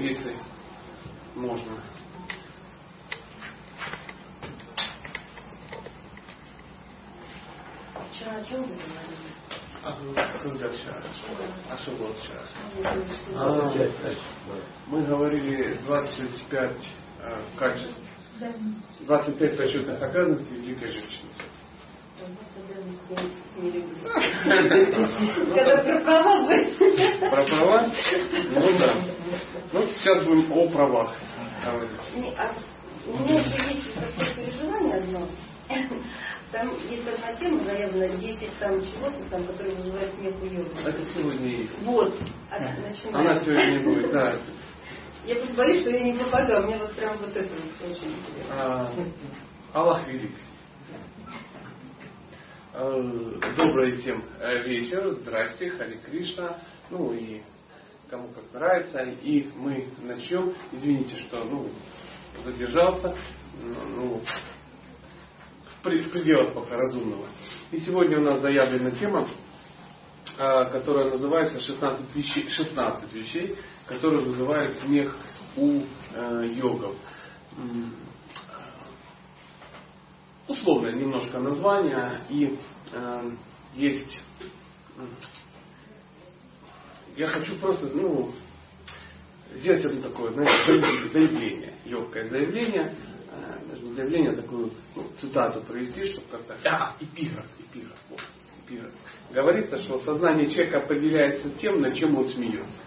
если можно. Вчера о чем вы говорили? А вчера? А? А, мы говорили 25 э, качеств, 25 расчетных обязанностей великой женщины. Когда про права будет. Про права? Ну да. Ну, сейчас будем о правах. Не, а У меня есть такое переживание одно. Там есть одна тема, наверное, 10 там чего-то там, которые вызывают смех у йоги. Это сегодня есть. Вот. А, начинаем. Она сегодня будет, да. Я просто боюсь, что я не попаду, а мне вот прям вот это вот очень интересно. А, Аллах велик. Э, Добрый всем э, вечер. Здрасте, Хари Кришна. Ну и кому как нравится. И мы начнем. Извините, что ну, задержался. Ну, в пре- в пределах пока разумного. И сегодня у нас заявлена тема, а, которая называется 16 вещей, 16 вещей, которые вызывают смех у э, йогов. Условное немножко название и э, есть я хочу просто ну, сделать одно такое знаете, заявление, легкое заявление, э, даже не заявление, а такую ну, цитату провести, чтобы как-то... А, эпиграф, эпиграф, вот, эпиграф. Говорится, что сознание человека определяется тем, над чем он смеется.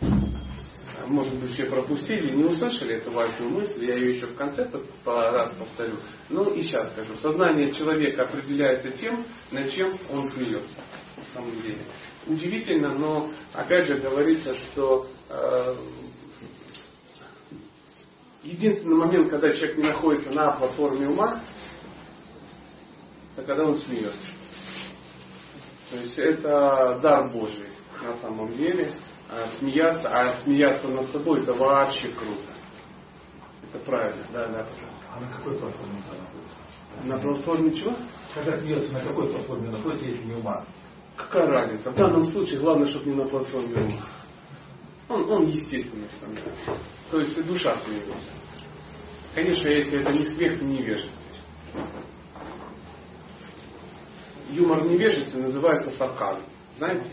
А, Может быть, все пропустили, не услышали эту важную мысль, я ее еще в конце по, раз повторю. Ну и сейчас скажу. Сознание человека определяется тем, над чем он смеется. На самом деле. Удивительно, но опять же говорится, что э, единственный момент, когда человек не находится на платформе ума, это когда он смеется. То есть это дар Божий на самом деле. А смеяться, а смеяться над собой это вообще круто. Это правильно, да, да, пожалуйста. А на какой платформе это находится? На платформе чего? Когда смеется, на какой платформе находится, если не ума? Какая разница? В данном случае главное, чтобы не на платформе ума. Он, он естественный смех. То есть и душа смеется. Конечно, если это не смех, то невежество. Юмор в невежестве называется сарказм. Знаете?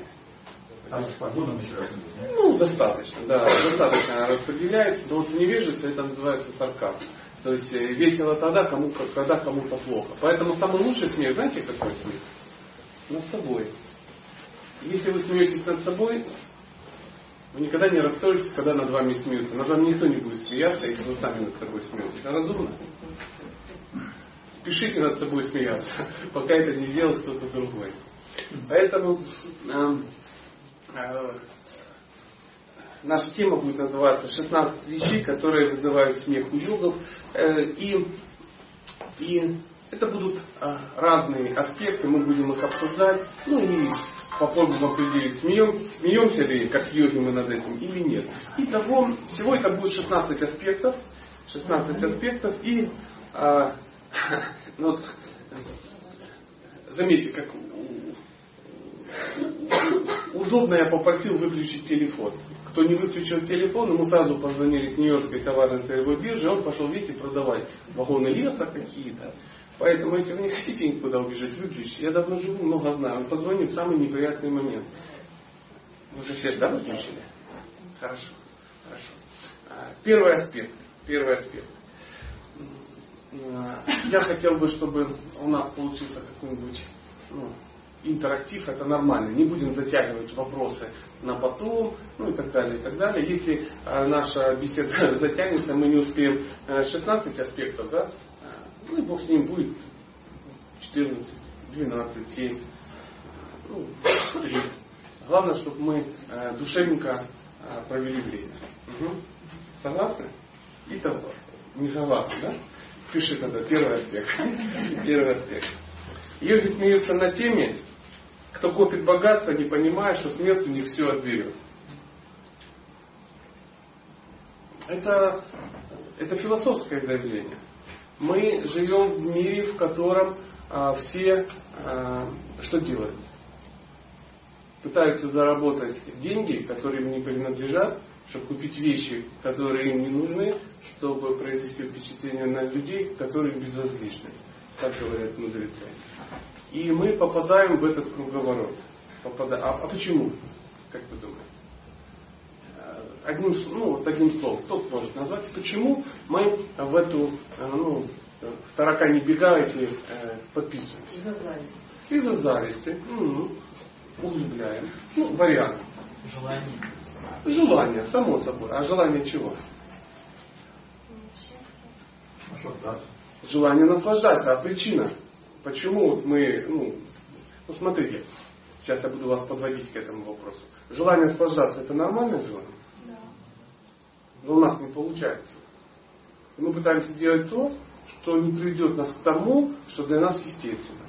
Там нет? Ну, достаточно, да, достаточно распределяется. Но вот в невежестве это называется сарказм. То есть э, весело тогда, кому, когда кому-то плохо. Поэтому самый лучший смех, знаете, какой смех? Над собой. Если вы смеетесь над собой, вы никогда не расстроитесь, когда над вами смеются. Над вами никто не будет смеяться, если вы сами над собой смеетесь. Это разумно? Спешите над собой смеяться, пока это не делает кто-то другой. Поэтому эм, э, наша тема будет называться 16 вещей, которые вызывают смех у йогов. Э, и, и это будут э, разные аспекты, мы будем их обсуждать. Ну и попробуем определить, смеем, смеемся ли, как йоги мы над этим или нет. Итого, всего это будет 16 аспектов. 16 аспектов и ну, вот, заметьте, как удобно я попросил выключить телефон. Кто не выключил телефон, ему сразу позвонили с Нью-Йоркской товарной сырьевой биржи, и он пошел, видите, продавать вагоны лета какие-то. Поэтому, если вы не хотите никуда убежать, выключите. Я давно живу, много знаю. Он позвонит в самый неприятный момент. Вы же все, да, выключили? Хорошо, хорошо. А, Первый аспект. Первый аспект. Я хотел бы, чтобы у нас получился какой-нибудь ну, интерактив, это нормально. Не будем затягивать вопросы на потом, ну и так далее, и так далее. Если э, наша беседа затянется, мы не успеем э, 16 аспектов, да, э, ну и бог с ним будет 14, 12, 7, ну, 3. Главное, чтобы мы э, душевненько э, провели время. Мгм. Согласны? Итого. Не согласны, да? Пиши тогда первый аспект. Первый аспект. Йоги смеются на теме, кто копит богатство, не понимая, что смерть у них все отберет. Это, это философское заявление. Мы живем в мире, в котором а, все а, что делают? Пытаются заработать деньги, которые им не принадлежат, чтобы купить вещи, которые им не нужны, чтобы произвести впечатление на людей, которые безразличны. Так говорят мудрецы. И мы попадаем в этот круговорот. Попада... А, а почему? Как вы думаете? Одним, ну, вот одним словом, кто может назвать, почему мы в эту, э, ну, в таракани бегаете, э, подписываемся? Из-за зависти. Из-за зависти. Угу. Углубляем. Ну, вариант. Желание. Желание, само собой. А желание чего? Наслаждаться. Желание наслаждаться. А причина? Почему вот мы, ну, ну смотрите, сейчас я буду вас подводить к этому вопросу. Желание наслаждаться это нормальное желание? Но у нас не получается. Мы пытаемся делать то, что не приведет нас к тому, что для нас естественно.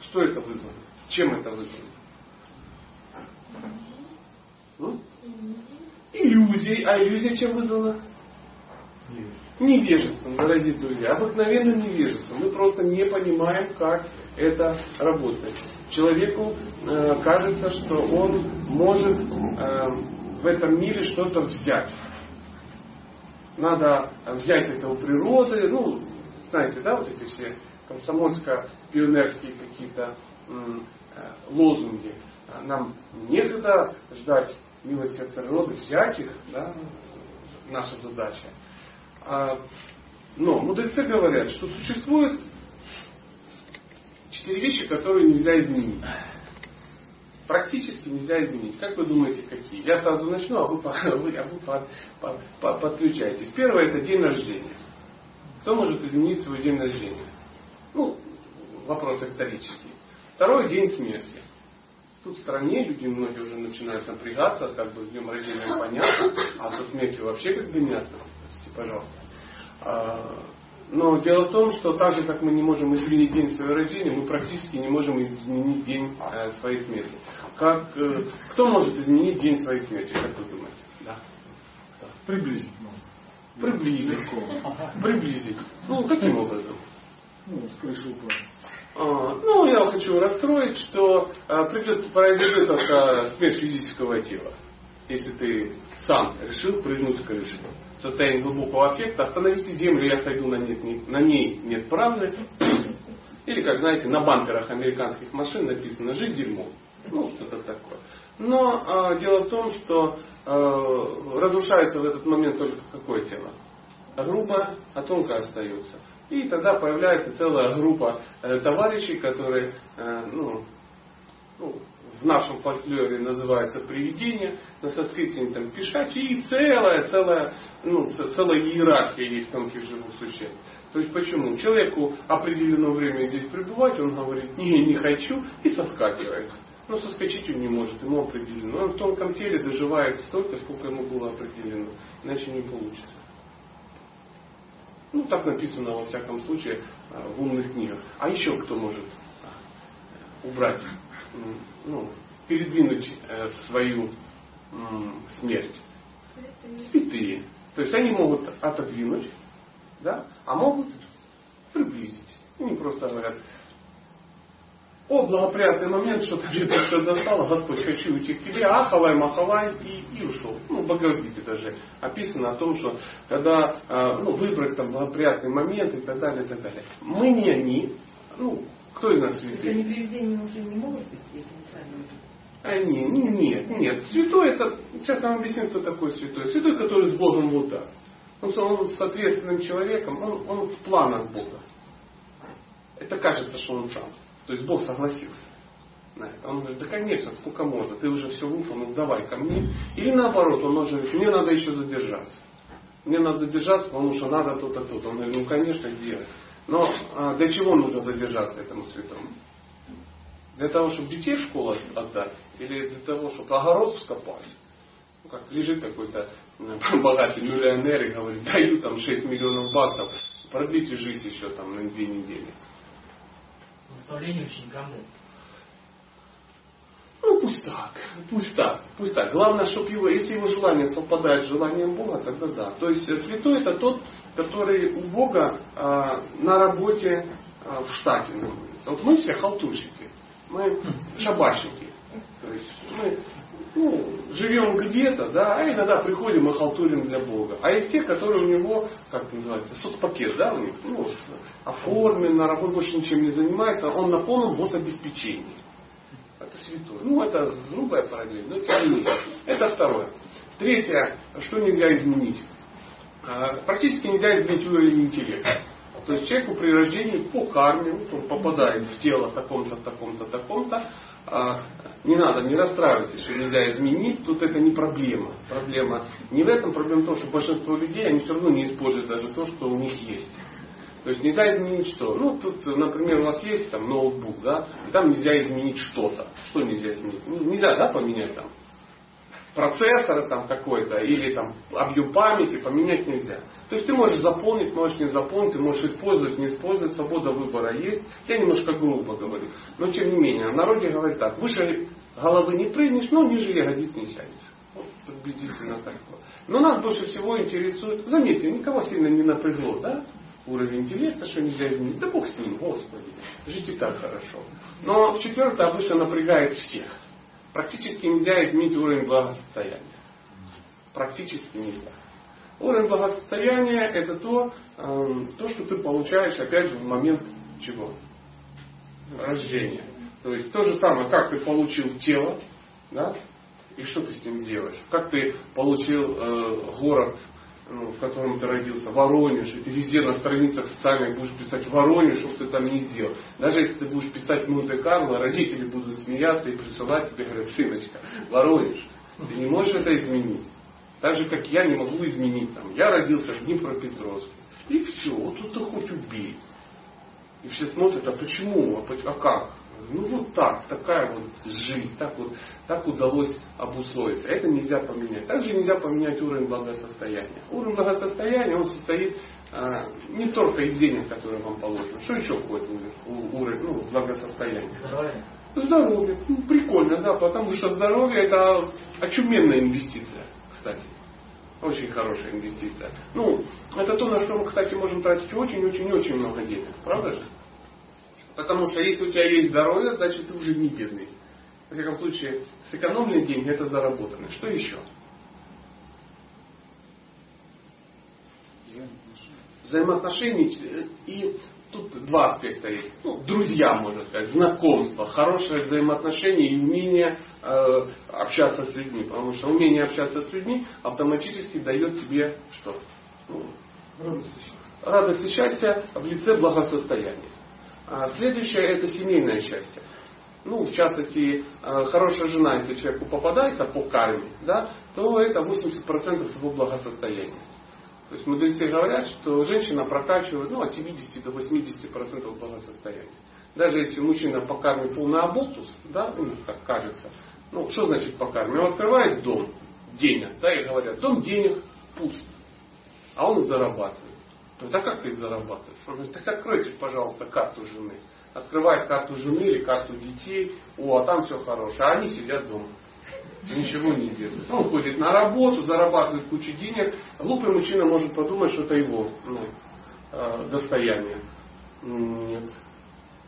Что это вызвано? Чем это вызвано? М? Иллюзией. А иллюзия чем вызвана? Невежеством, дорогие друзья. Обыкновенным невежеством. Мы просто не понимаем, как это работает. Человеку э, кажется, что он может э, в этом мире что-то взять. Надо взять это у природы. Ну, знаете, да, вот эти все комсомольско-пионерские какие-то э, лозунги. Нам некогда ждать милости от природы, взять их, да, наша задача. А, но мудрецы говорят, что существует четыре вещи, которые нельзя изменить. Практически нельзя изменить. Как вы думаете, какие? Я сразу начну, а вы, вы, а вы по- по- по- подключаетесь. Первое это день рождения. Кто может изменить свой день рождения? Ну, вопрос риторический. Второй день смерти. Тут в стране люди многие уже начинают напрягаться, как бы с днем рождения понятно, а со смертью вообще как бы не. Простите, пожалуйста. Но дело в том, что так же, как мы не можем изменить день своего рождения, мы практически не можем изменить день э, своей смерти. Как, э, кто может изменить день своей смерти, как вы думаете? Да. Приблизить можно. Приблизить. Приблизить. Ну, каким образом? Ну, с крыши упал. А, Ну, я хочу расстроить, что а, придет, произойдет только смерть физического тела. Если ты сам решил прыгнуть с крыши. Состоянии глубокого аффекта остановите землю, я сойду на, нет, не- на ней нет правды. Или, как знаете, на бамперах американских машин написано «Жизнь дерьмо». Ну, что-то такое. Но а, дело в том, что а, разрушается в этот момент только какое тело? Грубое, а тонкое остается. И тогда появляется целая группа э, товарищей, которые э, ну, ну, в нашем фольклоре называется привидение, на санскрите там пишачи, и целая, целая, ну, целая иерархия есть тонких живых существ. То есть почему? Человеку определенное время здесь пребывать, он говорит, не, не хочу, и соскакивает. Но соскочить он не может, ему определено. Он в тонком теле доживает столько, сколько ему было определено. Иначе не получится. Ну, так написано во всяком случае э, в умных книгах. А еще кто может э, убрать, ну, передвинуть э, свою смерть? Святые. То есть они могут отодвинуть, да, а могут приблизить. Они просто говорят, о, благоприятный момент, что-то где-то все достало, Господь, хочу уйти к тебе, ахалай, махалай, и, и ушел. Ну, в Бхагавадгите даже описано о том, что когда э, ну, выбрать там благоприятный момент и так далее, и так далее. Мы не они, ну, кто из нас святые? они привидения уже не могут быть, если не сами? А, не, не, нет, нет. Святой это, сейчас я вам объясню, кто такой святой. Святой, который с Богом вот так. Он, он с ответственным человеком, он, он в планах Бога. Это кажется, что он сам. То есть Бог согласился на это. Он говорит, да конечно, сколько можно, ты уже все выпал, ну давай ко мне. Или наоборот, он может говорить, мне надо еще задержаться. Мне надо задержаться, потому что надо то-то, то-то. Он говорит, ну конечно, сделай. Но а, для чего нужно задержаться этому святому? Для того, чтобы детей в школу отдать? Или для того, чтобы огород вскопать? Ну, как лежит какой-то богатый миллионер и говорит, даю там 6 миллионов баксов, продлите жизнь еще там на две недели. Наставление ученикам дать. Ну пусть так, пусть так, пусть так. Главное, чтобы его, если его желание совпадает с желанием Бога, тогда да. То есть э, святой это тот, который у Бога а, на работе а, в штате. Вот мы все халтурщики, мы шабашники. То есть мы ну, живем где-то, да, а иногда приходим и халтурим для Бога. А есть те, которые у него, как называется, соцпакет, да, у них, ну, оформлен, на работу больше ничем не занимается, он на полном гособеспечении. Это святое. Ну, это грубая параллель, но тем не. Это второе. Третье, что нельзя изменить. А, практически нельзя изменить уровень интеллекта. То есть человеку при рождении по карме, вот он попадает в тело таком-то, таком-то, таком-то, а, не надо, не расстраивайтесь, что нельзя изменить, тут это не проблема. Проблема не в этом, проблема в том, что большинство людей, они все равно не используют даже то, что у них есть. То есть нельзя изменить что? Ну, тут, например, у вас есть там ноутбук, да, и там нельзя изменить что-то. Что нельзя изменить? Ну, нельзя, да, поменять там процессор там какой-то, или там объем памяти, поменять нельзя. То есть ты можешь заполнить, можешь не заполнить, ты можешь использовать, не использовать, свобода выбора есть. Я немножко грубо говорю. Но тем не менее, народе говорят так, выше головы не прыгнешь, но ниже ягодиц не сядешь. Вот приблизительно так. Но нас больше всего интересует, заметьте, никого сильно не напрягло, да? Уровень интеллекта, что нельзя изменить. Да Бог с ним, Господи. Жить и так хорошо. Но четвертое обычно напрягает всех. Практически нельзя изменить уровень благосостояния. Практически нельзя. Уровень благосостояния это то, эм, то, что ты получаешь, опять же, в момент чего? Рождения. То есть то же самое, как ты получил тело, да, и что ты с ним делаешь. Как ты получил э, город, ну, в котором ты родился, Воронеж, и ты везде на страницах социальных будешь писать Воронеж, что ты там не сделал. Даже если ты будешь писать Монте-Карло, родители будут смеяться и присылать тебе, говорят, сыночка, Воронеж, ты не можешь это изменить. Так же, как я не могу изменить. Там, я родился в Днепропетровске. И все, вот тут ты хоть убей. И все смотрят, а почему, а, а как? Ну вот так, такая вот жизнь, так вот, так удалось обусловиться. Это нельзя поменять. Также нельзя поменять уровень благосостояния. Уровень благосостояния, он состоит а, не только из денег, которые вам положены. Что еще входит в уровень ну, благосостояния? Здоровье. Здоровье. Ну, прикольно, да, потому что здоровье это очуменная инвестиция, кстати. Очень хорошая инвестиция. Ну, это то, на что мы, кстати, можем тратить очень-очень-очень много денег. Правда же? Потому что если у тебя есть здоровье, значит ты уже не бедный. В всяком случае, сэкономленные деньги это заработанные. Что еще? Взаимоотношения и тут два аспекта есть. Ну, друзья, можно сказать, знакомство, хорошее взаимоотношение и умение э, общаться с людьми. Потому что умение общаться с людьми автоматически дает тебе что? Ну. Радость и счастье в лице благосостояния. А следующее это семейное счастье. Ну, в частности, э, хорошая жена, если человеку попадается по карме, да, то это 80% его благосостояния. То есть мудрецы говорят, что женщина прокачивает ну, от 70 до 80% благосостояния. Даже если мужчина по карме полный оболтус, да, ну, как кажется, ну, что значит по карме? Он открывает дом денег, да, и говорят, дом денег пуст, а он зарабатывает. Да как ты их зарабатываешь? Он говорит, так откройте, пожалуйста, карту жены. Открывает карту жены или карту детей, о, а там все хорошее, а они сидят дома ничего не делает. Он ходит на работу, зарабатывает кучу денег. Глупый мужчина может подумать, что это его ну, э, достояние. Нет.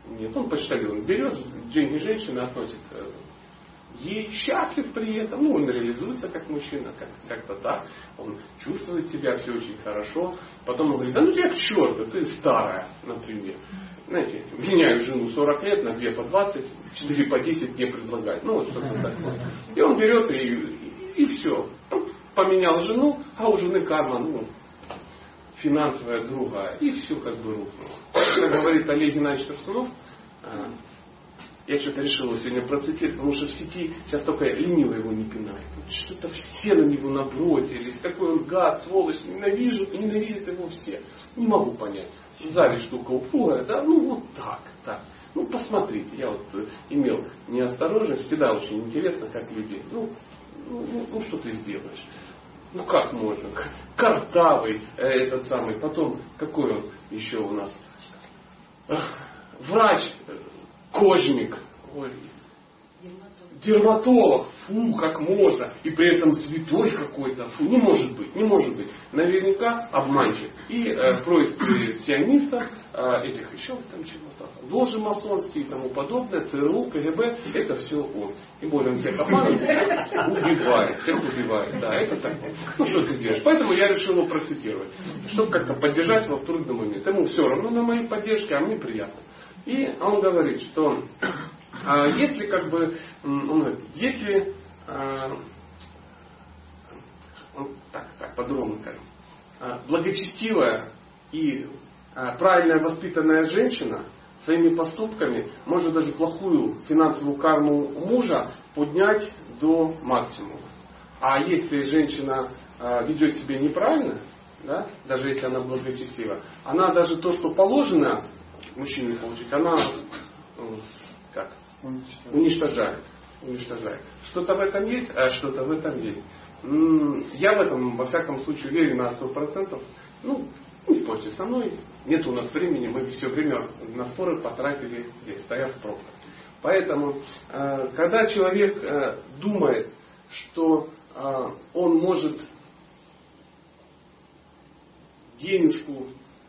Нет, он почтальон. Берет деньги женщины, относит ей счастлив при этом. Ну, он реализуется как мужчина, как, как-то так. Он чувствует себя все очень хорошо. Потом он говорит, да ну тебя к черту, ты старая, например. Знаете, меняю жену 40 лет на 2 по 20, 4 по 10 не предлагают. Ну, вот что-то такое. И он берет и, и, и все. Поменял жену, а у жены карма, ну, финансовая другая. И все как бы рухнуло. Как говорит Олег Геннадьевич Тарсунов, а, я что-то решил его сегодня процитировать, потому что в сети сейчас только ленивый его не пинает. Что-то все на него набросились, какой он гад, сволочь, ненавижу, ненавидят его все. Не могу понять в зале штука упругая, да, ну вот так, так. Ну, посмотрите, я вот э, имел неосторожность, всегда очень интересно, как люди, ну, ну, ну, ну что ты сделаешь? Ну как можно? Картавый э, этот самый, потом какой он еще у нас? Врач, кожник, дерматолог, фу, как можно, и при этом святой какой-то, фу, не может быть, не может быть. наверняка обманщик. И э, происки сионистов, э, этих еще там чего-то, ложи масонские и тому подобное, ЦРУ, КГБ, это все он. И более он всех обманывает, всех убивает, всех убивает. Да, это так. Ну что ты сделаешь? Поэтому я решил его процитировать, чтобы как-то поддержать его в трудный момент. Ему все равно на мои поддержки, а мне приятно. И он говорит, что а, если как бы, он говорит, если а, так, так, по-другому скажем, а, благочестивая и а, правильно воспитанная женщина своими поступками может даже плохую финансовую карму мужа поднять до максимума. А если женщина а, ведет себя неправильно, да, даже если она благочестива, она даже то, что положено мужчине получить, она как, уничтожает. уничтожает. Что-то в этом есть, а что-то в этом есть. Я в этом, во всяком случае, верю на 100%. Ну, не спорьте со мной. Нет у нас времени, мы все время на споры потратили здесь, стоя в пробках. Поэтому, э, когда человек э, думает, что э, он может денежку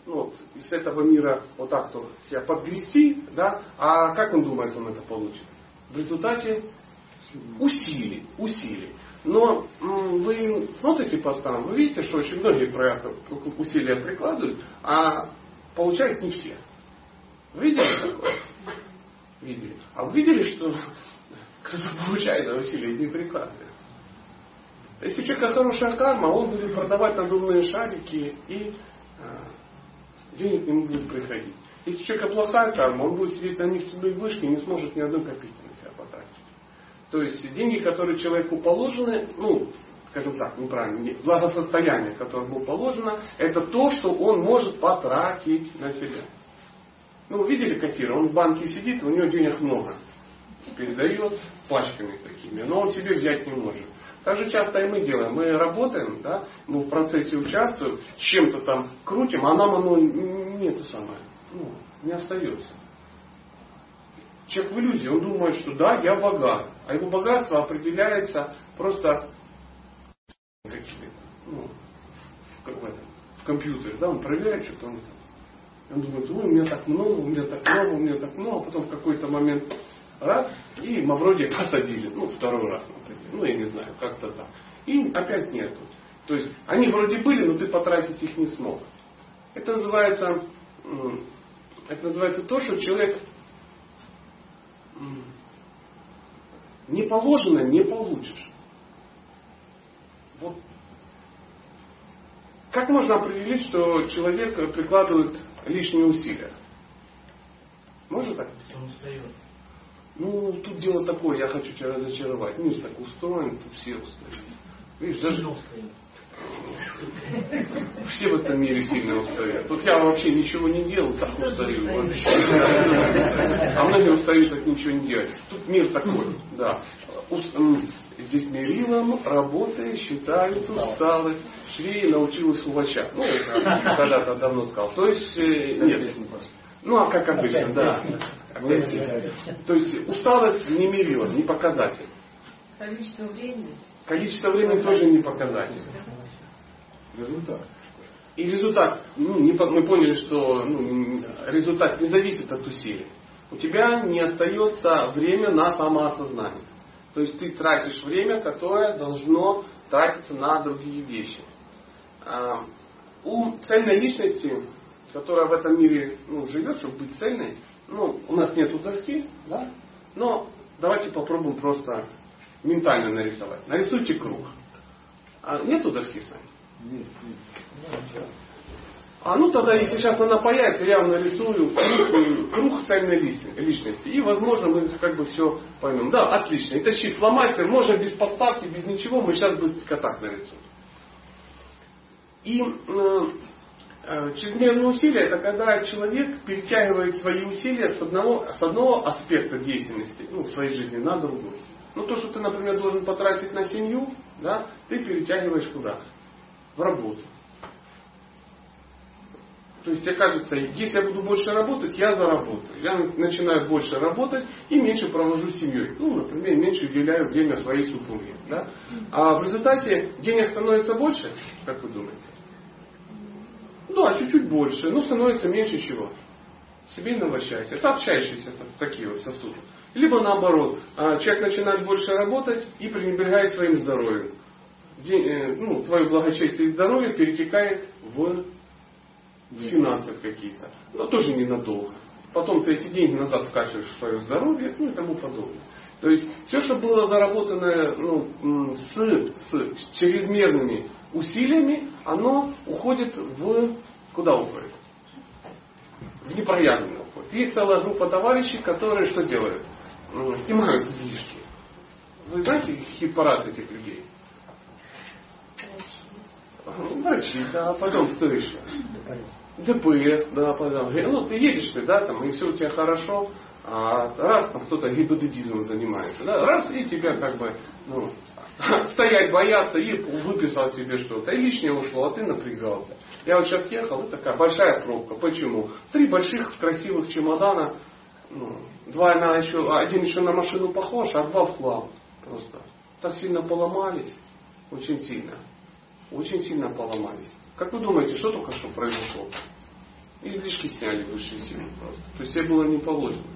ну, из этого мира вот так то себя подгрести, да, а как он думает, он это получит? В результате усилий, усилий. Но вы смотрите по сторонам, вы видите, что очень многие усилия прикладывают, а получают не все. Видели такое? Видели. А вы видели, что кто-то получает, а усилия не прикладывает? Если у человека хорошая карма, он будет продавать надувные шарики и денег не будет приходить. Если у человека плохая карма, он будет сидеть на нефтяной вышке и не сможет ни одной копейки на себя потратить. То есть деньги, которые человеку положены, ну, скажем так, неправильно, благосостояние, которое ему положено, это то, что он может потратить на себя. Ну, видели кассира, он в банке сидит, у него денег много. Передает пачками такими, но он себе взять не может. Так же часто и мы делаем. Мы работаем, да, мы в процессе участвуем, чем-то там крутим, а нам оно не это самое, ну, не остается. Человек в иллюзии, он думает, что да, я богат. А его богатство определяется просто какими ну, как в, этом, в компьютере, да, он проверяет что-то, он, он думает, ой, у меня так много, у меня так много, у меня так много, а потом в какой-то момент раз, и Мавроди посадили, ну, второй раз, например, ну, я не знаю, как-то так. И опять нету. То есть, они вроде были, но ты потратить их не смог. Это называется, это называется то, что человек не положено, не получишь. Вот. Как можно определить, что человек прикладывает лишние усилия? Можно так? Он устает. Ну, тут дело такое, я хочу тебя разочаровать. Мир так устроен, тут все устают. Видишь, даже... Все в этом мире сильно устают. Вот я вообще ничего не делал, так устаю вообще. А многие устают, так ничего не делать. Тут мир такой, да. Здесь мерилом работы считают усталость. Шри научилась увача. Ну, когда-то давно сказал. То есть, э, нет. Ну, а как обычно, да. То есть, усталость не мерила, не показатель. Количество времени. Количество времени тоже не показатель. Результат. И результат, ну, не, мы поняли, что ну, результат не зависит от усилий. У тебя не остается время на самоосознание. То есть ты тратишь время, которое должно тратиться на другие вещи. А, у цельной личности, которая в этом мире ну, живет, чтобы быть цельной, ну, у нас нету доски, да? но давайте попробуем просто ментально нарисовать. Нарисуйте круг. А нету доски с вами? Нет, нет. А ну тогда, если сейчас она появится, я вам нарисую круг, круг цельной личности. И, возможно, мы как бы все поймем. Да, отлично. Итачи фломастер, можно без подставки, без ничего, мы сейчас быстренько так нарисуем. И э, э, чрезмерные усилия, это когда человек перетягивает свои усилия с одного, с одного аспекта деятельности, ну, в своей жизни, на другой. Ну, то, что ты, например, должен потратить на семью, да, ты перетягиваешь куда? В работу. То есть, тебе кажется, если я буду больше работать, я заработаю. Я начинаю больше работать и меньше провожу с семьей. Ну, например, меньше уделяю время своей супруге. Да? А в результате денег становится больше, как вы думаете? Чуть-чуть больше, ну становится меньше чего? Семейного счастья. Это общающиеся такие вот сосуды. Либо наоборот, а, человек начинает больше работать и пренебрегает своим здоровьем. Э, ну, твое благочестие и здоровье перетекает в финансы какие-то. Но тоже ненадолго. Потом ты эти деньги назад вкачиваешь в свое здоровье, ну и тому подобное. То есть все, что было заработано ну, с, с чрезмерными усилиями, оно уходит в... Куда уходит? В непроявленное уходит. Есть целая группа товарищей, которые что делают? Снимают излишки. Вы знаете хит-парад этих людей? Врачи, да, потом кто еще? ДПС, да, потом. Ну, ты едешь ты, да, там, и все у тебя хорошо, а раз там кто-то гипотетизмом занимается, да, раз и тебя как бы, ну, стоять боятся и выписал тебе что-то. И лишнее ушло, а ты напрягался. Я вот сейчас ехал, и такая большая пробка. Почему? Три больших красивых чемодана, ну, два на еще, один еще на машину похож, а два в хлам. Просто. Так сильно поломались. Очень сильно. Очень сильно поломались. Как вы думаете, что только что произошло? Излишки сняли высшие силы просто. То есть тебе было не положено.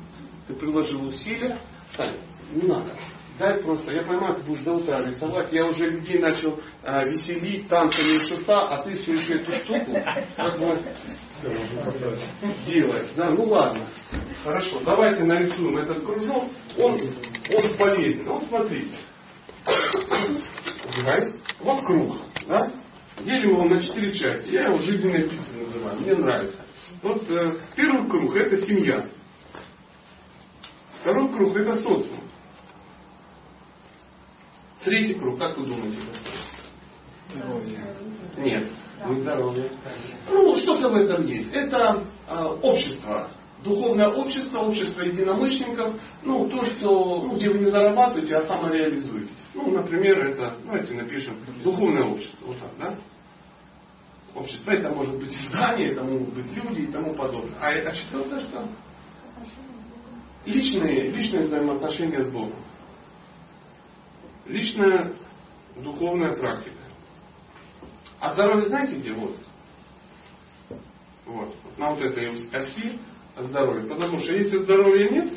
Ты приложил усилия. Саня, не надо. Дай просто, я понимаю, ты будешь до утра рисовать. Я уже людей начал а, веселить танцами из шута, а ты все еще эту штуку как бы делаешь. Да, ну ладно. Хорошо, давайте нарисуем этот кружок. Он, он полезен. Вот смотрите. Вот круг. Да? Делим его на четыре части. Я его жизненной пиццей называю. Мне нравится. Вот э, первый круг это семья. Второй круг это социум. Третий круг, как вы думаете? Здоровье. Нет, не здоровье. Ну, что-то в этом есть. Это э, общество. Духовное общество, общество единомышленников, ну, то, что, ну, где вы не зарабатываете, а самореализуетесь. Ну, например, это, давайте напишем, духовное общество. Вот так, да? Общество, это может быть здание, это могут быть люди и тому подобное. А это четвертое что? Личные, личные взаимоотношения с Богом. Личная духовная практика. А здоровье знаете где? Вот. Вот. На вот этой оси здоровья. Потому что если здоровья нет,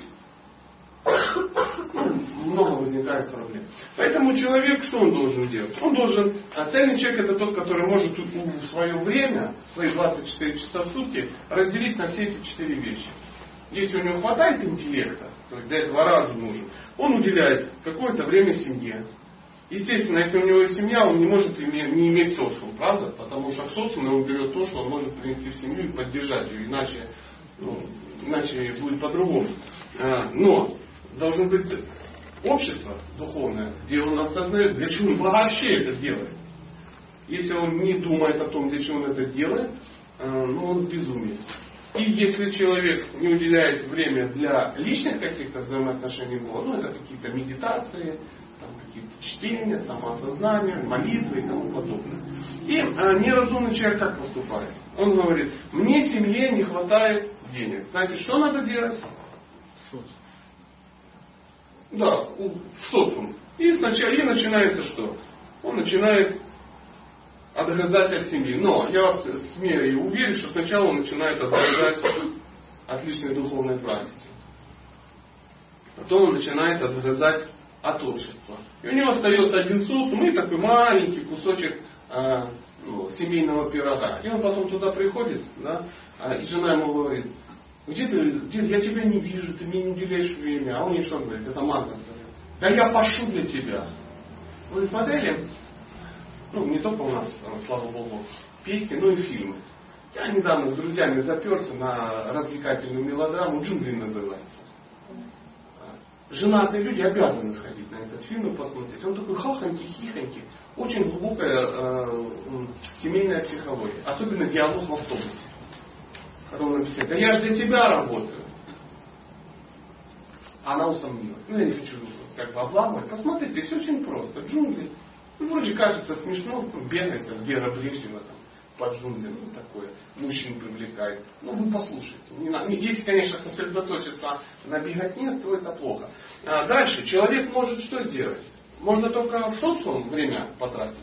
много возникает проблем. Поэтому человек, что он должен делать? Он должен, а цельный человек это тот, который может в свое время, свои 24 часа в сутки, разделить на все эти четыре вещи. Если у него хватает интеллекта, то есть для этого разум нужен, он уделяет какое-то время семье. Естественно, если у него есть семья, он не может не иметь социум, правда? Потому что в социуме он берет то, что он может принести в семью и поддержать ее, иначе, ну, иначе будет по-другому. А, но должно быть общество духовное, где он осознает, для чего он вообще это делает. Если он не думает о том, для чего он это делает, э, ну он безумец. И если человек не уделяет время для личных каких-то взаимоотношений Бога, ну это какие-то медитации, там, какие-то чтения, самоосознание, молитвы и тому подобное. И э, неразумный человек как поступает? Он говорит, мне семье не хватает денег. Знаете, что надо делать? Да, в социум. И, сначала, и начинается что? Он начинает отгрызать от семьи. Но я вас смею и уверен, что сначала он начинает отгрызать от личной духовной практики. Потом он начинает отгрызать от общества. И у него остается один социум и такой маленький кусочек э, ну, семейного пирога. И он потом туда приходит, да, а, и жена ему говорит, где ты, где, я тебя не вижу, ты мне не уделяешь время. А он ей что говорит? Это мантра Да я пошу для тебя. Вы смотрели? Ну, не только у нас, слава богу, песни, но и фильмы. Я недавно с друзьями заперся на развлекательную мелодраму «Джунгли» называется. Женатые люди обязаны сходить на этот фильм и посмотреть. Он такой хахонький, хихонький. Очень глубокая э, семейная психология. Особенно диалог в автобусе. Когда он написал, да я же для тебя работаю. Она усомнилась. Ну, я не хочу как бы обламывать. Посмотрите, все очень просто. Джунгли. Ну, вроде кажется смешно, бегает там Вера Брежнева там под джунглями, ну, такое, мужчин привлекает. Ну, вы послушайте. Не надо. Если, конечно, сосредоточиться на беготне, то это плохо. А дальше, человек может что сделать? Можно только в социум время потратить.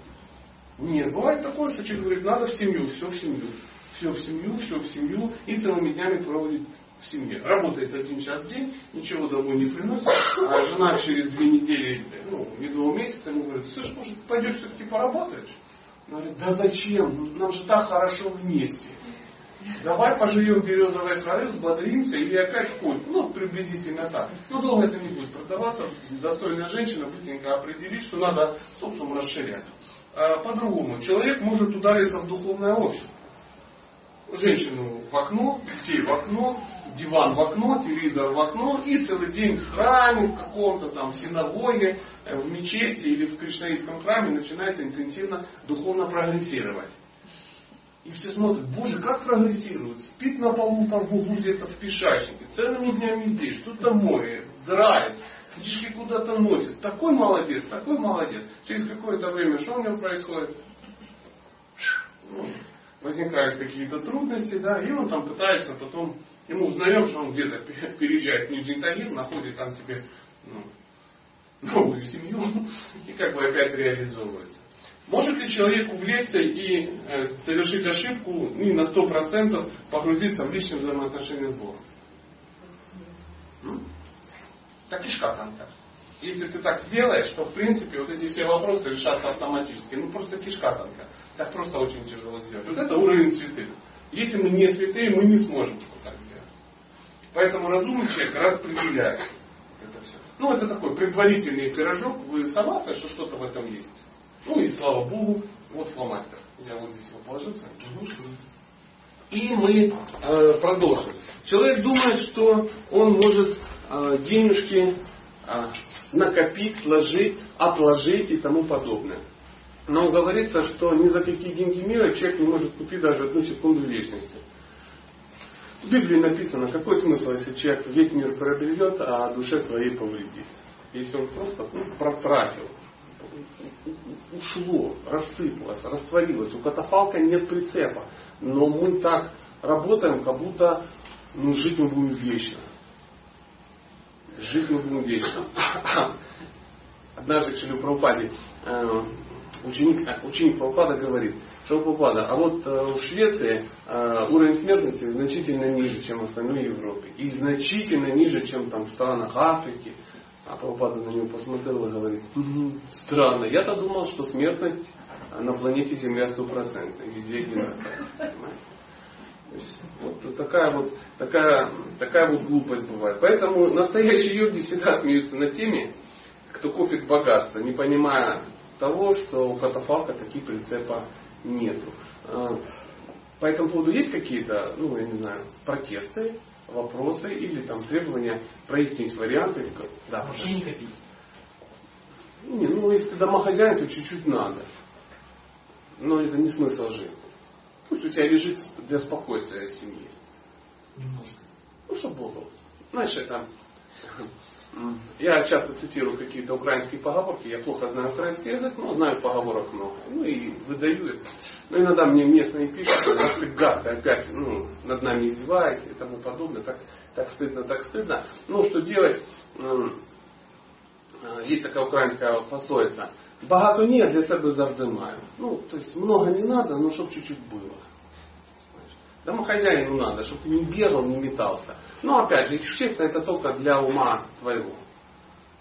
Нет, бывает такое, что человек говорит, надо в семью, все в семью. все в семью, все в семью, и целыми днями проводит в семье. Работает один час в день, ничего домой не приносит, а жена через две недели, ну, не два месяца ему говорит, слышь, может, пойдешь все-таки поработаешь? Он говорит, да зачем? Нам же так хорошо вместе. Давай поживем березовой коры, взбодримся или опять путь. Ну, приблизительно так. Но долго это не будет продаваться. Достойная женщина быстренько определит, что надо социум расширять. А по-другому. Человек может удариться в духовное общество. Женщину в окно, детей в окно, диван в окно, телевизор в окно и целый день в храме, в каком-то там синагоге, э, в мечети или в кришнаитском храме начинает интенсивно духовно прогрессировать. И все смотрят, боже, как прогрессирует. Спит на полу там в углу где-то в пешачнике. Целыми днями здесь, что-то моет, драет. Птички куда-то носит. Такой молодец, такой молодец. Через какое-то время что у него происходит? Ну, возникают какие-то трудности, да, и он там пытается потом, ему узнаем, что он где-то переезжает в Нижний Тагил, находит там себе ну, новую семью и как бы опять реализовывается. Может ли человек увлечься и э, совершить ошибку ну, и на 100% погрузиться в личные взаимоотношения с Богом? Так кишка танка. Если ты так сделаешь, то в принципе вот эти все вопросы решатся автоматически. Ну просто кишка танка. Так просто очень тяжело сделать. Вот это уровень святых. Если мы не святые, мы не сможем так. Поэтому разумный человек распределяет это все. Ну, это такой предварительный пирожок. Вы согласны, что что-то в этом есть? Ну и слава Богу, вот фломастер. Я вот здесь его положился. И мы э, продолжим. Человек думает, что он может э, денежки э, накопить, сложить, отложить и тому подобное. Но говорится, что ни за какие деньги мира человек не может купить даже одну секунду вечности. В Библии написано, какой смысл, если человек весь мир приобретет, а душе своей повредит. Если он просто ну, протратил ушло, рассыпалось, растворилось. У катафалка нет прицепа. Но мы так работаем, как будто ну, жить мы будем вечно. Жить мы будем вечно. Однажды к Шилю Прабхупаде э, ученик, ученик Прабхупада говорит, Прабхупада, а вот э, в Швеции уровень смертности значительно ниже, чем в остальной Европе. И значительно ниже, чем там в странах Африки, а Прабхупада на него посмотрел и говорит, угу, странно, я-то думал, что смертность на планете Земля стопроцентная, везде одинаковая. Вот такая вот, такая, такая вот глупость бывает. Поэтому настоящие йоги всегда смеются над теми, кто копит богатство, не понимая того, что у катафалка таких прицепа нету. А, по этому поводу есть какие-то, ну, я не знаю, протесты? вопросы или там требования прояснить варианты. Да, Вообще не копить. Не, ну если ты домохозяин, то чуть-чуть надо. Но это не смысл жизни. Пусть у тебя лежит для спокойствия семьи. Немножко. Ну, что Богу. Знаешь, это я часто цитирую какие-то украинские поговорки. Я плохо знаю украинский язык, но знаю поговорок много. Ну и выдаю это. Но иногда мне местные пишут, что ты гад, ты опять ну, над нами издеваешься и тому подобное. Так, так стыдно, так стыдно. Ну, что делать? Э, есть такая украинская пословица. Багато нет, для себя завжди. Ну, то есть много не надо, но чтобы чуть-чуть было. Домохозяину надо, чтобы ты не бегал, не метался. Но опять же, если честно, это только для ума твоего.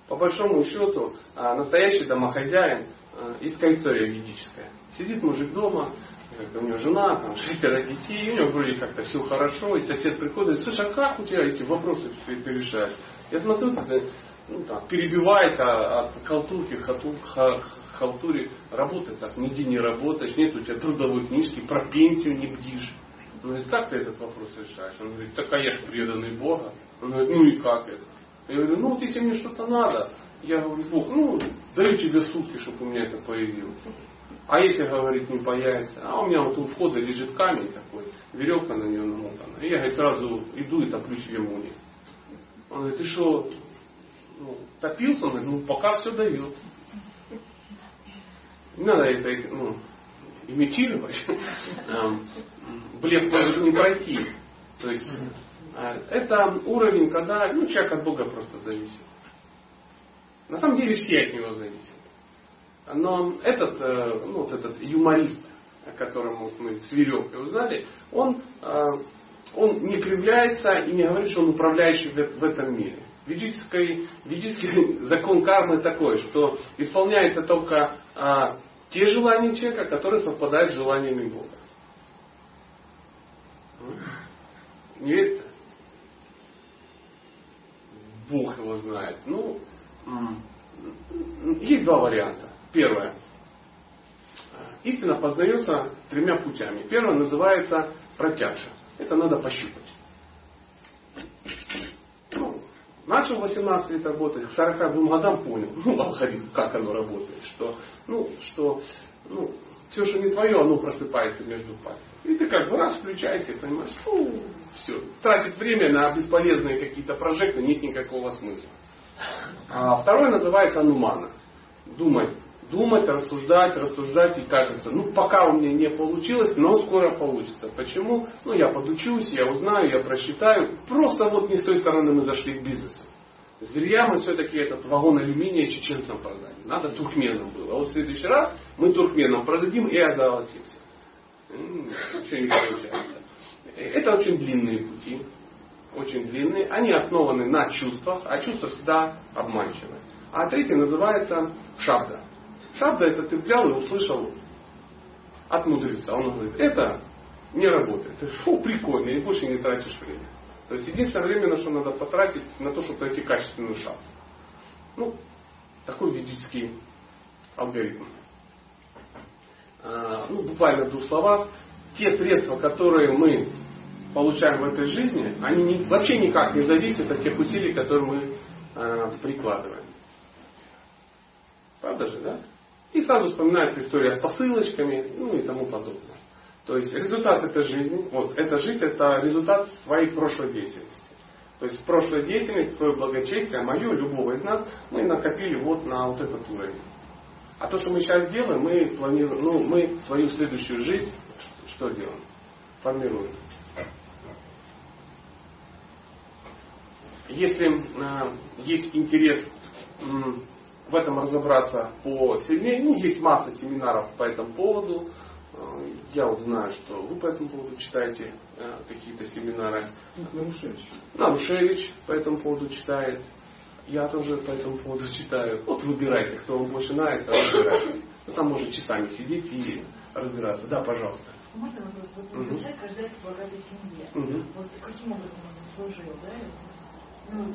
По большому счету, а, настоящий домохозяин, а, такая история ведическая. Сидит мужик дома, у него жена, там шестеро детей, и у него вроде как-то все хорошо, и сосед приходит, слушай, а как у тебя эти вопросы все это решаешь? Я смотрю, ты ну, там, перебивается от халтурки к халтуре, работать так, нигде не работаешь, нет у тебя трудовой книжки, про пенсию не бдишь. Он говорит, как ты этот вопрос решаешь? Он говорит, так а я же преданный Бога. Он говорит, ну и как это? Я говорю, ну вот если мне что-то надо, я говорю, Бог, ну даю тебе сутки, чтобы у меня это появилось. А если, говорит, не появится, а у меня вот у входа лежит камень такой, веревка на нее намотана. И я, говорит, сразу иду и топлю себе муни. Он говорит, ты что, ну, топился? Он говорит, ну пока все дает. Не надо это, ну, имитировать. Блеф может не пройти. То есть э, это уровень, когда ну, человек от Бога просто зависит. На самом деле все от него зависят. Но этот, э, ну, вот этот юморист, о котором мы с веревкой узнали, он, э, он не кривляется и не говорит, что он управляющий в этом мире. Ведический, ведический закон кармы такой, что исполняется только а, те желания человека, которые совпадают с желаниями Бога. Не верится? Бог его знает. Ну, есть два варианта. Первое. Истина познается тремя путями. Первое называется протяжа. Это надо пощупать. Ну, начал 18 лет работать, к 42 годам понял, ну, алгоритм, как оно работает, что, ну, что, ну, все, что не твое, оно просыпается между пальцев. И ты как бы раз включайся и понимаешь, фу, все. Тратить время на бесполезные какие-то прожекты нет никакого смысла. А второе называется анумана. Думать. Думать, рассуждать, рассуждать и кажется, ну пока у меня не получилось, но скоро получится. Почему? Ну я подучусь, я узнаю, я просчитаю. Просто вот не с той стороны мы зашли к бизнесу. Зря мы все-таки этот вагон алюминия чеченцам продали. Надо туркменам было. А вот в следующий раз мы туркменам продадим и озолотимся. Ничего не получается. Это очень длинные пути. Очень длинные. Они основаны на чувствах, а чувства всегда обманчивы. А третий называется шабда. Шабда это ты взял и услышал от мудреца. Он говорит, это не работает. Фу, прикольно, и больше не тратишь время. То есть единственное время, на что надо потратить, на то, чтобы найти качественную шапку. Ну, такой ведический алгоритм. А, ну, буквально в двух словах. Те средства, которые мы получаем в этой жизни, они не, вообще никак не зависят от тех усилий, которые мы э, прикладываем. Правда же, да? И сразу вспоминается история с посылочками, ну и тому подобное. То есть результат этой жизни, вот эта жизнь это результат твоей прошлой деятельности. То есть прошлая деятельность, твое благочестие, мое, любого из нас, мы накопили вот на вот этот уровень. А то, что мы сейчас делаем, мы планируем, ну, мы свою следующую жизнь что делаем? Формируем. Если э, есть интерес э, в этом разобраться по сильнее, ну, есть масса семинаров по этому поводу. Э, я вот знаю, что вы по этому поводу читаете э, какие-то семинары. Нарушевич. Нарушевич по этому поводу читает. Я тоже по этому поводу читаю. Вот выбирайте, кто вам больше нравится, разбирайтесь. Ну, там можно часами сидеть и разбираться. Да, пожалуйста. Можно вопрос? Вот Мгм. человек рождается в богатой семье. Мгм. Вот каким образом он заслужил, да? Ну,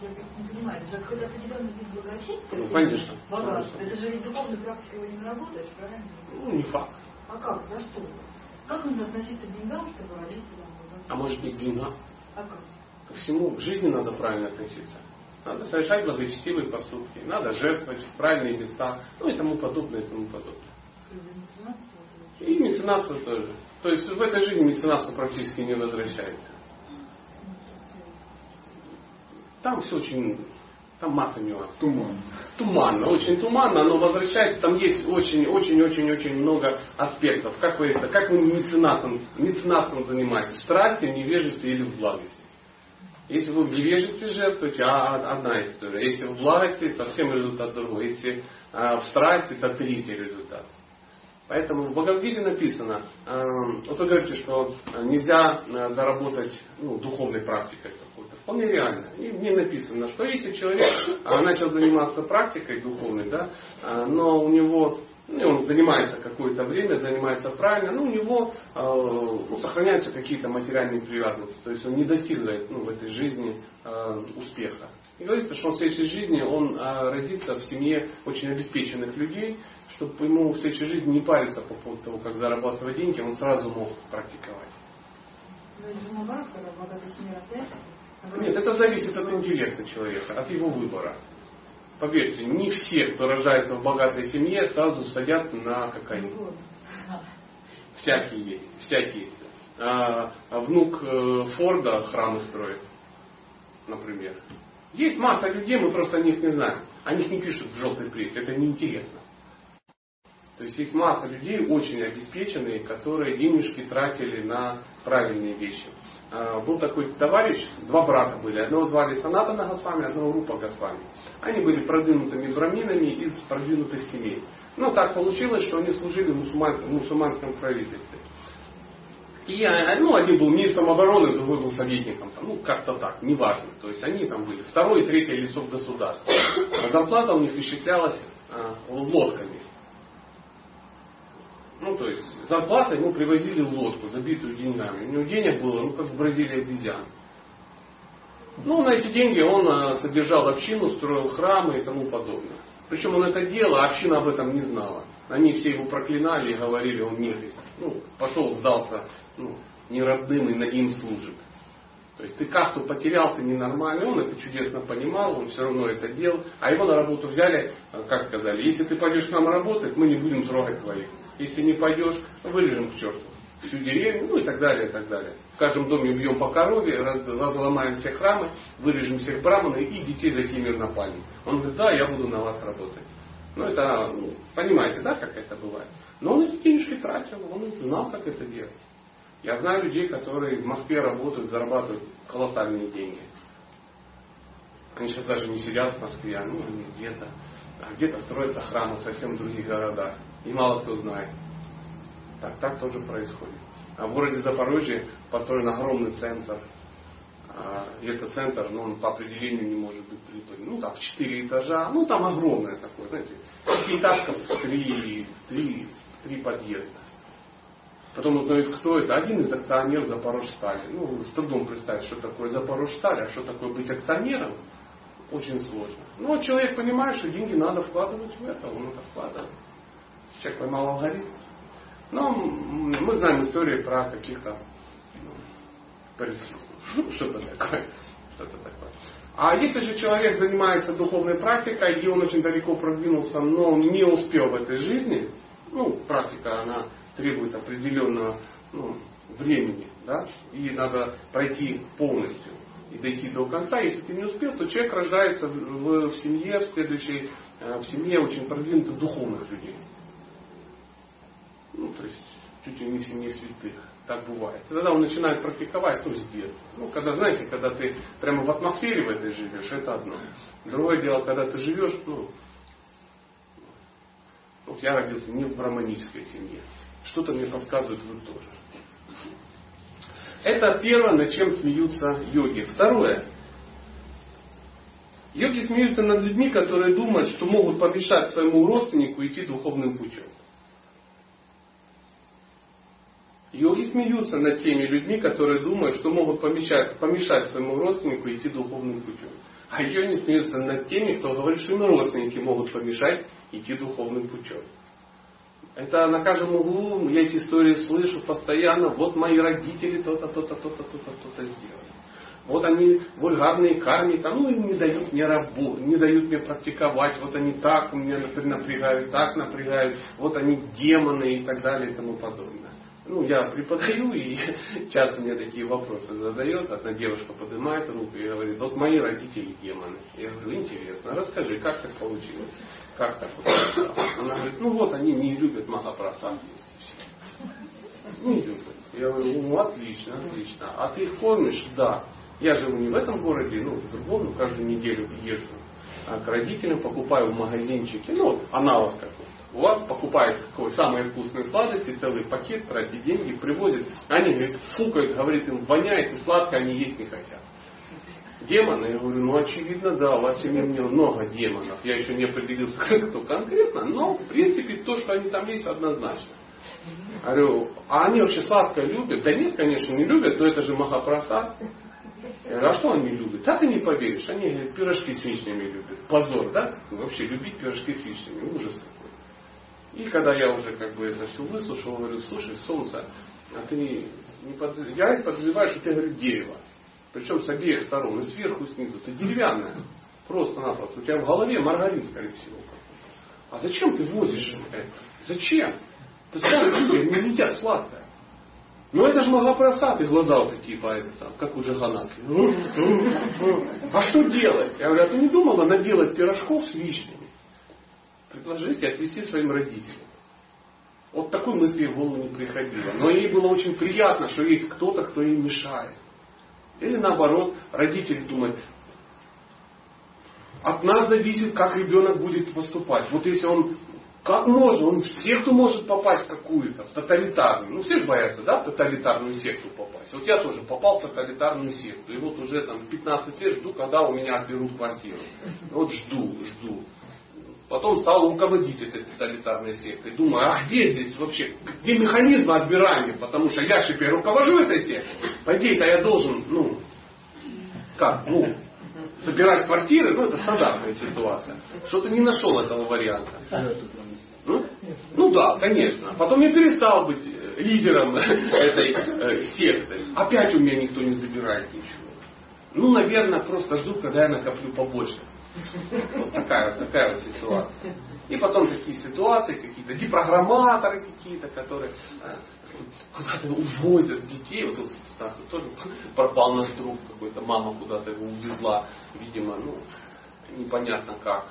я не понимаю, это же когда определенный вид благочестия, Ну, конечно. богатство, это же ведь духовной практикой его не наработаешь, правильно? Ну, не факт. А как? За что? Как нужно относиться к деньгам, чтобы богатым? А может к деньгам? А как? Ко всему к жизни надо правильно относиться. Надо совершать благочестивые поступки, надо жертвовать в правильные места, ну и тому подобное, и тому подобное. И меценатство тоже. То есть в этой жизни меценатство практически не возвращается. Там все очень, там масса нюансов. Туман. Туманно, очень туманно, оно возвращается, там есть очень-очень-очень-очень много аспектов. Как говорится, как вы меценатом, меценатством занимаетесь, в страсти, в невежестве или в благости. Если вы в невежестве жертвуете, а одна история. Если в благости, совсем результат другой. Если а, в страсти, то третий результат. Поэтому в Бхагавдгите написано, э, вот вы говорите, что нельзя э, заработать ну, духовной практикой. Вполне реально. И мне написано, что если человек э, начал заниматься практикой духовной, да, э, но у него ну, он занимается какое-то время, занимается правильно, но у него ну, сохраняются какие-то материальные привязанности. То есть он не достигает ну, в этой жизни успеха. И говорится, что он в следующей жизни он родится в семье очень обеспеченных людей, чтобы ему в следующей жизни не париться по поводу того, как зарабатывать деньги, он сразу мог практиковать. Ну, это же наоборот, когда в богатой семье растешь, Нет, это зависит от интеллекта человека, от его выбора. Поверьте, не все, кто рождается в богатой семье, сразу садятся на кокаин. Вот. Всякие есть, всякие есть. А, а внук э, Форда храмы строит, например. Есть масса людей, мы просто о них не знаем. О них не пишут в желтой прессе, это неинтересно. То есть есть масса людей очень обеспеченные, которые денежки тратили на правильные вещи. А, Был такой товарищ, два брата были. Одного звали Санатана Госвами, одного Рупа Госвами. Они были продвинутыми браминами из продвинутых семей. Ну, так получилось, что они служили в мусульманском, мусульманском правительстве. И ну, один был министром обороны, другой был советником. Ну, как-то так, неважно. То есть они там были второе и третье лицо в государстве. А зарплата у них исчислялась а, лодками. Ну, то есть зарплата ему привозили лодку, забитую деньгами. У него денег было, ну, как в Бразилии обезьян. Ну, на эти деньги он а, содержал общину, строил храмы и тому подобное. Причем он это делал, а община об этом не знала. Они все его проклинали и говорили, он нехрист. Ну, пошел, сдался ну, не родным и на им служит. То есть ты касту потерял, ты ненормальный, он это чудесно понимал, он все равно это делал, а его на работу взяли, как сказали, если ты пойдешь к нам работать, мы не будем трогать твоих. Если не пойдешь, вырежем к черту всю деревню, ну и так далее, и так далее. В каждом доме убьем по корове, разломаем все храмы, вырежем всех браманы и детей за мир напали. Он говорит, да, я буду на вас работать. Ну это, ну, понимаете, да, как это бывает. Но он эти денежки тратил, он знал, как это делать. Я знаю людей, которые в Москве работают, зарабатывают колоссальные деньги. Они сейчас даже не сидят в Москве, а ну, где-то. Где-то строятся храмы совсем других городах. И мало кто знает. Так, так тоже происходит. А в городе Запорожье построен огромный центр. А, и этот центр, ну, он по определению не может быть прибыльным. Ну, там четыре этажа, ну, там огромное такое, знаете, пятиэтажка в три, три, три подъезда. Потом узнают, кто это. Один из акционеров Запорожстали. Ну, с трудом представить, что такое Запорожсталь, а что такое быть акционером, очень сложно. Но ну, человек понимает, что деньги надо вкладывать в это, он это вкладывает. Человек поймал алгоритм. Но мы знаем истории про каких-то ну, что-то такое. Что-то такое. А если же человек занимается духовной практикой, и он очень далеко продвинулся, но не успел в этой жизни, ну, практика, она требует определенного ну, времени, да, и надо пройти полностью и дойти до конца. Если ты не успел, то человек рождается в, в семье, в следующей, э, в семье очень продвинутых духовных людей. Ну, то есть, чуть ли не в семье святых. Так бывает. И тогда он начинает практиковать, то есть детства. Ну, когда, знаете, когда ты прямо в атмосфере в этой живешь, это одно. Другое дело, когда ты живешь, ну, вот я родился не в браманической семье. Что-то мне подсказывает, вы тоже. Это первое, над чем смеются йоги. Второе. Йоги смеются над людьми, которые думают, что могут помешать своему родственнику идти духовным путем. Йоги смеются над теми людьми, которые думают, что могут помешать, помешать своему родственнику идти духовным путем. А йоги смеются над теми, кто говорит, что им родственники могут помешать идти духовным путем. Это на каждом углу, я эти истории слышу постоянно. Вот мои родители то-то, то-то, то-то, то-то, то-то сделали. Вот они вульгарные карми, там, ну и не дают мне работать, не дают мне практиковать. Вот они так меня напрягают, так напрягают. Вот они демоны и так далее и тому подобное. Ну, я преподаю, и часто мне такие вопросы задает. Одна девушка поднимает руку и говорит, вот мои родители демоны. Я говорю, интересно, расскажи, как так получилось? Как так вот? Она говорит, ну вот они не любят Махапрасад. Не любят. Я говорю, ну отлично, отлично. А ты их кормишь? Да. Я живу не в этом городе, ну в другом, но каждую неделю езжу к родителям, покупаю в магазинчике, ну вот аналог какой у вас покупает какой самые вкусные сладости, целый пакет, тратит деньги, привозит. Они, говорит, фукают, говорит, им воняет и сладко они есть не хотят. Демоны, я говорю, ну очевидно, да, у вас в семье много демонов. Я еще не определился, кто конкретно, но в принципе то, что они там есть, однозначно. Говорю, а они вообще сладкое любят? Да нет, конечно, не любят, но это же Махапрасад. Я говорю, а что они любят? Да ты не поверишь, они говорят, пирожки с вишнями любят. Позор, да? Вообще любить пирожки с вишнями, ужас. И когда я уже как бы это все выслушал, говорю, слушай, солнце, а ты не под... я подозреваю, что ты, говорю, дерево. Причем с обеих сторон, и сверху, и снизу. Ты деревянная. Просто-напросто. У тебя в голове маргарин, скорее всего. А зачем ты возишь это? Зачем? Ты старые люди не едят сладкое. Ну это же Махапрасад, и глаза вот такие по это как у Джаганатхи. А что делать? Я говорю, а ты не думала наделать пирожков с вишней? Предложите отвести своим родителям. Вот такой мысли в голову не приходило. Но ей было очень приятно, что есть кто-то, кто ей мешает. Или наоборот, родители думают, от нас зависит, как ребенок будет поступать. Вот если он Как можно? Он в секту может попасть какую-то, в тоталитарную. Ну, все же боятся, да, в тоталитарную секту попасть. Вот я тоже попал в тоталитарную секту. И вот уже там 15 лет жду, когда у меня отберут квартиру. Вот жду, жду. Потом стал руководить этой тоталитарной сектой. Думаю, а где здесь вообще, где механизмы отбирания? Потому что я же теперь руковожу этой сектой. По идее-то я должен, ну, как, ну, забирать квартиры, ну, это стандартная ситуация. Что-то не нашел этого варианта. Ну, ну да, конечно. Потом я перестал быть э, лидером этой э, секты. Опять у меня никто не забирает ничего. Ну, наверное, просто жду, когда я накоплю побольше. Вот такая вот, такая вот ситуация. И потом такие ситуации, какие-то депрограмматоры какие-то, которые э, куда-то увозят детей. Вот тут у нас тоже пропал наш друг какой-то, мама куда-то его увезла, видимо, ну, непонятно как.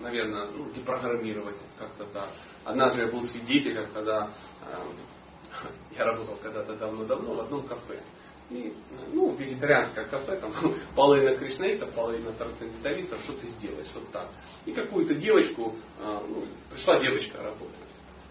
Наверное, ну, депрограммировать как-то так. Однажды я был свидетелем, когда э, я работал когда-то давно-давно в одном кафе. И, ну, вегетарианское кафе, там половина кришнаитов, половина трансценденталистов, что ты сделаешь, вот так. И какую-то девочку, э, ну, пришла девочка работать.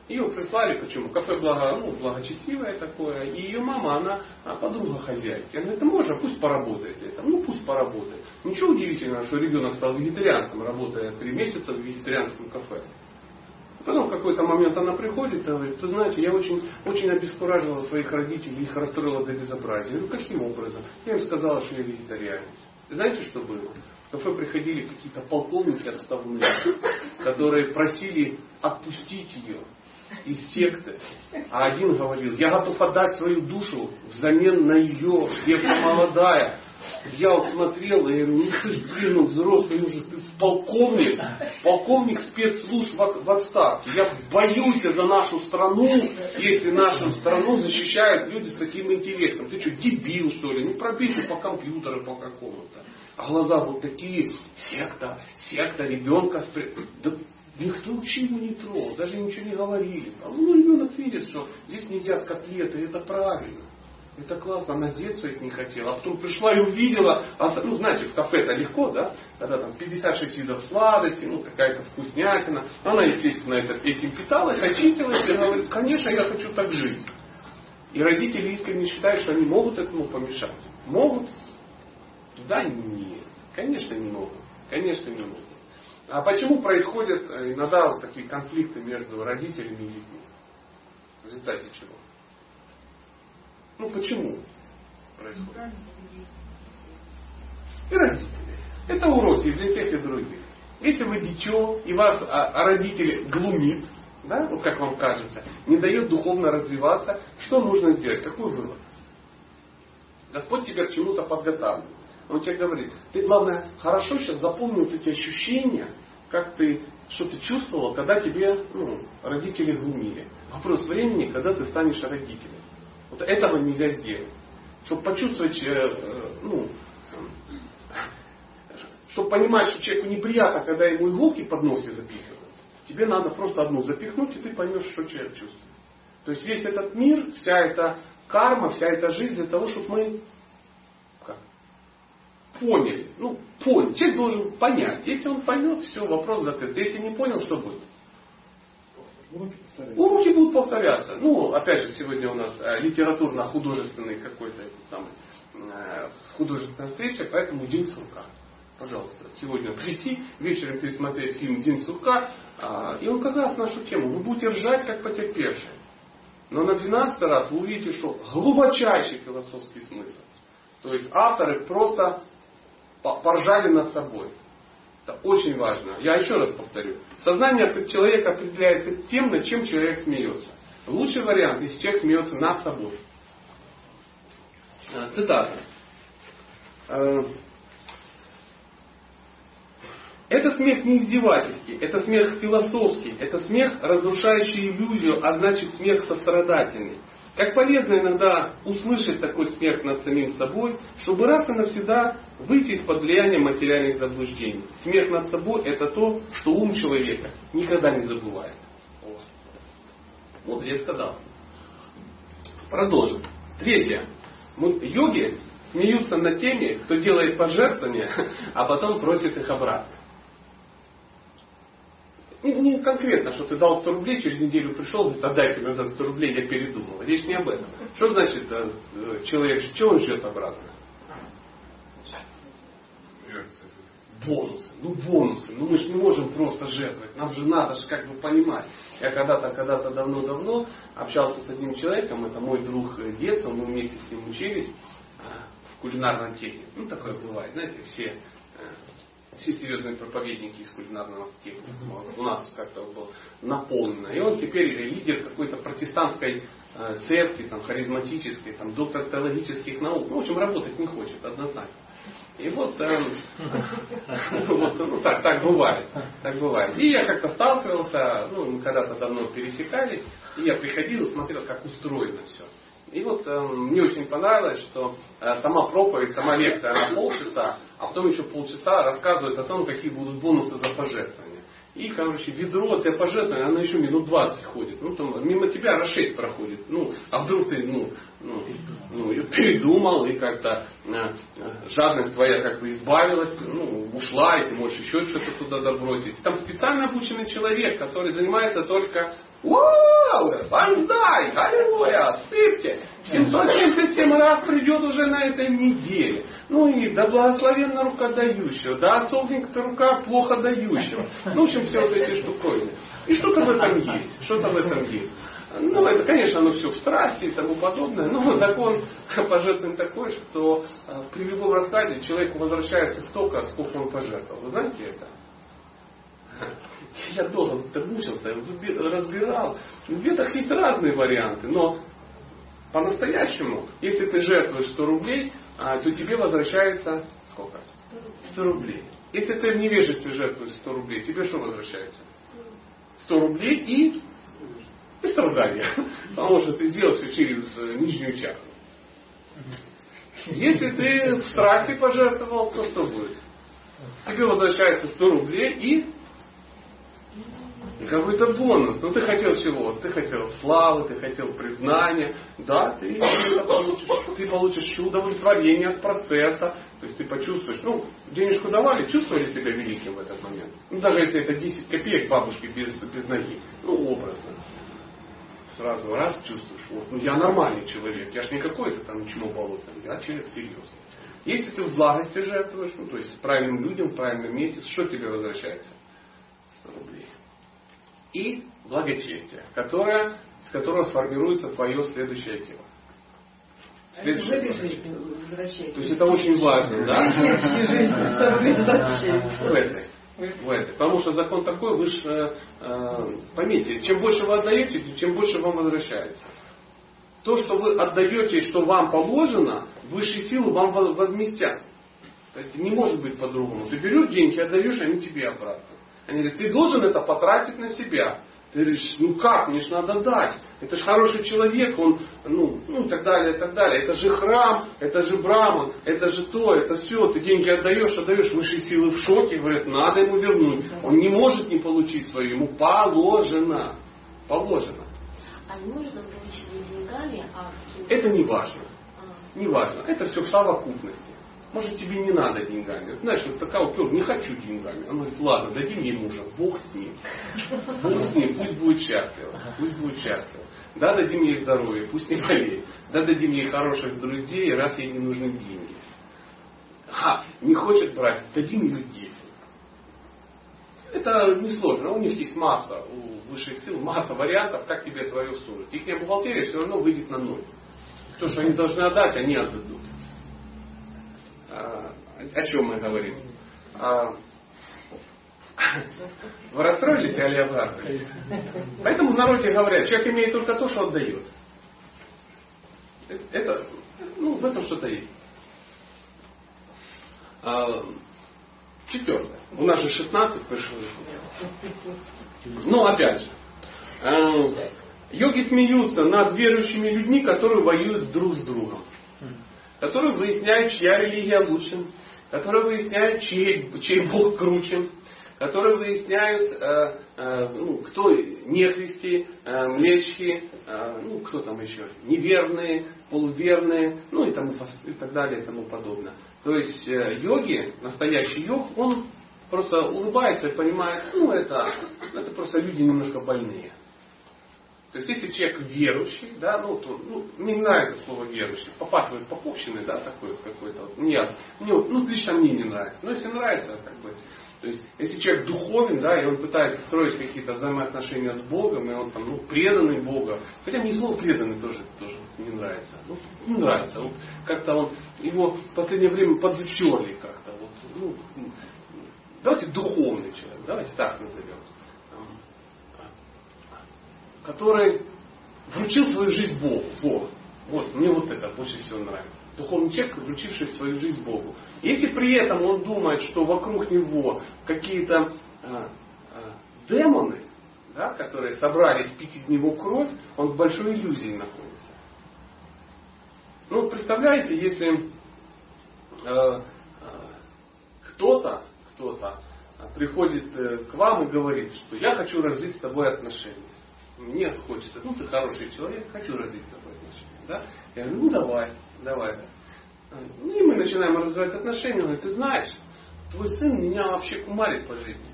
Ее прислали, почему? Кафе благо, ну, благочестивое такое. И ее мама, она а, подруга хозяйки. Она говорит, можно, пусть поработает это. Ну пусть поработает. Ничего удивительного, что ребенок стал вегетарианцем, работая три месяца в вегетарианском кафе. Потом в какой-то момент она приходит и говорит, ты знаете, я очень, очень обескуражила своих родителей, их расстроила до безобразия. Я говорю, каким образом? Я им сказала, что я вегетарианец. И знаете, что было? В кафе приходили какие-то полковники отставные, которые просили отпустить ее из секты. А один говорил, я готов отдать свою душу взамен на ее, девка молодая. Я вот смотрел, и блин, ну взрослый уже, ты полковник, полковник спецслужб в, отставке. Я боюсь за нашу страну, если нашу страну защищают люди с таким интеллектом. Ты что, дебил что ли? Ну пробейте по компьютеру по какому-то. А глаза вот такие, секта, секта, ребенка. Да Никто вообще его не трогал, даже ничего не говорили. А ну, ребенок видит, что здесь не едят котлеты, это правильно. Это классно, она деться их не хотела. А потом пришла и увидела, а, ну знаете, в кафе это легко, да? Когда там 56 видов сладостей, ну какая-то вкуснятина. Она, естественно, это, этим питалась, очистилась и говорит, конечно, я хочу так жить. И родители искренне считают, что они могут этому помешать. Могут? Да нет, конечно не могут. Конечно не могут. А почему происходят э, иногда вот такие конфликты между родителями и детьми? В результате чего? Ну почему происходит? И родители. Это уроки для тех и других. Если вы дитё, и вас а, а родитель глумит, да, вот как вам кажется, не дает духовно развиваться, что нужно сделать? Какой вывод? Господь тебя к чему-то подготавливает. Он тебе говорит, ты главное хорошо сейчас запомни вот эти ощущения, как ты, что ты чувствовал, когда тебе ну, родители глумили. Вопрос времени, когда ты станешь родителем. Вот этого нельзя сделать. Чтобы почувствовать, э, э, ну, чтобы понимать, что человеку неприятно, когда ему иголки под ноги запихивают, тебе надо просто одну запихнуть, и ты поймешь, что человек чувствует. То есть весь этот мир, вся эта карма, вся эта жизнь для того, чтобы мы поняли. Ну, понял. Человек должен понять. Если он поймет, все, вопрос закрыт. Если не понял, что будет? Уроки будут повторяться. Ну, опять же, сегодня у нас э, литературно-художественный какой-то самый, э, художественная встреча, поэтому День сурка. Пожалуйста, сегодня прийти, вечером пересмотреть фильм День сурка, э, и он как раз нашу тему. Вы будете ржать, как потерпевшие. Но на 12 раз вы увидите, что глубочайший философский смысл. То есть авторы просто поржали над собой. Это очень важно. Я еще раз повторю. Сознание человека определяется тем, над чем человек смеется. Лучший вариант, если человек смеется над собой. А, цитата. А, это смех не издевательский, это смех философский, это смех, разрушающий иллюзию, а значит смех сострадательный. Как полезно иногда услышать такой смех над самим собой, чтобы раз и навсегда выйти из-под влияния материальных заблуждений. Смех над собой это то, что ум человека никогда не забывает. Вот я сказал. Продолжим. Третье. Йоги смеются над теми, кто делает пожертвования, а потом просит их обратно. Не, не, конкретно, что ты дал 100 рублей, через неделю пришел, говорит, отдай тебе назад 100 рублей, я передумал. Речь не об этом. Что значит э, э, человек, что он ждет обратно? Бонусы. Ну бонусы. Ну мы же не можем просто жертвовать. Нам же надо же как бы понимать. Я когда-то, когда-то давно-давно общался с одним человеком, это мой друг детства, мы вместе с ним учились в кулинарном технике. Ну такое бывает, знаете, все все серьезные проповедники из кулинарного техникума. У нас как-то был наполнено. И он теперь лидер какой-то протестантской э, церкви, там, харизматической, там, доктор теологических наук. Ну, в общем, работать не хочет, однозначно. И вот, э, вот ну, так, так бывает. Так бывает. И я как-то сталкивался, ну, мы когда-то давно пересекались, и я приходил и смотрел, как устроено все. И вот э, мне очень понравилось, что э, сама проповедь, сама лекция, она полчаса, а потом еще полчаса рассказывает о том, какие будут бонусы за пожертвования. И, короче, ведро для пожертвования, оно еще минут 20 ходит. Ну, там, мимо тебя раз 6 проходит. Ну, а вдруг ты, ну, ну, ну передумал, и как-то э, жадность твоя как бы избавилась, ну, ушла, и ты можешь еще что-то туда добросить. Там специально обученный человек, который занимается только Вау! Бандай! Аллилуйя! Сыпьте! 777 раз придет уже на этой неделе. Ну и да благословенна рука дающего, да отцовник-то рука плохо дающего. Ну, в общем, все вот эти штуковины. И что-то в этом есть. Что-то в этом есть. Ну, это, конечно, оно все в страсти и тому подобное, но закон пожертвования такой, что э, при любом раскладе человеку возвращается столько, сколько он пожертвовал. Вы знаете это? я долго мучился, разбирал. В ветах есть разные варианты, но по-настоящему, если ты жертвуешь 100 рублей, а, то тебе возвращается сколько? 100 рублей. Если ты в невежестве жертвуешь 100 рублей, тебе что возвращается? 100 рублей и страдания. Потому что ты сделал все через э, нижнюю чакру. Если ты в страсти пожертвовал, то что будет? Тебе возвращается 100 рублей и какой-то бонус. Ну ты хотел чего? Ты хотел славы, ты хотел признания. Да, ты получишь. Ты получишь удовлетворение от процесса. То есть ты почувствуешь, ну, денежку давали, чувствовали себя великим в этот момент. Ну, даже если это 10 копеек бабушки без, без ноги. Ну, образно. Сразу раз чувствуешь, вот, ну я нормальный человек, я ж не какой-то там чмо болотный, я человек серьезный. Если ты в благости жертвуешь, ну, то есть правильным людям, в правильном месте, что тебе возвращается? 100 рублей и благочестие, которое, с которого сформируется твое следующее тело. А Следующее То есть это очень важно, да? В этой. В этой. Потому что закон такой, вы же э, э, поймите, чем больше вы отдаете, чем больше вам возвращается. То, что вы отдаете, что вам положено, высшие силы вам возместят. Это не может быть по-другому. Ты берешь деньги, отдаешь, они тебе обратно. Они говорят, ты должен это потратить на себя. Ты говоришь, ну как, мне же надо дать. Это же хороший человек, он, ну, ну и так далее, и так далее. Это же храм, это же браман, это же то, это все. Ты деньги отдаешь, отдаешь, высшие силы в шоке, говорят, надо ему вернуть. Он не может не получить свое, ему положено. Положено. А не может ограничивать деньгами, а... Это не важно. А. Не важно. Это все в совокупности. Может тебе не надо деньгами. Знаешь, вот такая упер, не хочу деньгами. Он говорит, ладно, дадим ей мужа, Бог с ним. Бог с ним, пусть будет счастлив. Пусть будет счастлив. Да, дадим ей здоровье, пусть не болеет. Да, дадим ей хороших друзей, раз ей не нужны деньги. А, не хочет брать, дадим ее детям. Это несложно. У них есть масса, у высших сил масса вариантов, как тебе твое всунуть. Их бухгалтерия все равно выйдет на ноль. То, что они должны отдать, они отдадут. А, о чем мы говорим? А, вы расстроились или обрадовались? Поэтому в народе говорят, человек имеет только то, что отдает. Это, ну, в этом что-то есть. А, четвертое. У нас же 16 пришло. Но опять же, йоги смеются над верующими людьми, которые воюют друг с другом которые выясняют, чья религия лучше, которые выясняют, чей, чей Бог круче, которые выясняют, э, э, ну, кто нехристи, э, млечки, э, ну, кто там еще, неверные, полуверные, ну и, тому, и так далее и тому подобное. То есть э, йоги, настоящий йог, он просто улыбается и понимает, ну это, это просто люди немножко больные. То есть если человек верующий, да, ну, то, ну, не нравится слово верующий, попахивает поповщины, да, такой вот какой-то вот. Нет, мне, ну, лично мне не нравится. Но если нравится, как бы, то есть, если человек духовен, да, и он пытается строить какие-то взаимоотношения с Богом, и он там, ну, преданный Бога, хотя мне слово преданный тоже, тоже не нравится. Ну, не нравится. Вот как-то он, его в последнее время подзатерли как-то. Вот, ну, давайте духовный человек, давайте так назовем который вручил свою жизнь Богу. Вот. Вот, мне вот это больше всего нравится. Духовный человек, вручивший свою жизнь Богу. Если при этом он думает, что вокруг него какие-то а, а, демоны, да, которые собрались пить из него кровь, он в большой иллюзии находится. Ну, представляете, если э, кто-то, кто-то приходит э, к вам и говорит, что я хочу развить с тобой отношения мне хочется, ну ты хороший человек, хочу развить с тобой отношения. Да? Я говорю, ну давай, давай. Ну и мы начинаем развивать отношения. Он говорит, ты знаешь, твой сын меня вообще кумарит по жизни.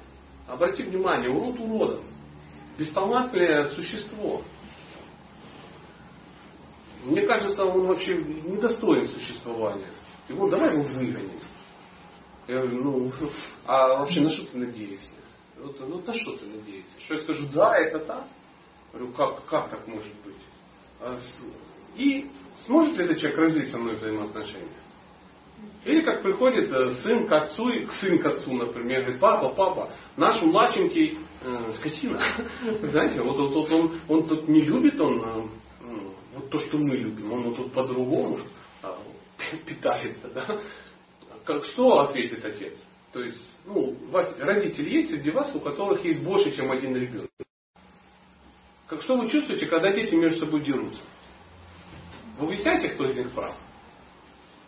Обрати внимание, урод уродом. Бесталантное существо. Мне кажется, он вообще недостоин существования. Его давай его выгоним. Я говорю, ну, а вообще на что ты надеешься? Вот, ну на что ты надеешься? Что я скажу, да, это так? Говорю, как, как так может быть? А и сможет ли этот человек развить со мной взаимоотношения? Или как приходит э, сын к отцу, и сын к отцу, например, говорит, папа, папа, наш младшенький э, скотина. Знаете, вот, вот, вот он, он тут не любит он э, ну, вот то, что мы любим, он вот тут по-другому э, питается. Да? Как, что ответит отец? То есть, ну, у вас родители есть среди вас, у которых есть больше, чем один ребенок. Как что вы чувствуете, когда дети между собой дерутся? Вы выясняете, кто из них прав?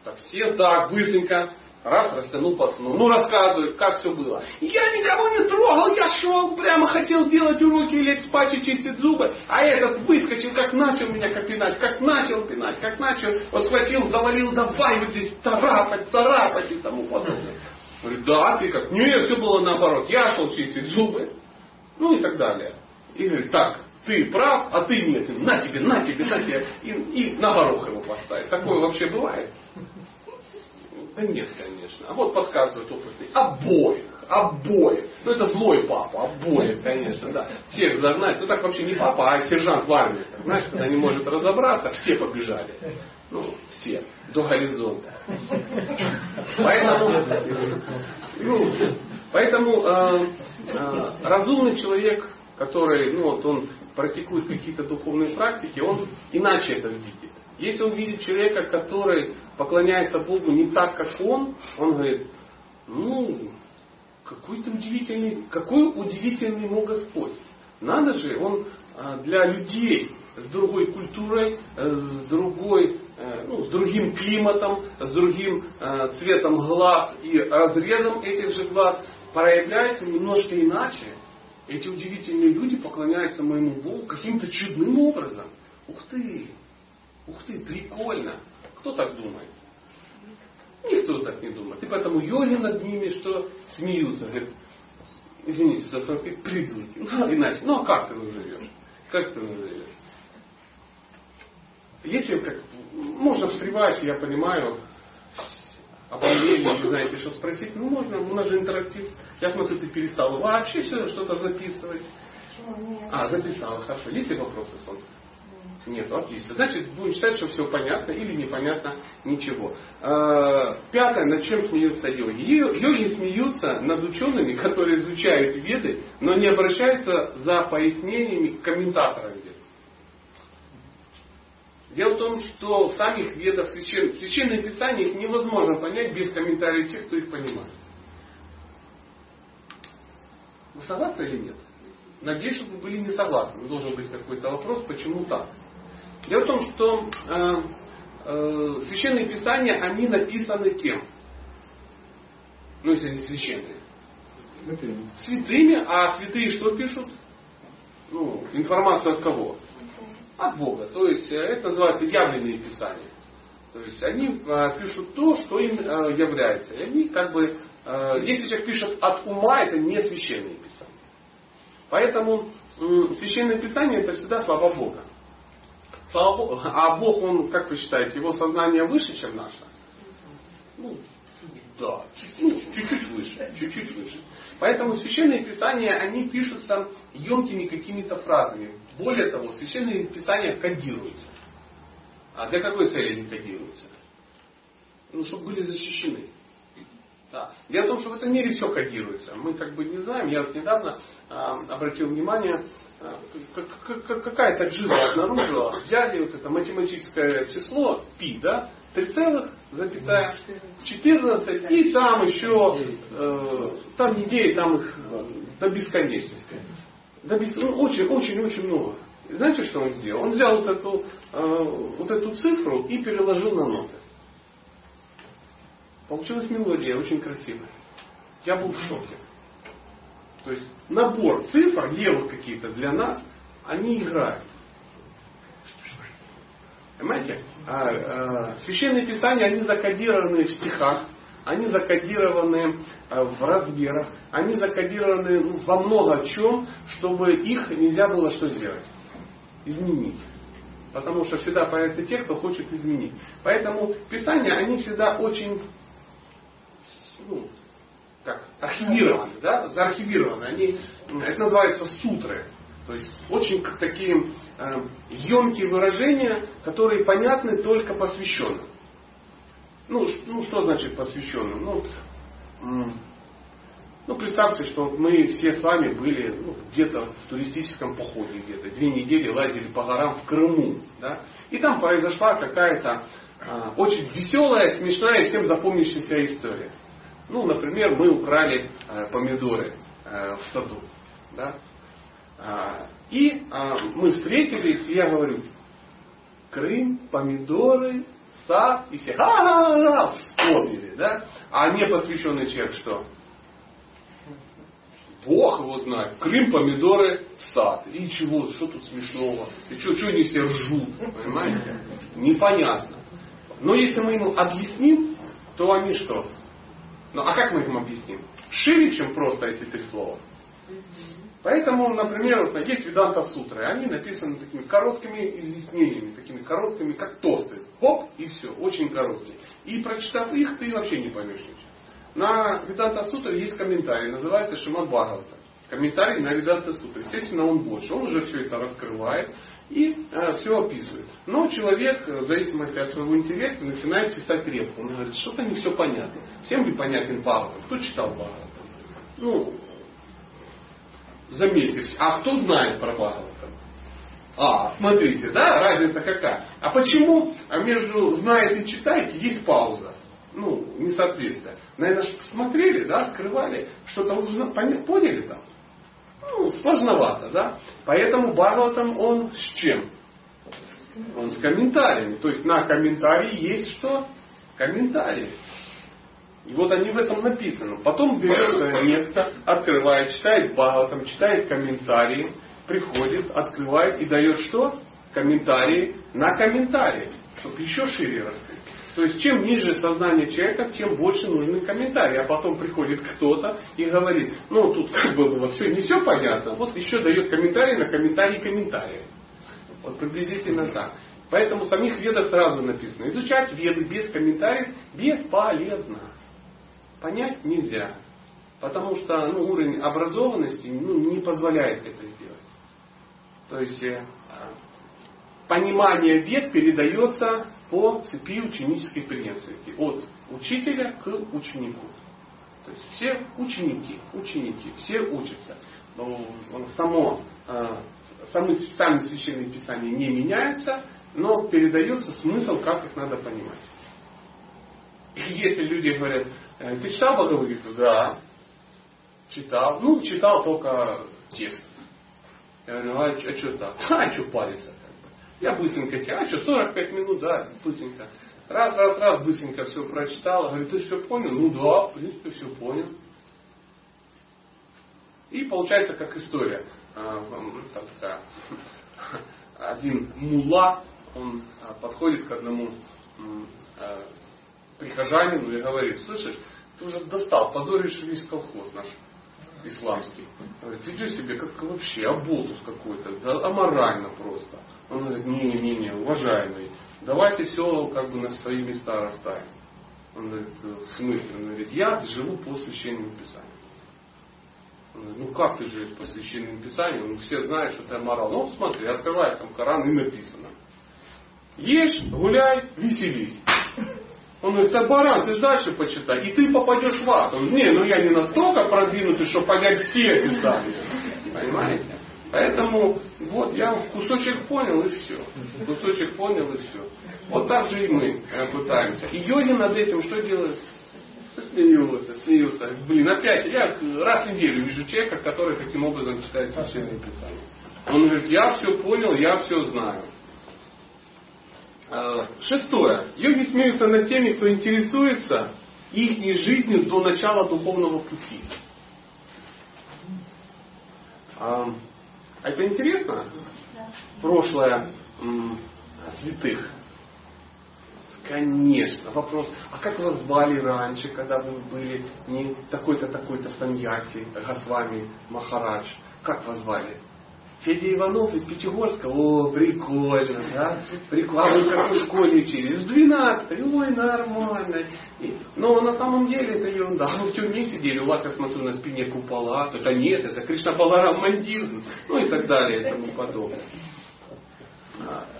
Так, все так, быстренько, раз, растянул пацану. Ну, рассказывай, как все было. Я никого не трогал, я шел, прямо хотел делать уроки, лечь спать и чистить зубы. А этот выскочил, как начал меня пинать, как начал пинать, как начал, вот схватил, завалил, давай вот здесь царапать, царапать и тому подобное. Говорит, да, ты как? Нет, все было наоборот. Я шел чистить зубы, ну и так далее. И говорит, так, ты прав, а ты нет. На тебе, на тебе, на тебе. И, и на горох его поставить. Такое вообще бывает? Да нет, конечно. А вот подсказывает опытный. Обоих. Обоих. Ну это злой папа. Обоих, конечно, да. Всех загнать. Ну так вообще не папа, а сержант в армии. Знаешь, когда не может разобраться, все побежали. Ну, все. До горизонта. Поэтому, ну, поэтому э, э, разумный человек, который, ну вот он практикует какие-то духовные практики, он иначе это видит. Если он видит человека, который поклоняется Богу не так, как он, он говорит, ну, какой то удивительный, какой удивительный мой Господь. Надо же, он а, для людей с другой культурой, э, с другой, э, ну, с другим климатом, с другим э, цветом глаз и разрезом этих же глаз проявляется немножко иначе. Эти удивительные люди поклоняются моему Богу каким-то чудным образом. Ух ты! Ух ты, прикольно! Кто так думает? Никто так не думает. И поэтому йоги над ними что смеются. Говорят, извините за словки, придурки. Ну, иначе. Ну а как ты назовешь? Как ты назовешь? Если как, можно встревать, я понимаю, обо мне или не знаете, что спросить, ну можно, у нас же интерактив. Я смотрю, ты перестал вообще что-то записывать. А, записала, хорошо. Есть ли вопросы, Солнце? Нет, отлично. Значит, будем считать, что все понятно или непонятно ничего. А, пятое, над чем смеются йоги. Йоги смеются над учеными, которые изучают веды, но не обращаются за пояснениями к комментаторам вед. Дело в том, что в самих ведах священ... священные писания их невозможно понять без комментариев тех, кто их понимает. Вы согласны или нет? Надеюсь, что вы были не согласны. Должен быть какой-то вопрос, почему так. Дело в том, что э, э, священные писания, они написаны кем? Ну, если они священные. Святыми. Святыми, а святые что пишут? Ну, информацию от кого? От Бога. То есть э, это называется явленные писания. То есть они э, пишут то, что им э, является. И они как бы, если человек пишет от ума, это не священное писание. Поэтому священное писание это всегда слова Бога. Слава Богу. А Бог, он, как вы считаете, его сознание выше, чем наше? Ну, да, чуть- ну, чуть-чуть выше, чуть-чуть выше. Поэтому священные писания, они пишутся емкими какими-то фразами. Более того, священные писания кодируются. А для какой цели они кодируются? Ну, чтобы были защищены. Да. Дело в том, что в этом мире все кодируется. Мы как бы не знаем. Я вот недавно а, обратил внимание, как- какая-то джива обнаружила, взяли вот это математическое число π, да, 3,14, и там еще, э, там не 9, там их э, до бесконечности. До бес- ну, очень, очень, очень много. И знаете, что он сделал? Он взял вот эту, э, вот эту цифру и переложил на ноты. Получилась мелодия очень красивая. Я был в шоке. То есть набор цифр, левых какие-то для нас, они играют. Понимаете? А, а, священные писания, они закодированы в стихах, они закодированы а, в размерах, они закодированы ну, во много чем, чтобы их нельзя было что сделать? Изменить. Потому что всегда появятся те, кто хочет изменить. Поэтому писания, они всегда очень ну, как, архивированы, да, заархивированы. Они, это называется сутры. То есть очень такие э, емкие выражения, которые понятны только посвященным. Ну, ну что значит посвященным? Ну, ну, представьте, что мы все с вами были ну, где-то в туристическом походе, где-то две недели лазили по горам в Крыму. Да? И там произошла какая-то а, очень веселая, смешная всем запомнившаяся история. Ну, например, мы украли а, помидоры а, в саду. Да? А, и а, мы встретились, и я говорю, Крым, помидоры, сад, и все ха-ха-ха, вспомнили, да? А непосвященный человек что? Бог его знает. Крым, помидоры, сад. И чего, что тут смешного? И что, что они все ржут, понимаете? Непонятно. Но если мы ему объясним, то они что? Ну а как мы им объясним? Шире, чем просто эти три слова. Поэтому, например, вот есть Веданта Сутры, они написаны такими короткими изъяснениями, такими короткими, как тосты. Хоп, и все, очень короткие. И прочитав их, ты вообще не поймешь ничего. На Веданта Сутре есть комментарий, называется Шимат Бхагавата. Комментарий на Веданта Сутре. Естественно, он больше. Он уже все это раскрывает и э, все описывает. Но человек, э, в зависимости от своего интеллекта, начинает читать репку. Он говорит, что-то не все понятно. Всем ли понятен Бхагават? Кто читал Бхагават? Ну, заметьте, а кто знает про Бхагавата? А, смотрите, да, разница какая. А почему между знает и читает есть пауза? Ну, несоответствие. Наверное, ж посмотрели, да, открывали, что-то поня- поняли там? Ну, сложновато, да? Поэтому Бхагаватам он с чем? Он с комментариями. То есть на комментарии есть что? Комментарии. И вот они в этом написаны. Потом берет некто, открывает, читает Бхагаватам, читает комментарии, приходит, открывает и дает что? Комментарии на комментарии, чтобы еще шире раскрыть. То есть чем ниже сознание человека, тем больше нужны комментарии. А потом приходит кто-то и говорит, ну тут как бы вот все, не все понятно, вот еще дает комментарий на комментарий комментария. Вот приблизительно так. Поэтому самих ведах сразу написано, изучать веды без комментариев бесполезно. Понять нельзя. Потому что ну, уровень образованности ну, не позволяет это сделать. То есть э, понимание вед передается по цепи ученической преемственности. От учителя к ученику. То есть все ученики, ученики, все учатся. Но само, э, сами, сами священные писания не меняются, но передается смысл, как их надо понимать. И если люди говорят, «Э, ты читал Бхагавадгиту? Да. Читал. Ну, читал только текст. Я говорю, а, а что так? А что париться? Я быстренько тебе, а что, 45 минут, да, быстренько. Раз, раз, раз, быстренько все прочитал. Говорю, ты все понял? Ну да, в принципе, все понял. И получается как история. А, м, там такая, Один мула, он а, подходит к одному э, прихожанину и говорит, слышишь, ты уже достал, позоришь весь колхоз наш исламский. Говорит, веди себя как вообще оболтус какой-то, да, аморально просто. Он говорит, не-не-не, уважаемый, давайте все как бы на свои места расставим. Он говорит, в смысле? Он говорит, я живу по священному писанию. Он говорит, ну как ты живешь по священному писанию? Ну все знают, что ты аморал. Ну смотри, открывай там Коран и написано. Ешь, гуляй, веселись. Он говорит, да баран, ты дальше почитай, и ты попадешь в ад. Он говорит, не, ну я не настолько продвинутый, что понять все писания. Понимаете? Поэтому вот я кусочек понял и все. Кусочек понял и все. Вот так же и мы э, пытаемся. И йоги над этим что делают? Смеются, смеются. Блин, опять, я раз в неделю вижу человека, который таким образом читает священное писание. Он говорит, я все понял, я все знаю. Э, Шестое. Йоги смеются над теми, кто интересуется их жизнью до начала духовного пути. А, Это интересно? Прошлое святых. Конечно. Вопрос, а как вас звали раньше, когда вы были не такой-то, такой-то в Таньясе, Госвами, Махарадж? Как вас звали? Федя Иванов из Пятигорска, о, прикольно, да? Прикольно, а вы в какой школе учились? В 12 ой, нормально. И, но на самом деле это ерунда. Вы в тюрьме сидели, у вас, я смотрю, на спине купола. Это нет, это Кришна Баларам Мандир. Ну и так далее и тому подобное.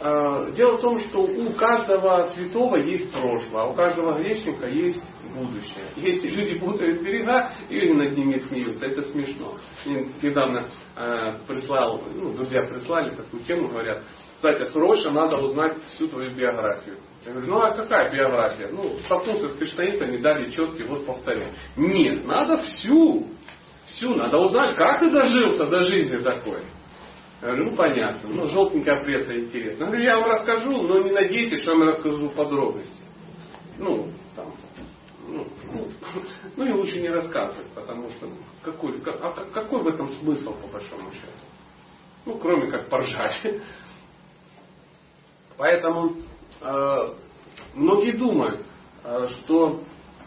А, Дело в том, что у каждого святого есть прошлое, а у каждого грешника есть будущее. Если люди путают берега, и над ними смеются, это смешно. Мне недавно э, прислал, ну, друзья прислали такую тему, говорят, кстати, срочно надо узнать всю твою биографию. Я говорю, ну а какая биография? Ну, столкнулся с Кришнаитами, дали четкий, вот повторяю. Нет, надо всю. Всю, надо узнать, как ты дожился до жизни такой. Говорю, ну понятно, ну желтенькая пресса интересно. Я говорю, я вам расскажу, но не надейтесь, что я вам расскажу подробности. Ну, там, ну, ну, ну и лучше не рассказывать, потому что какой, а какой в этом смысл по большому счету? Ну, кроме как поржать. Поэтому э, многие думают, э, что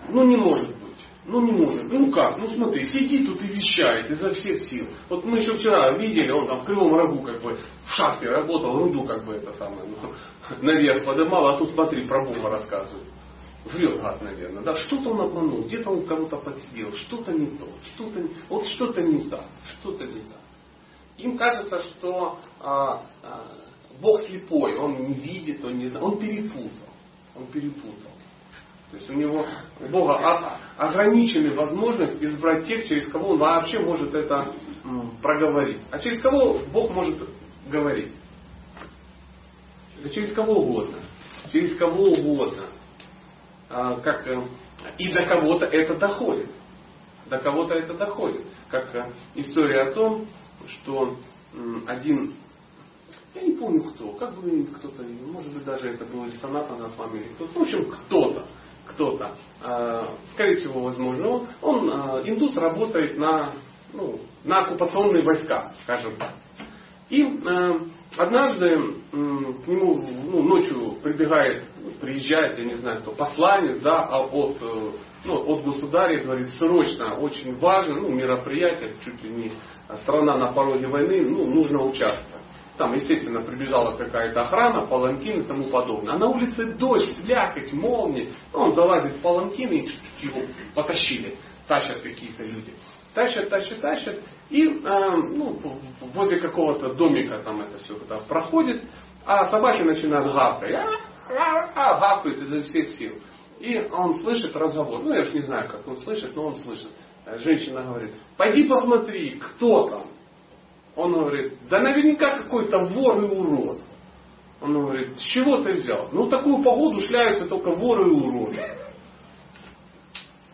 ну не может быть. Ну не может. Ну как? Ну смотри, сидит тут и вещает изо всех сил. Вот мы еще вчера видели, он там в Кривом Рогу как бы в шахте работал, руду как бы это самое, ну, наверх подымал, а тут смотри, про Бога рассказывает. Врет гад, наверное. Да, что-то он обманул, где-то он кого-то подсидел, что-то не то, что-то, вот что-то не так, что-то не так. Им кажется, что а, а, Бог слепой, он не видит, он не знает, он перепутал. Он перепутал. То есть у него у Бога ограничены возможности избрать тех, через кого он вообще может это проговорить. А через кого Бог может говорить? Да через кого угодно. Через кого угодно. А, как, э, и до кого-то это доходит. До кого-то это доходит. Как э, история о том, что один, я не помню кто, как бы кто-то, может быть даже это был или Санатана с вами, или кто-то, в общем кто-то, кто-то, э, скорее всего, возможно, он, он индус работает на, ну, на оккупационные войска, скажем так. И э, однажды к нему ну, ночью прибегает, приезжает, я не знаю кто, посланец, да, а от, э, ну, от государя, говорит, срочно, очень важно, ну, мероприятие, чуть ли не страна на пороге войны, ну, нужно участвовать. Там, естественно, прибежала какая-то охрана, паланкин и тому подобное. А на улице дождь, слякоть, молния. Ну, он залазит в паланкин и чуть-чуть его потащили. Тащат какие-то люди. Тащат, тащат, тащат. И э, ну, возле какого-то домика там это все когда проходит. А собаки начинают гавкать. А, а, а, гавкают изо всех сил. И он слышит разговор. Ну, я же не знаю, как он слышит, но он слышит. Женщина говорит, пойди посмотри, кто там. Он говорит, да наверняка какой-то вор и урод. Он говорит, с чего ты взял? Ну, такую погоду шляются только воры и уроды.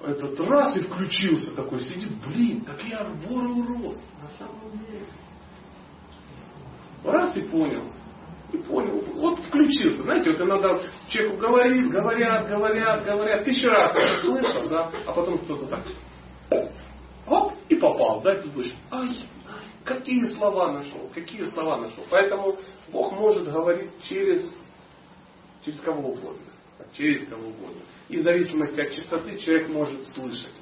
Этот раз и включился такой, сидит, блин, так я вор и урод. На самом деле. Раз и понял. И понял. Вот включился. Знаете, вот иногда человеку говорит, говорят, говорят, говорят. Тысячу раз слышал, да, а потом кто-то так. Оп, и попал, да, и ты думаешь, ай, Какие слова нашел? Какие слова нашел? Поэтому Бог может говорить через, через кого угодно. через кого угодно. И в зависимости от частоты человек может слышать.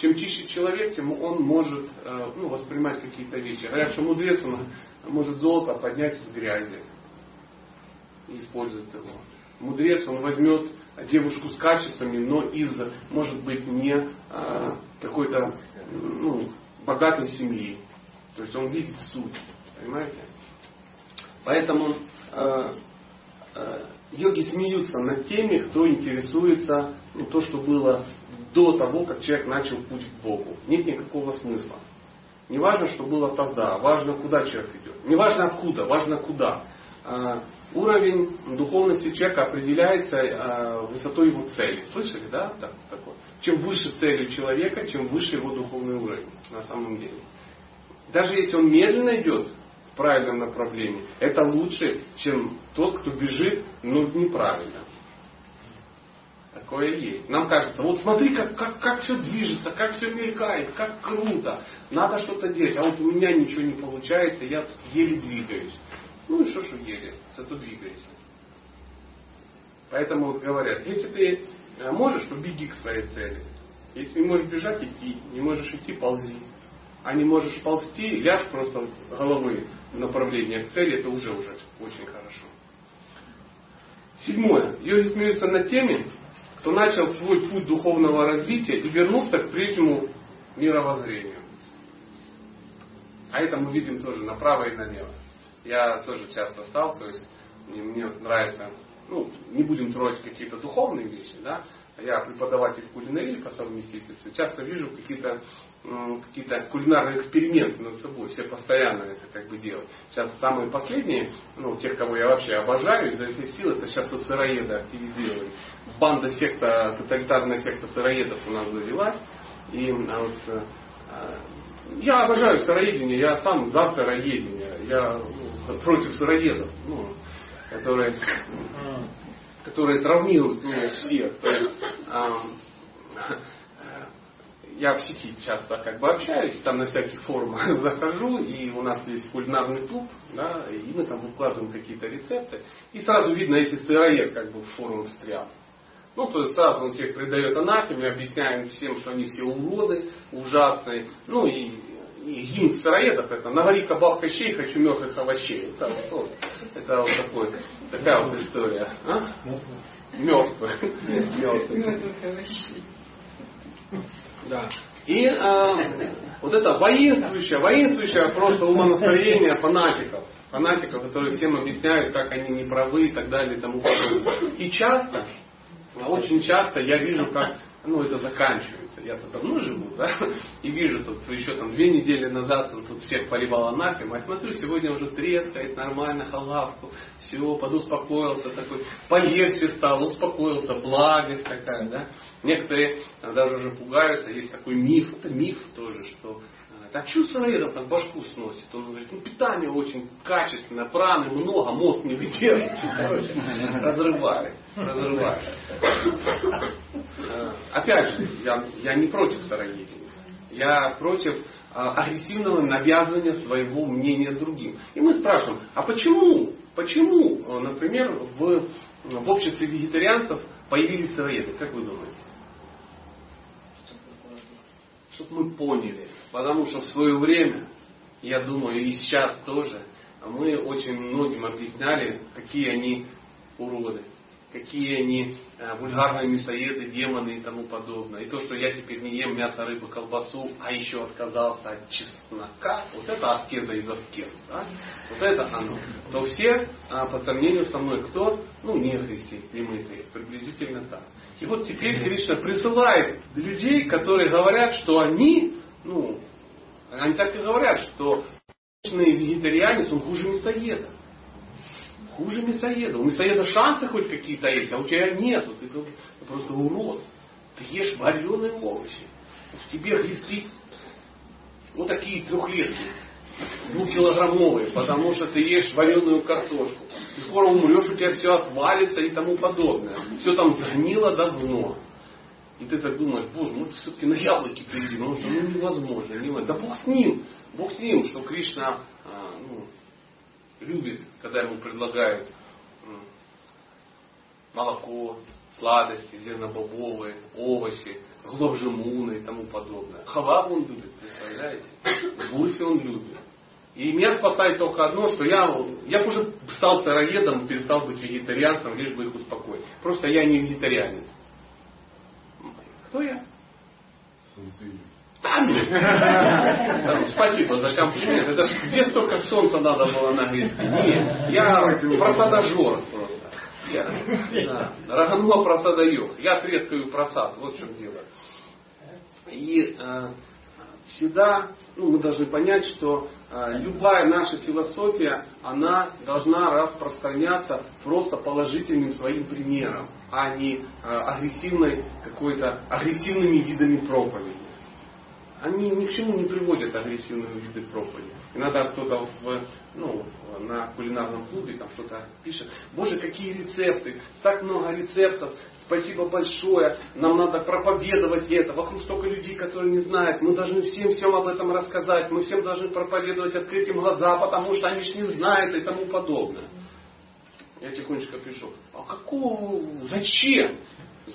Чем чище человек, тем он может э, ну, воспринимать какие-то вещи. Говорят, что мудрец он может золото поднять из грязи и использовать его. Мудрец он возьмет девушку с качествами, но из, может быть, не э, какой-то ну, богатой семьи. То есть он видит суть. Понимаете? Поэтому э, э, йоги смеются над теми, кто интересуется ну, то, что было до того, как человек начал путь к Богу. Нет никакого смысла. Не важно, что было тогда, важно, куда человек идет. Не важно откуда, важно куда. Э, уровень духовности человека определяется э, высотой его цели. Слышали, да? Так, такое. Чем выше цели человека, чем выше его духовный уровень на самом деле. Даже если он медленно идет в правильном направлении, это лучше, чем тот, кто бежит, но неправильно. Такое есть. Нам кажется, вот смотри, как, как, как все движется, как все мелькает, как круто. Надо что-то делать. А вот у меня ничего не получается, я тут еле двигаюсь. Ну и что, что еле, зато двигается. Поэтому вот говорят, если ты э, можешь, то беги к своей цели. Если не можешь бежать, иди. Не можешь идти, ползи. А не можешь ползти, ляжь просто головой в направление к цели, это уже уже очень хорошо. Седьмое. Йоги смеются над теми, кто начал свой путь духовного развития и вернулся к прежнему мировоззрению. А это мы видим тоже направо и налево. Я тоже часто сталкиваюсь, мне нравится, ну, не будем трогать какие-то духовные вещи, да, я преподаватель кулинарии по совместительству, часто вижу какие-то какие-то кулинарные эксперименты над собой, все постоянно это как бы делают. Сейчас самые последние, ну, тех, кого я вообще обожаю, изо всех сил, это сейчас вот сыроеды активизировались. Банда секта, тоталитарная секта сыроедов у нас завелась. И а вот, а, я обожаю сыроедение, я сам за сыроедение, я ну, против сыроедов, ну, которые которые травмируют ну, всех. То есть, э, я в сети часто как бы общаюсь, там на всяких форумах захожу, и у нас есть кулинарный клуб, да, и мы там выкладываем какие-то рецепты. И сразу видно, если сыроед как бы в форум встрял. Ну, то есть сразу он всех придает анафеме, объясняем всем, что они все уроды, ужасные. Ну и, и гимн сыроедов это «Навари-ка бабка щей, хочу мертвых овощей». Это вот, это вот такой, такая вот история. А? Мертвых. Мертвых. Да. И э, вот это воинствующее, воинствующее просто умонастроение фанатиков. Фанатиков, которые всем объясняют, как они неправы и так далее и тому подобное. И часто, очень часто я вижу, как ну, это заканчивается. Я тут давно живу, да, и вижу тут еще там две недели назад он тут всех поливал анафем, а смотрю, сегодня уже трескает нормально халавку, все, подуспокоился такой, полегче стал, успокоился, благость такая, да. Некоторые даже уже пугаются, есть такой миф, это миф тоже, что так что сыроедом так башку сносит? Он говорит, ну питание очень качественное, праны много, мозг не выдержит. Короче, разрывает. Разрывает. Э, опять же, я, я не против сыроедения. Я против а, агрессивного навязывания своего мнения другим. И мы спрашиваем, а почему, почему, э, например, в, в обществе вегетарианцев появились сыроеды? Как вы думаете? Чтобы мы поняли, Потому что в свое время, я думаю, и сейчас тоже, мы очень многим объясняли, какие они уроды, какие они э, вульгарные мясоеды, демоны и тому подобное. И то, что я теперь не ем мясо, рыбу, колбасу, а еще отказался от чеснока, вот это аскеза из аскез. Да? Вот это оно. То все, а, по сравнению со мной, кто? Ну, не христи, не мытые. Приблизительно так. И вот теперь Кришна присылает людей, которые говорят, что они ну, они так и говорят, что вегетарианец, он хуже мясоеда. Хуже мясоеда. У мясоеда шансы хоть какие-то есть, а у тебя нету. Ты, ты просто урод. Ты ешь вареные овощи. В тебе глисты вот такие трехлетки, двухкилограммовые, потому что ты ешь вареную картошку. Ты скоро умрешь, у тебя все отвалится и тому подобное. Все там сгнило давно. И ты так думаешь, боже, может все-таки на яблоки перейди, потому что ну, невозможно, невозможно. Да Бог с ним, Бог с ним, что Кришна а, ну, любит, когда ему предлагают молоко, сладости, зернобобовые, овощи, глобжемуны и тому подобное. Хавабу он любит, представляете? Гурфи он любит. И меня спасает только одно, что я, я уже стал сыроедом, перестал быть вегетарианцем, лишь бы их успокоить. Просто я не вегетарианец. Кто я? Спасибо за комплимент. Это ж где столько солнца надо было нагрести? Нет, я просадожор просто. Я, да, Рагануа просадаек. Я трескаю просад. Вот в чем дело. И э, всегда ну, мы должны понять, что любая наша философия, она должна распространяться просто положительным своим примером, а не э, агрессивной какой-то агрессивными видами проповеди они ни к чему не приводят агрессивные виды проповеди. Иногда кто-то в, ну, на кулинарном клубе там что-то пишет. Боже, какие рецепты, так много рецептов, спасибо большое, нам надо проповедовать это. Вокруг столько людей, которые не знают. Мы должны всем всем об этом рассказать. Мы всем должны проповедовать, открыть им глаза, потому что они ж не знают и тому подобное. Я тихонечко пишу, а какого, зачем?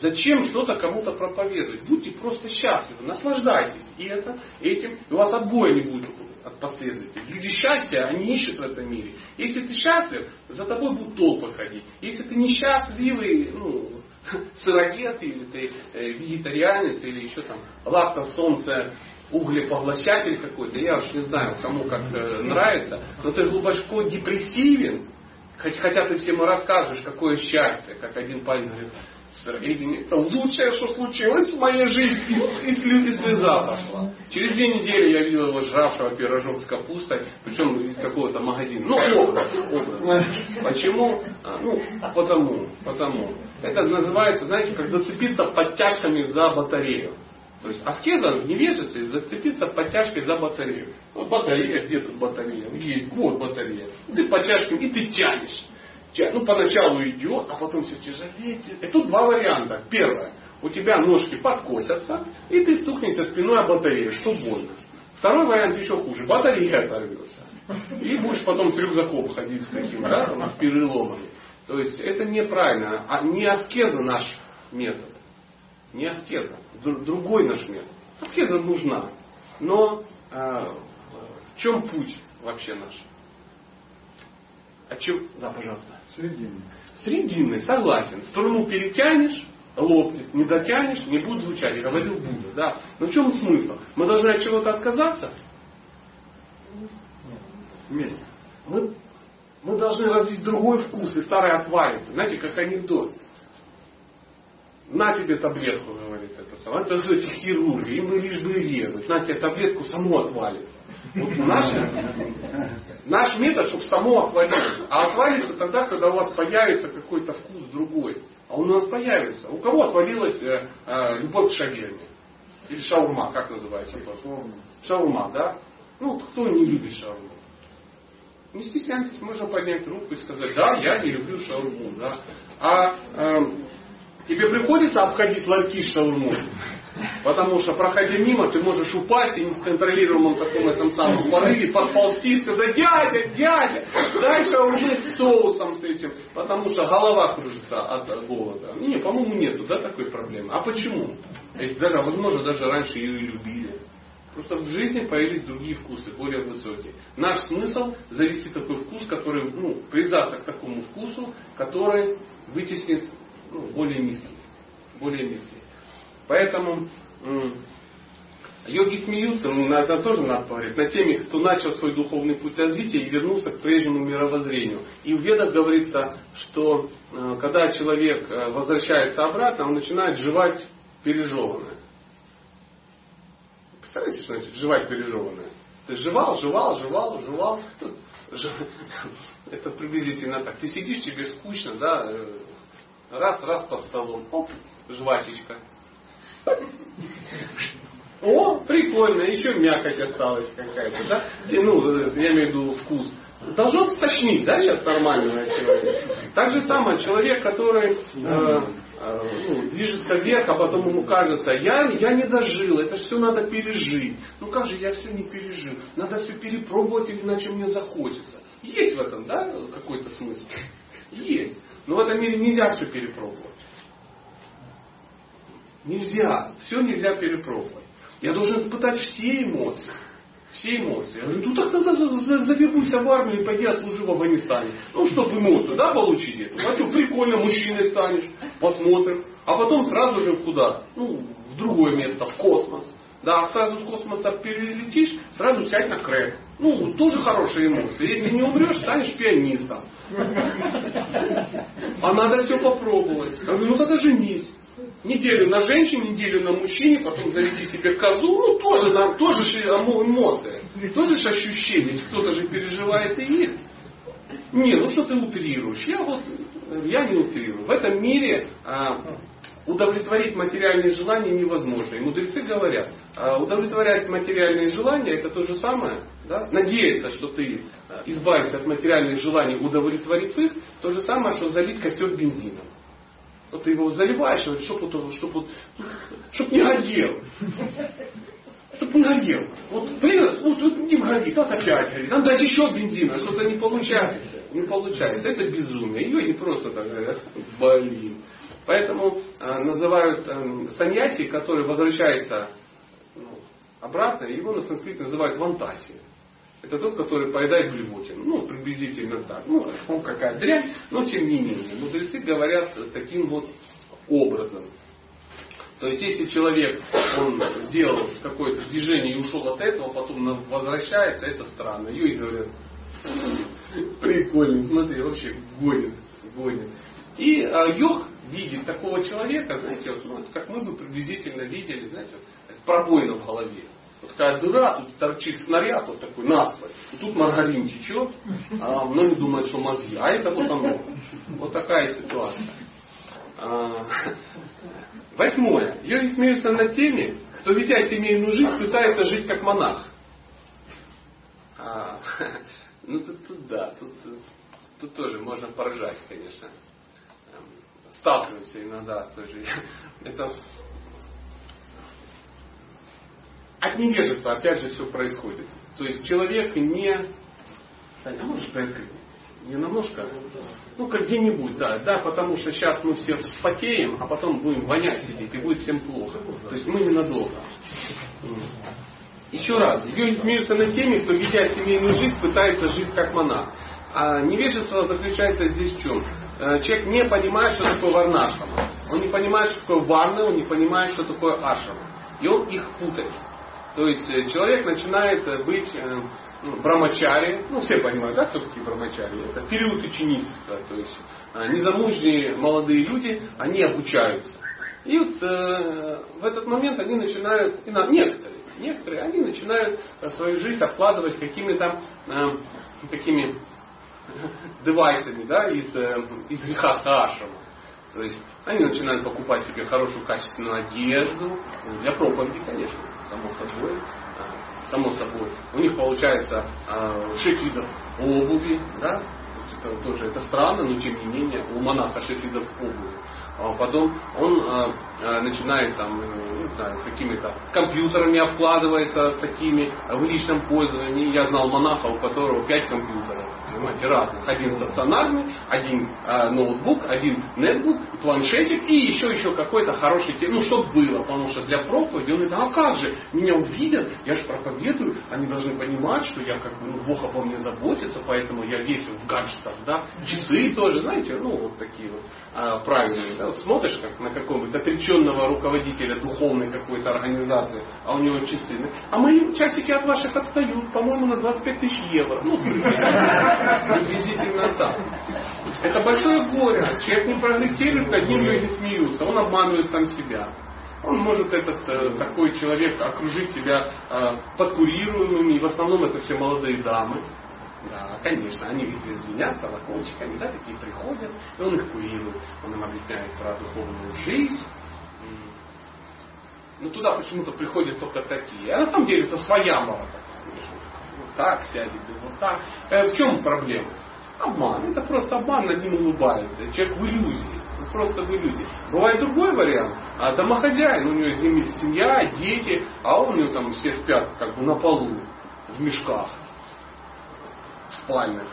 Зачем что-то кому-то проповедовать? Будьте просто счастливы, наслаждайтесь и это, этим, и у вас отбоя не будет от последователей. Люди счастья, они ищут в этом мире. Если ты счастлив, за тобой будут толпы ходить. Если ты несчастливый, ну, сырогет, или ты э, вегетарианец, или еще там лакто солнце углепоглощатель какой-то, я уж не знаю, кому как э, нравится, но ты глубоко депрессивен, хотя ты всем рассказываешь, какое счастье, как один парень говорит, это лучшее, что случилось в моей жизни. И, и, и слеза пошла. Через две недели я видел его жравшего пирожок с капустой, причем из какого-то магазина. Ну, образ. Почему? А, ну, потому, потому. Это называется, знаете, как зацепиться подтяжками за батарею. То есть аскеза в невежестве зацепиться подтяжкой за батарею. Вот батарея, где тут батарея? Есть, вот батарея. Ты подтяжками и ты тянешь ну, поначалу идет, а потом все тяжелее. И тут два варианта. Первое. У тебя ножки подкосятся, и ты стукнешься спиной о батарею, что больно. Второй вариант еще хуже. Батарея оторвется. И будешь потом с рюкзаком ходить с таким, да, с переломами. То есть это неправильно. А не аскеза наш метод. Не аскеза. Другой наш метод. Аскеза нужна. Но э, в чем путь вообще наш? А чем? Да, пожалуйста. Срединный. Срединный, согласен. Струну перетянешь, лопнет, не дотянешь, не будет звучать. Я говорил Будда. Да. Но в чем смысл? Мы должны от чего-то отказаться? Нет. Мы, мы должны развить другой вкус, и старый отвалится. Знаете, как анекдот. На тебе таблетку, говорит это самое. Это же эти хирурги, им бы лишь бы резать. На тебе таблетку, само отвалится. Вот наш, наш метод, чтобы само отвалилось. А отвалится тогда, когда у вас появится какой-то вкус другой. А у нас появится. У кого отвалилась э, э, любовь к шаверме? Или шаурма, как называется? Шаурма. Шаурма, да? Ну, кто не любит шаурму? Не стесняйтесь, можно поднять руку и сказать, да, я не люблю шаурму. Да? А э, тебе приходится обходить ларьки с шаурмой? Потому что, проходя мимо, ты можешь упасть и в контролируемом таком этом самом порыве подползти и сказать, дядя, дядя, дай шаурмы с соусом с этим. Потому что голова кружится от голода. Не, по-моему, нету да, такой проблемы. А почему? Если даже, возможно, даже раньше ее и любили. Просто в жизни появились другие вкусы, более высокие. Наш смысл завести такой вкус, который, ну, привязаться к такому вкусу, который вытеснит ну, более низкий. Более низкий. Поэтому йоги смеются, ну, на это тоже надо говорить, на теме, кто начал свой духовный путь развития и вернулся к прежнему мировоззрению. И в ведах говорится, что э, когда человек э, возвращается обратно, он начинает жевать пережеванное. Представляете, что значит жевать пережеванное? Ты жевал, жевал, жевал, жевал. Это приблизительно так. Ты сидишь, тебе скучно, да, э, раз, раз под столом, оп, жвачечка. О, прикольно, еще мякоть осталась какая-то, да? Ну, я имею в виду вкус. Должно стошнить, да, сейчас нормального человека. Так же самое, человек, который э, э, ну, движется вверх, а потом ему кажется, я, я не дожил, это все надо пережить. Ну как же я все не пережил? Надо все перепробовать, иначе мне захочется. Есть в этом, да, какой-то смысл? Есть. Но в этом мире нельзя все перепробовать. Нельзя. Все нельзя перепробовать. Я должен испытать все эмоции. Все эмоции. Я говорю, ну так тогда завербуйся в армию и пойди отслужи в Афганистане. Ну, чтобы эмоцию, да, получить эту. А что, прикольно, мужчиной станешь, посмотрим. А потом сразу же куда? Ну, в другое место, в космос. Да, сразу с космоса перелетишь, сразу сядь на крэк. Ну, тоже хорошие эмоции. Если не умрешь, станешь пианистом. А надо все попробовать. Я говорю, ну тогда женись. Неделю на женщине, неделю на мужчине, потом заведи себе козу, ну тоже, нам, тоже же эмоции, тоже же ощущения, кто-то же переживает и их. Не, ну что ты утрируешь? Я вот, я не утрирую. В этом мире а, удовлетворить материальные желания невозможно. И мудрецы говорят, а удовлетворять материальные желания это то же самое, да? надеяться, что ты а, избавишься от материальных желаний, удовлетворив их, то же самое, что залить костер бензином. Вот ты его заливаешь, чтобы вот, чтоб, вот, чтоб не горел. Чтоб не горел. Вот принес, ну тут не горит, вот опять горит. Там дать еще бензина, что-то не получается. Не получается. Это безумие. Ее не просто так говорят, блин. Поэтому э, называют э, саньяси, который возвращается ну, обратно, его на санскрите называют вантаси. Это тот, который поедает блевотину. Ну, приблизительно так. Ну, он какая дрянь, но тем не менее. Мудрецы говорят таким вот образом. То есть, если человек, он сделал какое-то движение и ушел от этого, потом возвращается, это странно. Юй говорят, прикольно, смотри, вообще гонит, гонит. И а, йог видит такого человека, знаете, вот, ну, как мы бы приблизительно видели, знаете, вот, пробоина в голове. Такая дыра, тут торчит снаряд вот такой насквозь. И тут маргарин течет, а многие думают, что мозги. А это вот оно. Вот такая ситуация. А, восьмое. Йоги смеются над теми, кто, ведя семейную жизнь, пытается жить как монах. А, ну тут, тут да, тут, тут тоже можно поражать, конечно. Сталкиваемся иногда с той же. Это от невежества опять же все происходит. То есть человек не... Саня, а можешь приоткрыть? Не намножко? Ну, как где-нибудь, да. Да, потому что сейчас мы все вспотеем, а потом будем вонять сидеть, и будет всем плохо. То есть мы ненадолго. Еще раз, ее смеются над теми, кто, ведя семейную жизнь, пытается жить как монах. А невежество заключается здесь в чем? Э, человек не понимает, что такое варнашама. Он не понимает, что такое варна, он не понимает, что такое ашама. И он их путает. То есть э, человек начинает э, быть э, ну, брамачари, ну все понимают, да, кто такие брамачари? Это период ученичества, то есть незамужние молодые люди, они обучаются. И вот э, в этот момент они начинают, и на, некоторые, некоторые, они начинают свою жизнь обкладывать какими-то э, такими девайсами, да, из, э, из греха Ашама. То есть они начинают покупать себе хорошую качественную одежду, ну, для проповеди, конечно само собой. А, само собой. У них получается а, шесть видов обуви, да, это тоже это странно, но тем не менее у монаха шесть видов обуви. А потом он начинает там, ну, не знаю, какими-то компьютерами обкладывается такими в личном пользовании. Я знал монаха, у которого пять компьютеров понимаете, разных. Один стационарный, один э, ноутбук, один нетбук, планшетик и еще еще какой-то хороший, ну, чтобы было, потому что для проповеди он говорит, а как же, меня увидят, я же проповедую, они должны понимать, что я как бы, ну, Бог обо мне заботится, поэтому я весь в гаджетах, да, часы тоже, знаете, ну, вот такие вот э, правильные, да, вот смотришь как на какого-нибудь отреченного руководителя духовной какой-то организации, а у него часы, а мои часики от ваших отстают, по-моему, на 25 тысяч евро, ну, Приблизительно так. Это большое горе. Человек не прогрессирует, над ним люди смеются. Он обманывает сам себя. Он может этот э, такой человек окружить себя э, подкурируемыми, и в основном это все молодые дамы. Да, конечно, они везде звенят колокольчиками, да, такие приходят, и он их курирует, он им объясняет про духовную жизнь. Но туда почему-то приходят только такие. А на самом деле это своя молота так сядет, вот так. Э, в чем проблема? Обман. Это просто обман, над ним улыбаются. Человек в иллюзии. Он просто в иллюзии. Бывает другой вариант. А домохозяин, у него семья, дети, а у него там все спят как бы на полу, в мешках, в спальнях.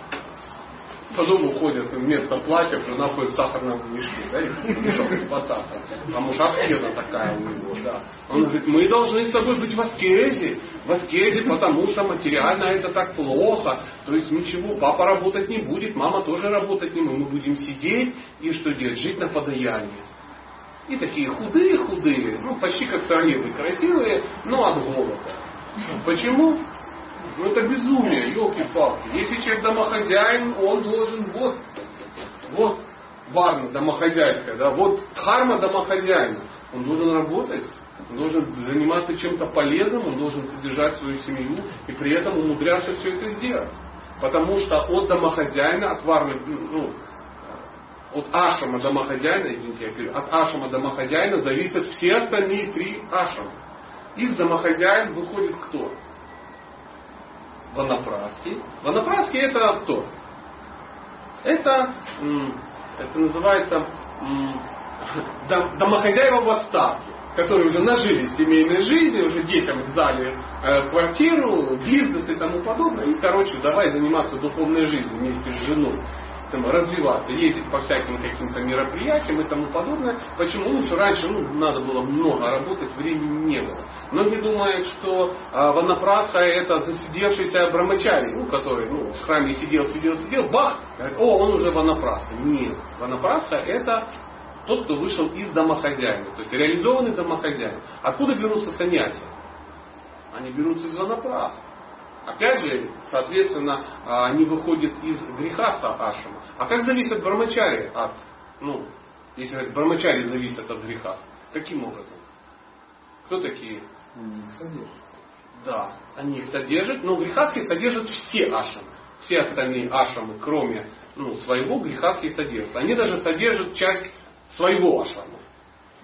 По дому ходят вместо платья, жена ходит в сахарном мешке, да, под сахаром. Потому что аскеза такая у него, да. Он говорит, мы должны с тобой быть в аскезе, в аскезе, потому что материально это так плохо. То есть ничего, папа работать не будет, мама тоже работать не будет. Мы будем сидеть и что делать? Жить на подаянии. И такие худые-худые, ну почти как сорнеты, красивые, но от голода. Почему? Ну это безумие, елки-палки. Если человек домохозяин, он должен вот, вот варна домохозяйская, да, вот дхарма домохозяина. Он должен работать, он должен заниматься чем-то полезным, он должен содержать свою семью и при этом умудряться все это сделать. Потому что от домохозяина, от варны, ну, от ашама домохозяина, извините, я говорю, от ашама домохозяина зависят все остальные три ашама. Из домохозяин выходит кто? Ванапраски. Ванапраски это кто? Это, это называется домохозяева в отставке, которые уже нажили семейной жизни, уже детям сдали э, квартиру, бизнес и тому подобное. И, короче, давай заниматься духовной жизнью вместе с женой развиваться, ездить по всяким каким-то мероприятиям и тому подобное. Почему? Что раньше ну, надо было много работать, времени не было. Многие думают, что а, Ванапрасха это засидевшийся Брамачари, ну, который ну, в храме сидел, сидел, сидел, бах, о, он уже Ванапрасха. Нет, Ванапрасха это тот, кто вышел из домохозяина, то есть реализованный домохозяин. Откуда берутся саньяси? Они берутся из Ванапраха. Опять же, соответственно, а, они выходят из греха ашама. А как зависит брамачари от, ну, если говорить, брамачари зависят от греха? Каким образом? Кто такие? Они их содержат. Да, они их содержат, но грехаски содержат все ашамы. Все остальные ашамы, кроме ну, своего, грехаски содержат. Они даже содержат часть своего ашама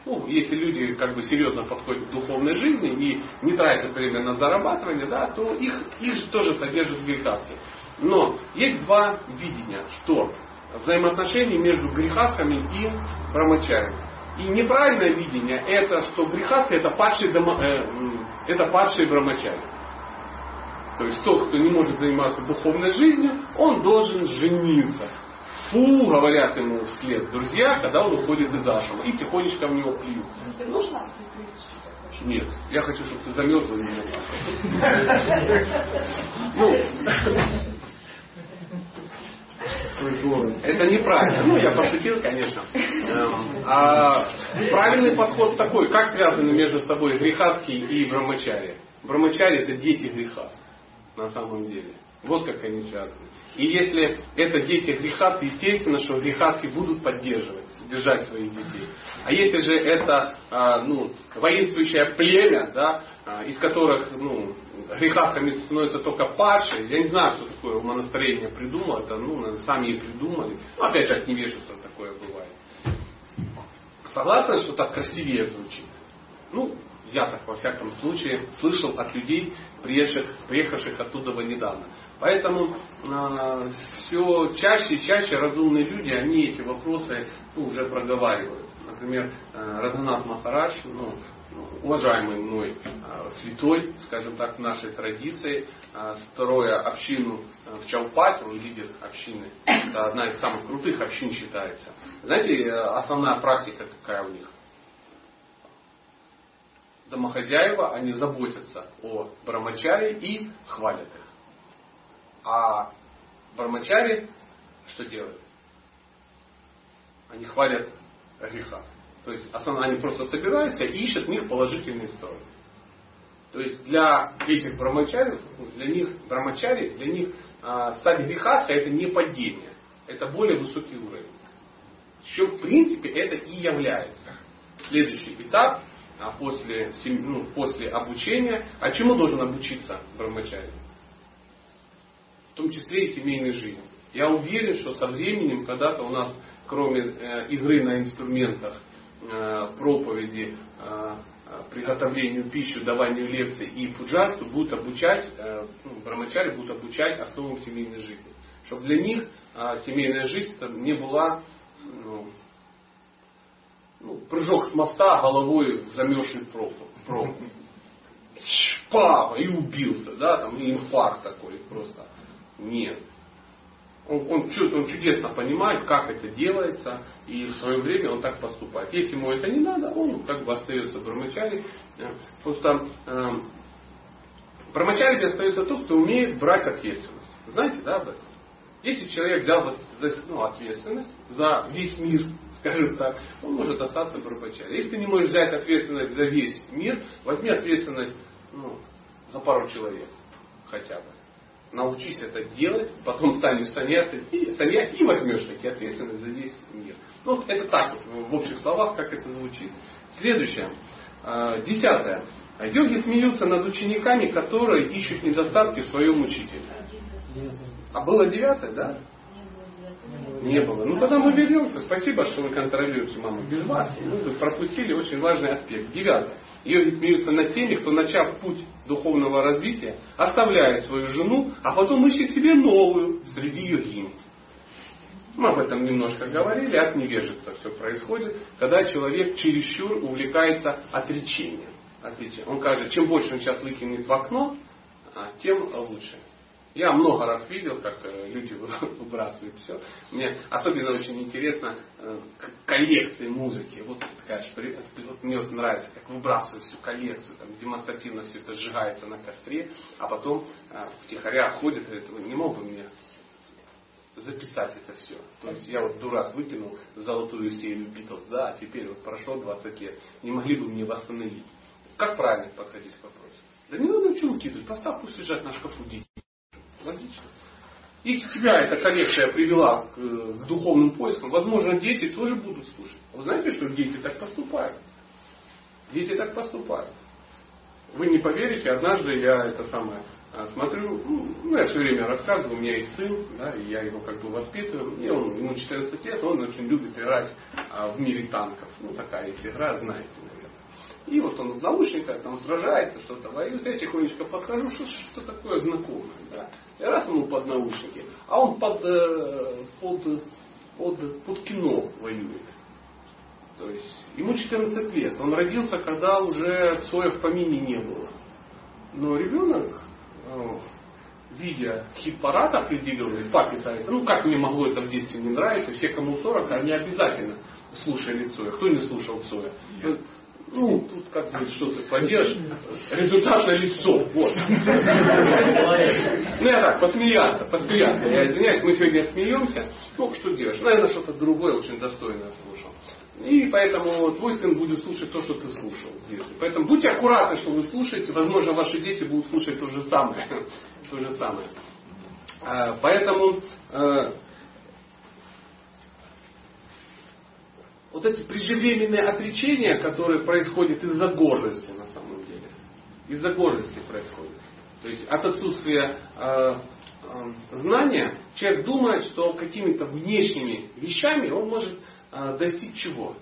ну, если люди как бы серьезно подходят к духовной жизни и не тратят время на зарабатывание, да, то их, их же тоже содержат грехаски. Но есть два видения, что взаимоотношения между грехасками и брамачарями. И неправильное видение это, что грехаски это падшие, дома, э, это падшие брамачари. То есть тот, кто не может заниматься духовной жизнью, он должен жениться. Фу, говорят ему вслед друзья, когда он уходит из ашама. И тихонечко в него плюют. Ну, Нет, я хочу, чтобы ты замерзла и меня Ну, это неправильно. Ну, я пошутил, конечно. Эм, а правильный подход такой. Как связаны между собой грехаски и брамачари? Брамачари это дети греха на самом деле. Вот как они связаны. И если это дети греха, естественно, что грехаски будут поддерживать, содержать своих детей. А если же это а, ну, воинствующее племя, да, а, из которых ну, грехасками становятся только падшие, я не знаю, кто такое умонастроение придумал, это ну, сами и придумали. Ну, опять же, от невежества такое бывает. Согласны, что так красивее звучит? Ну, я так во всяком случае слышал от людей, приехавших, приехавших оттуда недавно. Поэтому э, все чаще и чаще разумные люди, они эти вопросы ну, уже проговаривают. Например, э, Радханат Махарадж, ну, уважаемый мной э, святой, скажем так, в нашей традиции, э, строя общину э, в Чалпате, он лидер общины, это одна из самых крутых общин считается. Знаете, э, основная практика какая у них? Домохозяева, они заботятся о брамачаре и хвалят их. А бармачари что делают? Они хвалят греха. То есть основно они просто собираются и ищут в них положительные стороны. То есть для этих брамачари, для них брамачари, для них а, стать грехаска это не падение. Это более высокий уровень. Что в принципе это и является. Следующий этап а после, ну, после обучения. А чему должен обучиться брамачари? В том числе и семейной жизни. Я уверен, что со временем когда-то у нас, кроме э, игры на инструментах, э, проповеди, э, приготовлению пищи, даванию лекций и пуджасту будут обучать, э, ну, брамачари будут обучать основам семейной жизни. Чтобы для них э, семейная жизнь не была ну, ну, прыжок с моста головой в замерзший пробку. Папа, и убился, да, там, инфаркт такой просто. Нет. Он, он, он чудесно понимает, как это делается, и в свое время он так поступает. Если ему это не надо, он как бы остается брамачари. Просто э, брамачари остается тот, кто умеет брать ответственность. Знаете, да, об этом? Если человек взял за, ну, ответственность за весь мир, скажем так, он может остаться брамачари. Если ты не можешь взять ответственность за весь мир, возьми ответственность ну, за пару человек хотя бы научись это делать, потом станешь саньясой, и, саньяси и возьмешь такие ответственность за весь мир. Ну, это так вот, в общих словах, как это звучит. Следующее. А, десятое. Йоги смеются над учениками, которые ищут недостатки в своем учителе. А было девятое, да? Не было. Ну тогда мы вернемся. Спасибо, что вы контролируете маму. Без вас вы пропустили очень важный аспект. Девятое. Йоги смеются над теми, кто, начав путь духовного развития, оставляет свою жену, а потом ищет себе новую среди йогин. Мы об этом немножко говорили, от невежества все происходит, когда человек чересчур увлекается отречением. отречением. Он кажется, чем больше он сейчас выкинет в окно, а, тем лучше. Я много раз видел, как э, люди выбрасывают все. Мне особенно очень интересно э, коллекции музыки. Вот такая вот мне вот нравится, как выбрасывают всю коллекцию, там демонстративно все это сжигается на костре, а потом э, втихаря ходят и говорят, не мог бы мне записать это все. То есть я вот дурак выкинул золотую серию Битлз, да, а теперь вот прошло 20 лет. Не могли бы мне восстановить. Как правильно подходить к вопросу? Да не надо ничего выкидывать, поставь пусть лежат на шкафу дети. Логично. Если тебя эта коллекция привела к, э, к духовным поискам, возможно, дети тоже будут слушать. Вы знаете, что дети так поступают? Дети так поступают. Вы не поверите, однажды я это самое э, смотрю, ну, я все время рассказываю, у меня есть сын, да, и я его как бы воспитываю, и он, ему 14 лет, он очень любит играть а, в мире танков. Ну, такая есть игра, знаете, и вот он в наушниках там сражается, что-то воюет. Я тихонечко подхожу, что, что такое знакомое. Да? И раз ему под наушники, а он под, э, под, под, под кино воюет. То есть ему 14 лет. Он родился, когда уже Цоя в помине не было. Но ребенок, э, видя хит-парад определенный, папе это, ну как мне могло это в детстве не нравиться, все, кому 40, они обязательно слушали Цоя. Кто не слушал Цоя? Ну, тут как бы что ты поделаешь, результат на лицо. Вот. Ну, я так, посмеяться, посмеяться. Я извиняюсь, мы сегодня смеемся. Ну, что делаешь? Наверное, что-то другое очень достойное слушал. И поэтому твой сын будет слушать то, что ты слушал. Поэтому будьте аккуратны, что вы слушаете. Возможно, ваши дети будут слушать то же самое. То же самое. А, поэтому вот эти преждевременные отречения, которые происходят из-за гордости на самом деле. Из-за гордости происходит. То есть от отсутствия э, э, знания человек думает, что какими-то внешними вещами он может э, достичь чего?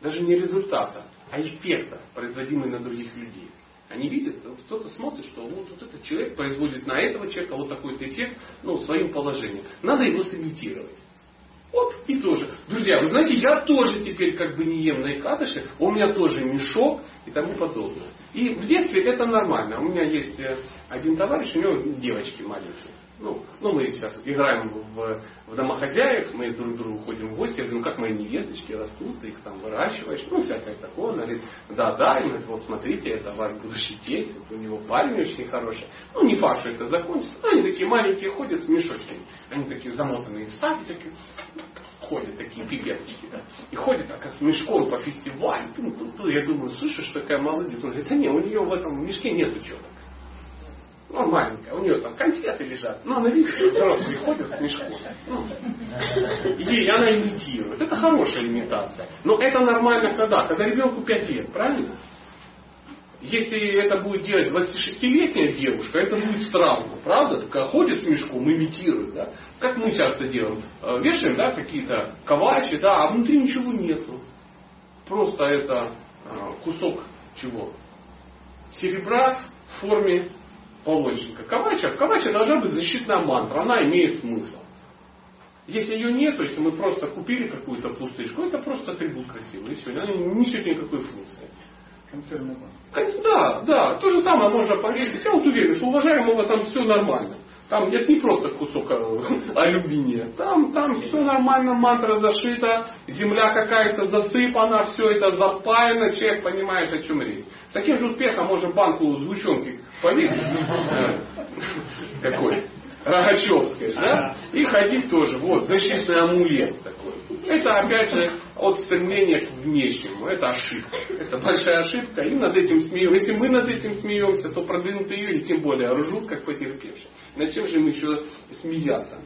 Даже не результата, а эффекта, производимого на других людей. Они видят, кто-то смотрит, что вот, вот этот человек производит на этого человека вот такой-то эффект ну, своим положением. Надо его сымитировать. Вот и тоже. Друзья, вы знаете, я тоже теперь как бы не ем на икатыше, у меня тоже мешок и тому подобное. И в детстве это нормально. У меня есть э, один товарищ, у него девочки маленькие. Ну, ну мы сейчас играем в, в домохозяек, мы друг к другу ходим в гости, я говорю, ну как мои невесточки растут, ты их там выращиваешь, ну всякое такое. Она говорит, да, да, и вот смотрите, это ваш будущий тесть, вот у него парень очень хороший. Ну не факт, что это закончится. Они такие маленькие ходят с мешочками. Они такие замотанные в саде, такие ходят такие пипеточки, да, и ходят так с мешком по фестивалю. Ту, ту, ту. Я думаю, слышишь, такая молодец. Он говорит, да нет, у нее в этом мешке нет учета. Ну, маленькая, у нее там конфеты лежат. Ну, она видит, что взрослые ходят с мешком. Ну, и она имитирует. Это хорошая имитация. Но это нормально когда? Когда ребенку 5 лет, правильно? Если это будет делать 26-летняя девушка, это будет странно, правда? Такая ходит с мешком, имитирует, да? Как мы часто делаем. Э, вешаем, да, какие-то ковачи, да, а внутри ничего нету. Просто это э, кусок чего? Серебра в форме полочника. Ковача, ковача должна быть защитная мантра, она имеет смысл. Если ее нет, то есть мы просто купили какую-то пустышку, это просто атрибут красивый, и все, она не несет никакой функции. Концерный банк. Да, да, то же самое можно повесить. Я вот уверен, что уважаемого там все нормально. Там нет не просто кусок э, алюминия. Там, там все нормально, мантра зашита, земля какая-то засыпана, все это заспаяно, человек понимает, о чем речь. С таким же успехом можно банку сгущенки повесить. Э, какой? Рогачевской, да? И ходить тоже. Вот, защитный амулет такой. Это опять же от стремления к внешнему. Это ошибка. Это большая ошибка. И над этим смеемся. Если мы над этим смеемся, то продвинутые люди тем более ржут, как потерпевшие. Над чем же им еще смеяться?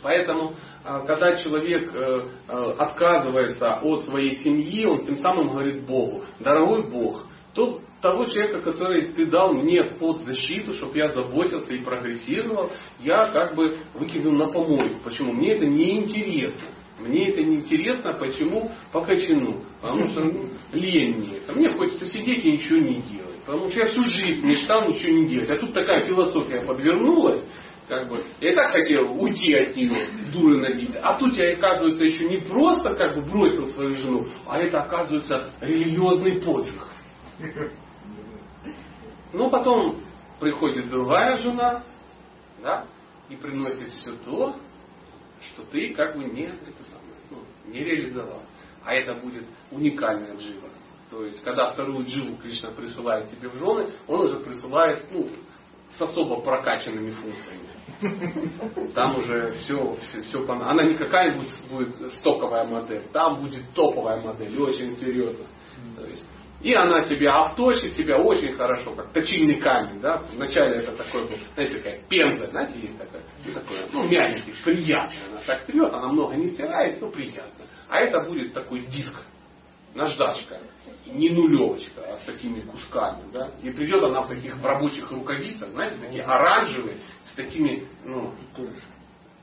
Поэтому, а, когда человек э, э, отказывается от своей семьи, он тем самым говорит Богу, дорогой Бог, то того человека, который ты дал мне под защиту, чтобы я заботился и прогрессировал, я как бы выкинул на помойку. Почему? Мне это не интересно. Мне это не интересно, почему? По кочану. Потому что ну, лень мне. А мне хочется сидеть и ничего не делать. Потому что я всю жизнь мечтал ничего не делать. А тут такая философия подвернулась, как бы, я так хотел уйти от нее, дуры набитые. А тут я, оказывается, еще не просто как бы бросил свою жену, а это, оказывается, религиозный подвиг. Но потом приходит другая жена, да, и приносит все то, что ты как бы не, это самое, ну, не реализовал. А это будет уникальная джива. То есть, когда вторую дживу Кришна присылает тебе в жены, он уже присылает ну, с особо прокачанными функциями. Там уже все, все, все она не какая-нибудь будет стоковая модель, там будет топовая модель, очень серьезно. То есть, и она тебя обточит тебя очень хорошо, как точильный камень. Да? Вначале это такой был, знаете, такая пенза, знаете, есть такая, ну, ну, мягенький, приятный. Она так трет, она много не стирает, но приятно. А это будет такой диск, наждачка, не нулевочка, а с такими кусками. Да? И придет она в таких рабочих рукавицах, знаете, такие оранжевые, с такими, ну,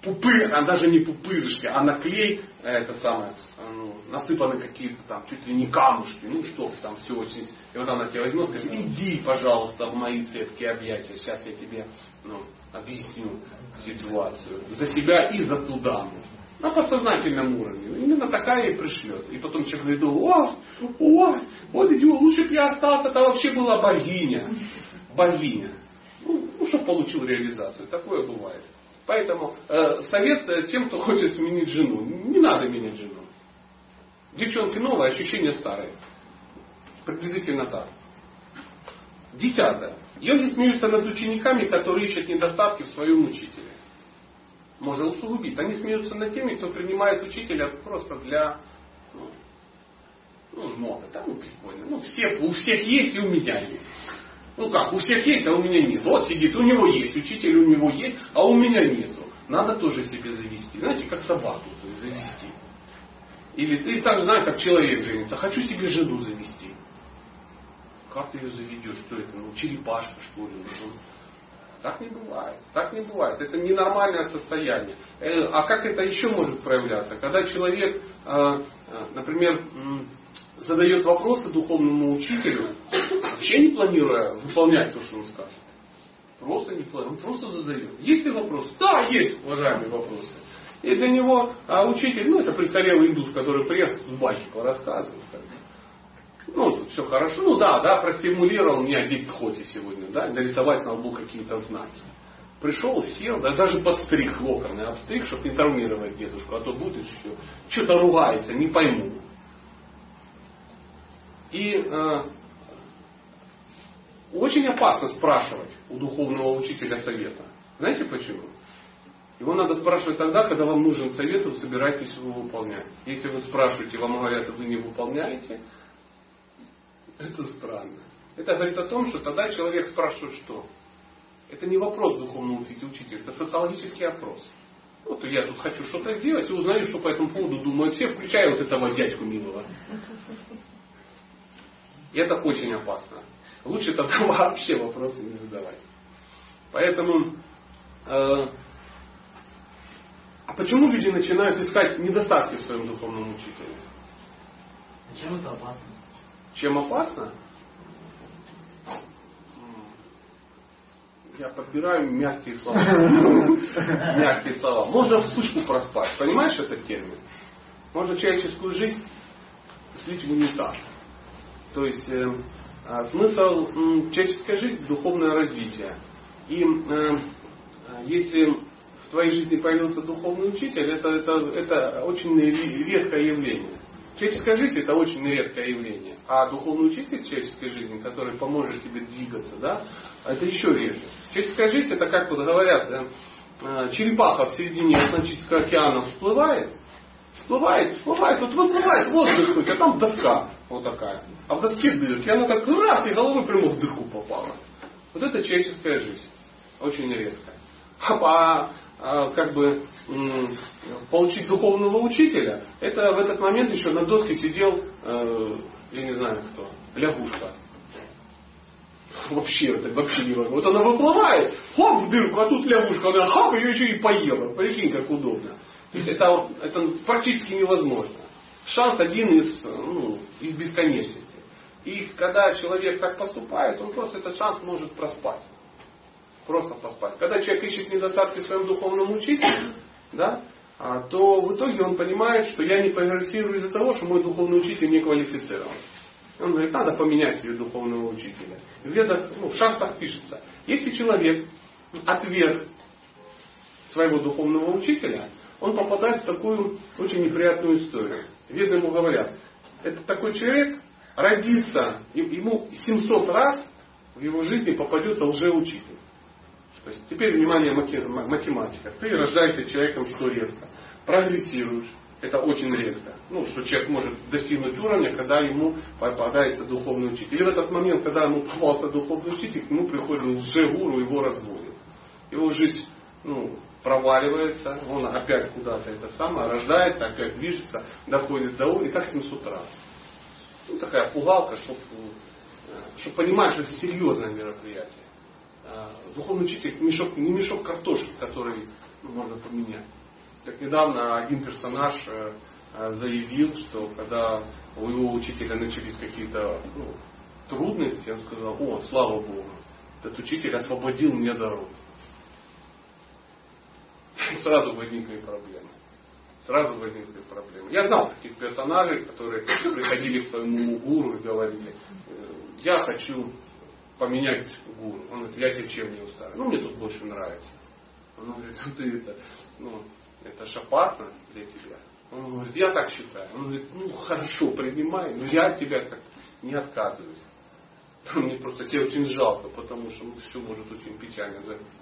пупыр, а даже не пупырышки, а на клей это самое, ну, насыпаны какие-то там чуть ли не камушки, ну что там все очень. И вот она тебя возьмет скажет, иди, пожалуйста, в мои цепкие объятия, сейчас я тебе ну, объясню ситуацию. За себя и за ту даму. На подсознательном уровне. Именно такая и пришлет. И потом человек говорит, о, о, вот идиот, лучше бы я остался, это вообще была богиня. Богиня. Ну, ну чтобы получил реализацию. Такое бывает. Поэтому э, совет э, тем, кто хочет сменить жену. Не надо менять жену. Девчонки новые, ощущения старые. Приблизительно так. Десятое. Йоги смеются над учениками, которые ищут недостатки в своем учителе. Можно усугубить. Они смеются над теми, кто принимает учителя просто для ну, ну моды. Да, ну прикольно. Ну, все, у всех есть и у меня есть. Ну как, у всех есть, а у меня нет. Вот сидит, у него есть, учитель у него есть, а у меня нету. Надо тоже себе завести. Знаете, как собаку завести. Или ты так знаешь, как человек женится. Хочу себе жену завести. Как ты ее заведешь? Что это? Ну, черепашка, что ли? Ну, так не бывает. Так не бывает. Это ненормальное состояние. Э, а как это еще может проявляться? Когда человек, э, э, например, задает вопросы духовному учителю, вообще не планируя выполнять то, что он скажет. Просто не планируя, он просто задает. Есть ли вопросы? Да, есть, уважаемые вопросы. И для него а учитель, ну это престарелый индус, который приехал, тут байки порассказывает. Ну, тут все хорошо. Ну да, да, простимулировал меня Дикхоти сегодня, да, нарисовать на лбу какие-то знаки. Пришел, сел, да даже подстриг локоны, обстриг, чтобы не травмировать дедушку, а то будет еще. Что-то ругается, не пойму. И э, очень опасно спрашивать у духовного учителя совета. Знаете почему? Его надо спрашивать тогда, когда вам нужен совет, вы собираетесь его выполнять. Если вы спрашиваете, вам говорят, вы не выполняете, это странно. Это говорит о том, что тогда человек спрашивает, что? Это не вопрос духовного учителя, это социологический опрос. Вот я тут хочу что-то сделать и узнаю, что по этому поводу думают все, включая вот этого дядьку милого. И это очень опасно. Лучше тогда вообще вопросы не задавать. Поэтому, э, а почему люди начинают искать недостатки в своем духовном учителе? Чем это опасно? Чем опасно? Я подбираю мягкие слова. Мягкие слова. Можно вспышку проспать. Понимаешь этот термин? Можно человеческую жизнь слить в унитаз. То есть э, а, смысл э, человеческой жизни – духовное развитие. И э, Если в твоей жизни появился духовный учитель, это, это, это очень редкое явление. Человеческая жизнь это очень редкое явление. А духовный учитель человеческой жизни, который поможет тебе двигаться, да, это еще реже. Человеческая жизнь это как вот говорят, э, черепаха в середине Атлантического океана всплывает, всплывает, всплывает, тут выплывает воздух хоть, а там доска вот такая. А в доске дырки, она так раз и головой прямо в дырку попала. Вот это человеческая жизнь. Очень редко. А, а как бы получить духовного учителя, это в этот момент еще на доске сидел, э, я не знаю кто, лягушка. Вообще, это вообще невозможно. Вот она выплывает, хоп, в дырку, а тут лягушка, она хоп, ее еще и поела. Прикинь, как удобно. То есть это, это практически невозможно. Шанс один из, ну, из бесконечности. И когда человек так поступает, он просто этот шанс может проспать. Просто проспать. Когда человек ищет недостатки в своем духовном учителе, да, а, то в итоге он понимает, что я не прогрессирую из-за того, что мой духовный учитель не квалифицирован. Он говорит, надо поменять себе духовного учителя. В ведах, ну, в шахтах пишется, если человек отверг своего духовного учителя, он попадает в такую очень неприятную историю. Веды ему говорят, это такой человек родится, ему 700 раз в его жизни попадется лжеучитель. То есть теперь внимание математика. Ты рождаешься человеком, что редко. Прогрессируешь. Это очень редко. Ну, что человек может достигнуть уровня, когда ему попадается духовный учитель. Или в этот момент, когда ему попался духовный учитель, к нему приходит лжегуру, его разводит. Его жизнь ну, проваливается, он опять куда-то это самое, рождается, опять движется, доходит до уровня, и так 700 раз. Ну, такая пугалка, чтобы чтобы понимать, что это серьезное мероприятие. А, духовный учитель мешок, не мешок картошки, который ну, можно поменять. Как недавно один персонаж э, э, заявил, что когда у его учителя начались какие-то ну, трудности, он сказал, о, слава Богу, этот учитель освободил мне дорогу. Сразу возникли проблемы. Сразу возникли проблемы. Я знал таких персонажей, которые приходили к своему гуру и говорили, «Э, я хочу поменять гуру. Он говорит, я тебе чем не устраиваю. Ну, мне тут больше нравится. Он говорит, ты это, ну, это ж опасно для тебя. Он говорит, я так считаю. Он говорит, ну хорошо, принимай, но я от тебя как не отказываюсь. Мне просто тебе очень жалко, потому что ну, все может очень печально закончиться.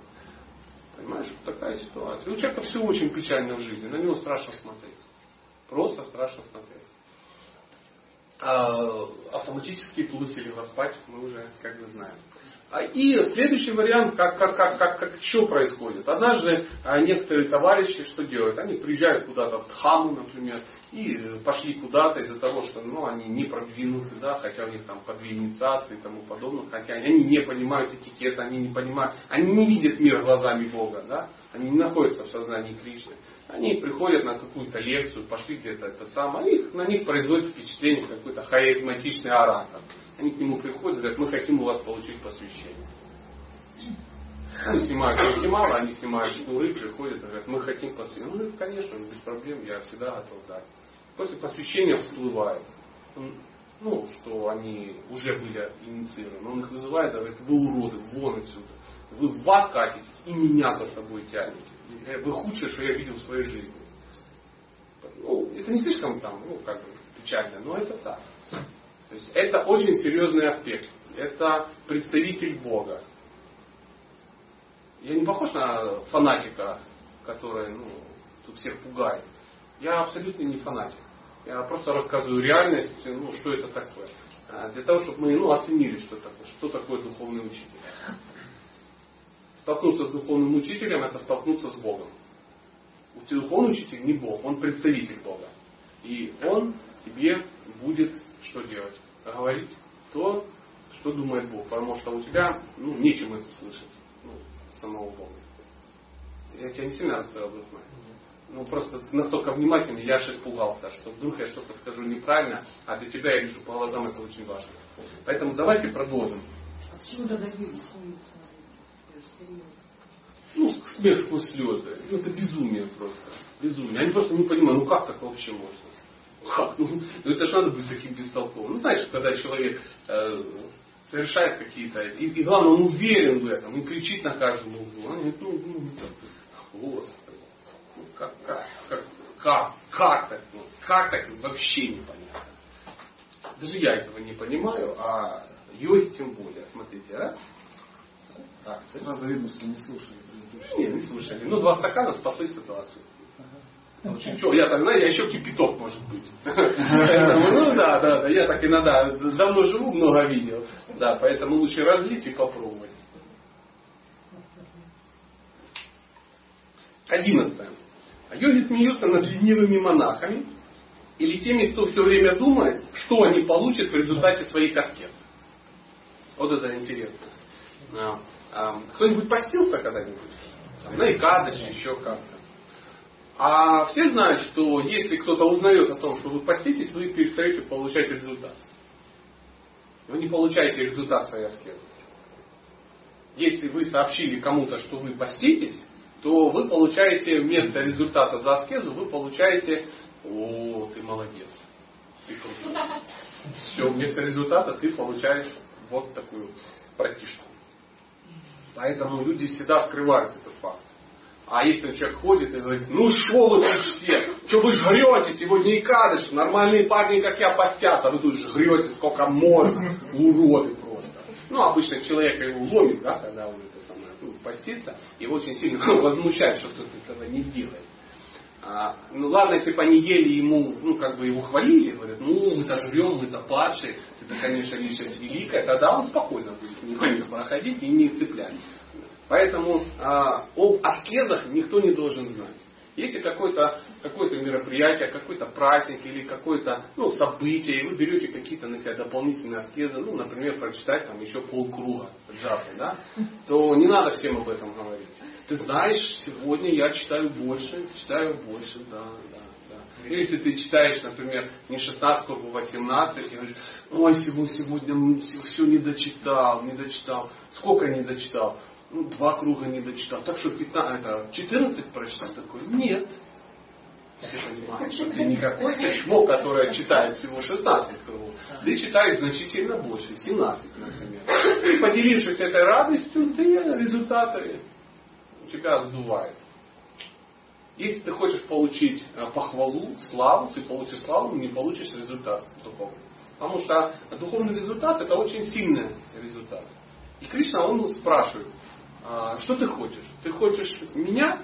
Понимаешь, такая ситуация. У человека все очень печально в жизни, на него страшно смотреть. Просто страшно смотреть. А автоматические плысели воспать мы уже как бы знаем. А, и следующий вариант, как, как, как, как, как что происходит. Однажды а, некоторые товарищи что делают? Они приезжают куда-то в Тхаму, например, и пошли куда-то из-за того, что ну, они не продвинуты, да, хотя у них там по две инициации и тому подобное, хотя они не понимают этикет, они не понимают, они не видят мир глазами Бога, да, они не находятся в сознании Кришны. Они приходят на какую-то лекцию, пошли где-то это самое, и на них производит впечатление какой-то харизматичный оратор. Они к нему приходят и говорят, мы хотим у вас получить посвящение. Они снимают максималы, они снимают шнуры, приходят и говорят, мы хотим посвящение. Ну, конечно, без проблем, я всегда готов дать. После посвящения всплывает, ну, что они уже были инициированы. Он их называет, говорит, вы уроды, вон отсюда. Вы в ад катитесь и меня за собой тянете. Вы худшее, что я видел в своей жизни. Ну, это не слишком там, ну, как бы печально, но это так. То есть это очень серьезный аспект. Это представитель Бога. Я не похож на фанатика, который ну, тут всех пугает. Я абсолютно не фанатик. Я просто рассказываю реальность, ну, что это такое. А, для того, чтобы мы ну, оценили, что такое, что такое духовный учитель. Столкнуться с духовным учителем, это столкнуться с Богом. Духовный учитель не Бог, он представитель Бога. И он тебе будет что делать? Говорить то, что думает Бог. Потому что у тебя ну, нечем это слышать. Ну, самого Бога. Я тебя не сильно расстроил, друг мой. Ну, просто настолько внимательный, я аж испугался, что вдруг я что-то скажу неправильно, а для тебя я вижу по глазам это очень важно. Поэтому давайте продолжим. А почему тогда? Серьезно. Ну, смех сквозь слезы. Ну, это безумие просто. Безумие. Они просто не понимают, ну как так вообще можно? Как? Ну, ну это же надо быть таким бестолковым. Ну, знаешь, когда человек э, совершает какие-то... И, и главное, он уверен в этом, и кричит на каждом углу. Он говорит, ну, ну, ну, Господи, ну, как, как, как, как, как так, ну, как так, вообще непонятно. Даже я этого не понимаю, а йоги тем более. Смотрите, а? Так, Сразу видно, что не слушали. Не, не слушали. Ну, два стакана спасли ситуацию. Ну, что, я знаю, я еще кипяток может быть. Ну да, да, да, я так иногда давно живу, много видел. Да, поэтому лучше разлить и попробовать. Одиннадцатое. Йоги смеются над ленивыми монахами или теми, кто все время думает, что они получат в результате своих аскет. Вот это интересно. Кто-нибудь постился когда-нибудь? На Икадыше, еще как-то. А все знают, что если кто-то узнает о том, что вы поститесь, вы перестаете получать результат. Вы не получаете результат своей аскезы. Если вы сообщили кому-то, что вы поститесь, то вы получаете вместо результата за аскезу, вы получаете, о, ты молодец, ты крутой. Все, вместо результата ты получаешь вот такую практичку. Поэтому люди всегда скрывают этот факт. А если человек ходит и говорит, ну что вы тут все, что вы жрете, сегодня и кадыш, нормальные парни, как я, постятся, а вы тут жрете сколько можно, уроды просто. Ну, обычно человека его ловит, да, когда он это самое, ну, постится, его очень сильно возмущает, что кто-то этого не делает. А, ну ладно, если бы они ели ему, ну как бы его хвалили, говорят, ну мы-то жрем, мы-то падшие, это, конечно, личность великая, тогда он спокойно будет мимо них проходить и не цеплять. Поэтому а, об аскезах никто не должен знать. Если какое-то какое мероприятие, какой-то праздник или какое-то ну, событие, и вы берете какие-то на себя дополнительные аскезы, ну, например, прочитать там еще полкруга джапы, да, то не надо всем об этом говорить. Ты знаешь, сегодня я читаю больше, читаю больше, да, да. да. Или если ты читаешь, например, не 16, сколько 18, и говоришь, ой, сегодня, сегодня все не дочитал, не дочитал. Сколько не дочитал? ну, два круга не дочитал. Так что 15, это 14 прочитал такой? Нет. Все понимают, что ты не какой-то чмо, которое читает всего 16 кругов. Ты читаешь значительно больше, 17, например. И поделившись этой радостью, ты результаты тебя сдувает. Если ты хочешь получить э, похвалу, славу, ты получишь славу, не получишь результат духовный. Потому что духовный результат это очень сильный результат. И Кришна, он спрашивает, а, что ты хочешь? Ты хочешь меня?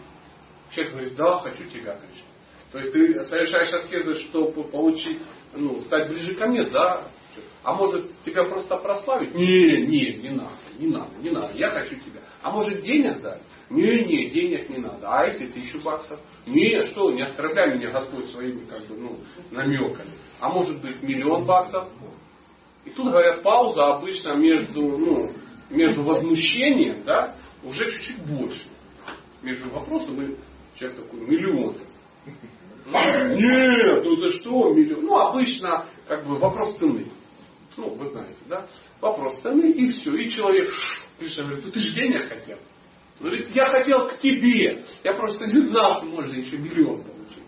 Человек говорит, да, хочу тебя, Кришна. То есть ты совершаешь аскезы, чтобы получить, ну, стать ближе ко мне, да. А может тебя просто прославить? Не, не, не надо, не надо, не надо, я хочу тебя. А может денег дать? Не, не, денег не надо. А если тысячу баксов? Не, что, не оскорбляй меня Господь своими как бы, ну, намеками. А может быть миллион баксов? И тут говорят, пауза обычно между, ну, между возмущением, да, уже чуть-чуть больше. Между вопросом и человек такой, миллион. Нет, ну за что миллион? Ну, обычно, как бы, вопрос цены. Ну, вы знаете, да? Вопрос цены, и все. И человек, Кришна говорит, ну ты же денег хотел. Он говорит, я хотел к тебе. Я просто не знал, что можно еще миллион получить.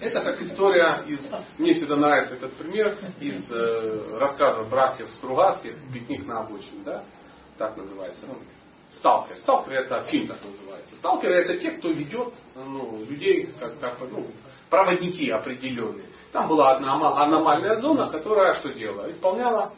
Это как история из, мне всегда нравится этот пример, из э, рассказа братьев Стругацких, «Пикник на обочине», да? Так называется. Сталкер. Сталкер это фильм так называется. Сталкеры это те, кто ведет ну, людей, как, как ну, проводники определенные. Там была одна аномальная зона, которая что делала? Исполняла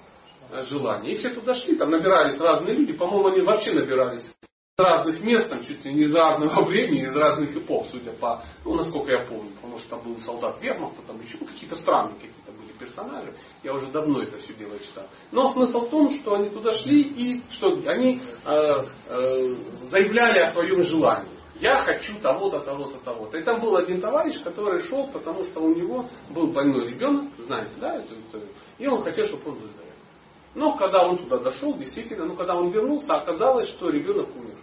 э, желание. И все туда шли, там набирались разные люди. По-моему, они вообще набирались разных мест, там, чуть ли не из разного времени, из разных эпох, судя по, ну, насколько я помню. Потому что там был солдат Вермахта, там еще какие-то странные какие-то были персонажи. Я уже давно это все дело читал. Но смысл в том, что они туда шли и что они э, э, заявляли о своем желании. Я хочу того-то, того-то, того-то. И там был один товарищ, который шел, потому что у него был больной ребенок, знаете, да, и он хотел, чтобы он выздоровел. Но когда он туда дошел, действительно, но когда он вернулся, оказалось, что ребенок умер.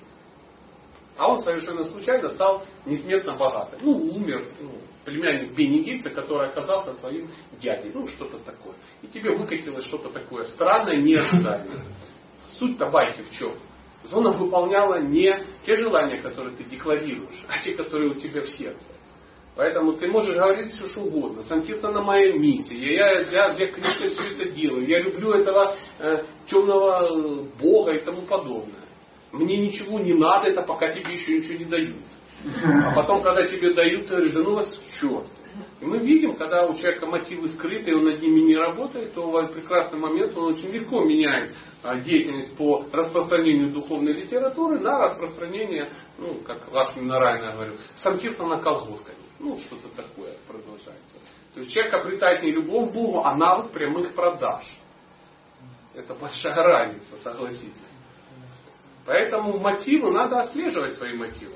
А он совершенно случайно стал несметно богатым. Ну, умер, ну, племянник Бенедикта, который оказался твоим дядей. Ну, что-то такое. И тебе выкатилось что-то такое странное, неожиданное. Суть-то байки в чем? Зона выполняла не те желания, которые ты декларируешь, а те, которые у тебя в сердце. Поэтому ты можешь говорить все, что угодно. Сантиста на моей миссии. Я, я для Кришны все это делаю. Я люблю этого э, темного э, Бога и тому подобное. Мне ничего не надо, это пока тебе еще ничего не дают. А потом, когда тебе дают, ты говоришь, да ну вас в черт. И мы видим, когда у человека мотивы скрыты, и он над ними не работает, то в прекрасный момент он очень легко меняет а, деятельность по распространению духовной литературы на распространение, ну, как ваш Минорально говорил, самтирта на колготками. Ну, что-то такое продолжается. То есть человек обретает не любовь к Богу, а навык прямых продаж. Это большая разница, согласитесь. Поэтому мотивы, надо отслеживать свои мотивы.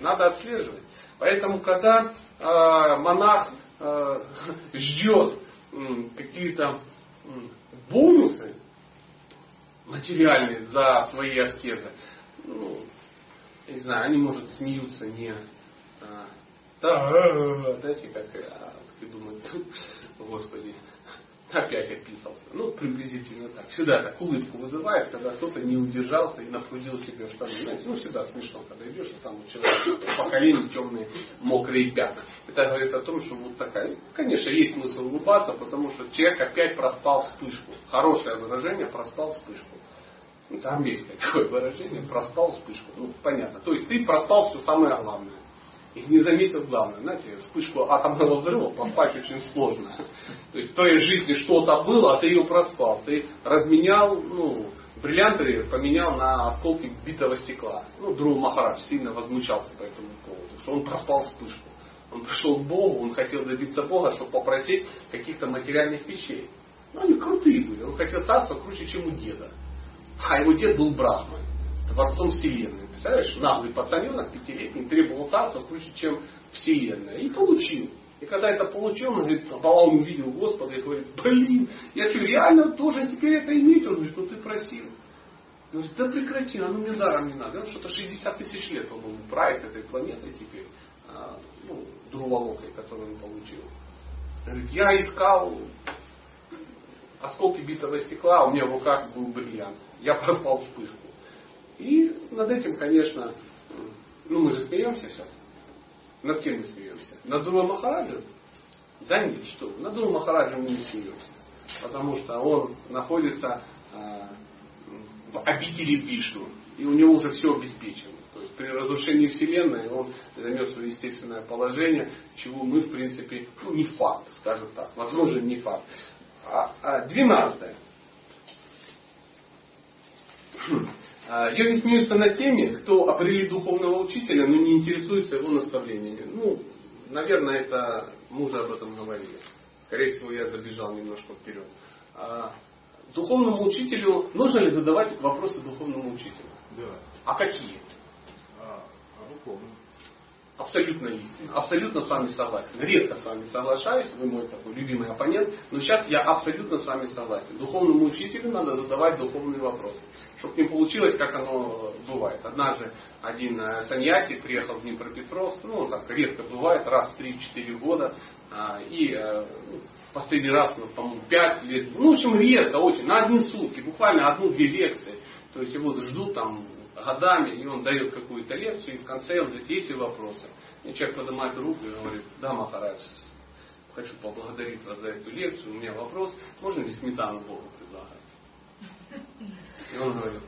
Надо отслеживать. Поэтому, когда э, монах э, ждет э, какие-то э, бонусы материальные за свои аскезы, ну, не знаю, они, может, смеются не знаете, как, а, как думают, господи, опять описался. Ну, приблизительно так. Всегда так улыбку вызывает, когда кто-то не удержался и напрудил себе штаны. Знаете, ну, всегда смешно, когда идешь, и там у человека по колени темные мокрые пятна. Это говорит о том, что вот такая, конечно, есть смысл улыбаться, потому что человек опять проспал вспышку. Хорошее выражение, проспал вспышку. Ну, Это армейское такое выражение, проспал вспышку. Ну, понятно. То есть ты проспал все самое главное. И не заметил главное. Знаете, вспышку атомного взрыва попасть очень сложно. То есть в твоей жизни что-то было, а ты ее проспал. Ты разменял, ну, бриллианты поменял на осколки битого стекла. Ну, Друг Махарадж сильно возмущался по этому поводу, что он проспал вспышку. Он пришел к Богу, он хотел добиться Бога, чтобы попросить каких-то материальных вещей. Ну, они крутые были. Он хотел царство круче, чем у деда. А его дед был Брахмой, творцом Вселенной. Представляешь, наглый пацаненок пятилетний требовал царства круче, чем Вселенная. И получил. И когда это получил, он говорит, он увидел Господа и говорит, блин, я что, реально должен теперь это иметь? Он говорит, ну ты просил. Он говорит, да прекрати, оно мне даром не надо. Он что-то 60 тысяч лет он был правит этой планетой теперь, а, ну, друволокой, которую он получил. Он говорит, я искал осколки битого стекла, а у меня в руках был бриллиант. Я проспал вспышку. И над этим, конечно, ну мы же смеемся сейчас. Над кем мы смеемся? Над Дура Махараджем? Да нет, что. Над Дура Махараджем мы не смеемся. Потому что он находится э, в обители Вишну. И у него уже все обеспечено. То есть при разрушении Вселенной он займет свое естественное положение, чего мы, в принципе, ну, не факт, скажем так. Возможно, не факт. А, а, двенадцатое. А, Йоги смеются над теми, кто определит духовного учителя, но не интересуется его наставлениями. Ну, наверное, это мы уже об этом говорили. Скорее всего, я забежал немножко вперед. А, духовному учителю, нужно ли задавать вопросы духовному учителю? Да. А какие? А, а духовно. Абсолютно истина. Абсолютно с вами согласен. Редко с вами соглашаюсь, вы мой такой любимый оппонент, но сейчас я абсолютно с вами согласен. Духовному учителю надо задавать духовные вопросы. Чтобы не получилось, как оно бывает. Однажды один э, саньяси приехал в Днепропетровск, ну так редко бывает, раз в 3-4 года, а, и э, последний раз, ну, по-моему, 5 лет, ну, в общем, редко очень, на одни сутки, буквально одну-две лекции. То есть его ждут там годами, и он дает какую-то лекцию, и в конце он говорит, есть ли вопросы? И человек поднимает руку и говорит, да, Махарадж, хочу поблагодарить вас за эту лекцию, у меня вопрос, можно ли сметану Богу предлагать? И он говорит,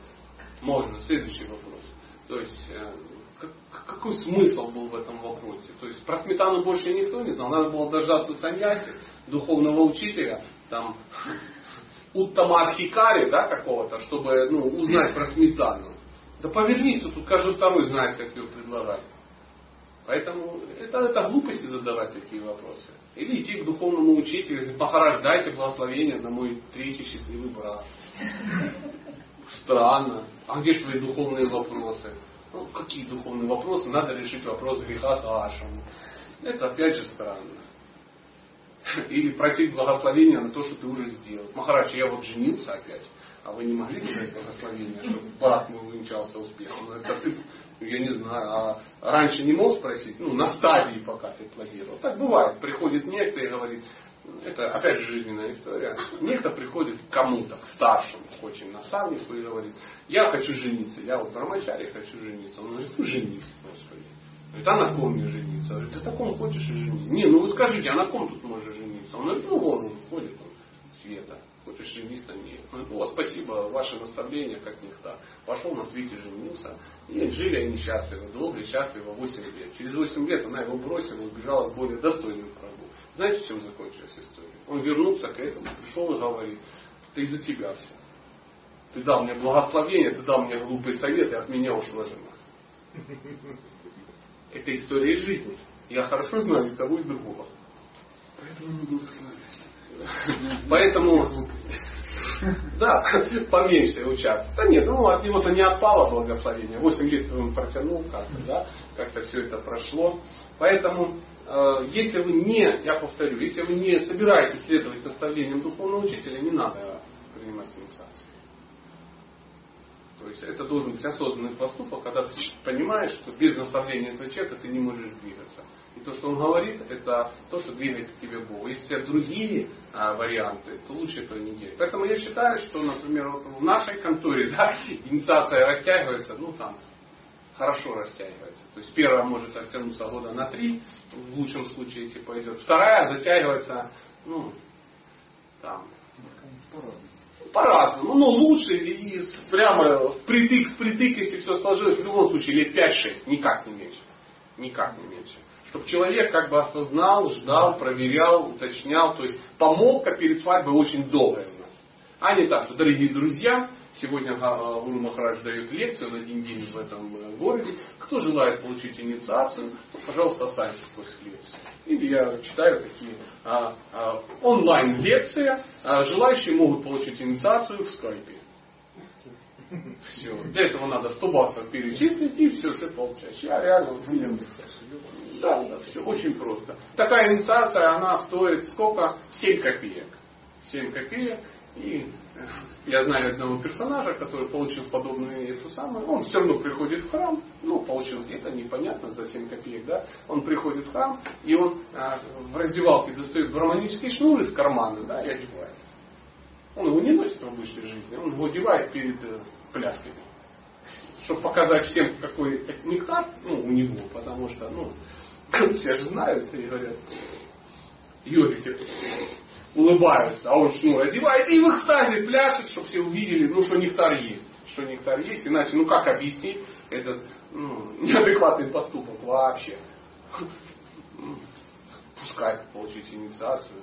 можно, следующий вопрос. То есть, э, какой смысл был в этом вопросе? То есть, про сметану больше никто не знал, надо было дождаться саньяси, духовного учителя, там, Уттамархикари, да, какого-то, чтобы ну, узнать про сметану. Да повернись, тут каждый второй знает, как ее предлагать. Поэтому это, это глупости задавать такие вопросы. Или идти к духовному учителю, Махарадж, дайте благословение на мой третий счастливый брак. Странно. А где же твои духовные вопросы? Ну, какие духовные вопросы? Надо решить вопрос греха с Ашем. Это опять же странно. Или просить благословения на то, что ты уже сделал. Махарадж, я вот женился опять. А вы не могли бы дать благословение, чтобы брат мой увенчался успехом? Ну, это ты, я не знаю, а раньше не мог спросить? Ну, на стадии, пока ты планировал. Так бывает. Приходит некто и говорит, это опять же жизненная история. Некто приходит к кому-то, к старшему, очень наставнику и говорит, я хочу жениться, я вот брамачари хочу жениться. Он говорит, ну женись, Господи. Говорит, а на ком мне жениться? Говорит, ты на ком хочешь и жени. Не, ну вы скажите, а на ком тут можешь жениться? Он говорит, ну вон он ходит, он, Света. Хочешь женись на ней? О, спасибо, ваше наставление, как нехта. Пошел на свете, женился. И жили они счастливо, долго и счастливо 8 лет. Через 8 лет она его бросила, убежала с более достойным врагу. Знаете, чем закончилась история? Он вернулся к этому, пришел и говорит, это из-за тебя все. Ты дал мне благословение, ты дал мне глупые советы, от меня ушла жена. Это история из жизни. Я хорошо знаю и того, и другого. Поэтому не благословляйся. Поэтому, да, поменьше участвовать. Да нет, ну от него-то не отпало благословение. Восемь лет он протянул как-то, да, как-то все это прошло. Поэтому, э, если вы не, я повторю, если вы не собираетесь следовать наставлениям духовного учителя, не надо принимать инициацию. То есть это должен быть осознанный поступок, когда ты понимаешь, что без наставления этого человека ты не можешь двигаться. И то, что он говорит, это то, что двигает к тебе Бог. Если у тебя другие а, варианты, то лучше этого не делать. Поэтому я считаю, что, например, вот в нашей конторе да, инициация растягивается, ну там, хорошо растягивается. То есть первая может растянуться года на три, в лучшем случае, если повезет. Вторая затягивается, ну, там, по-разному. Ну, лучше и прямо впритык, впритык, если все сложилось, в любом случае лет 5-6, никак не меньше. Никак не меньше. Чтобы человек как бы осознал, ждал, проверял, уточнял, то есть помолвка перед свадьбой очень долгая у нас. А не так, что, дорогие друзья, сегодня а, Гуру Махарадж дает лекцию на один день в этом э, городе. Кто желает получить инициацию, то, пожалуйста, останьтесь после лекции. Или я читаю такие а, а, онлайн-лекции. А, желающие могут получить инициацию в скайпе. Все. Для этого надо 100 баксов перечислить, и все, ты получаешь. Я реально вот. Да, да, все очень просто. Такая инициация, она стоит сколько? 7 копеек. 7 копеек. И э, я знаю одного персонажа, который получил подобную эту самую. Он все равно приходит в храм, ну, получил где-то, непонятно, за 7 копеек, да. Он приходит в храм, и он а, в раздевалке достает гармонический шнур из кармана, да, и одевает. Он его не носит в обычной жизни, он его одевает перед э, плясками. Чтобы показать всем, какой нектар ну, у него, потому что, ну, все же знают и говорят, все улыбаются, а он шнур одевает и в экстазе пляшет, чтобы все увидели, ну, что нектар есть. Что нектар есть, иначе, ну, как объяснить этот ну, неадекватный поступок вообще? Пускай получить инициацию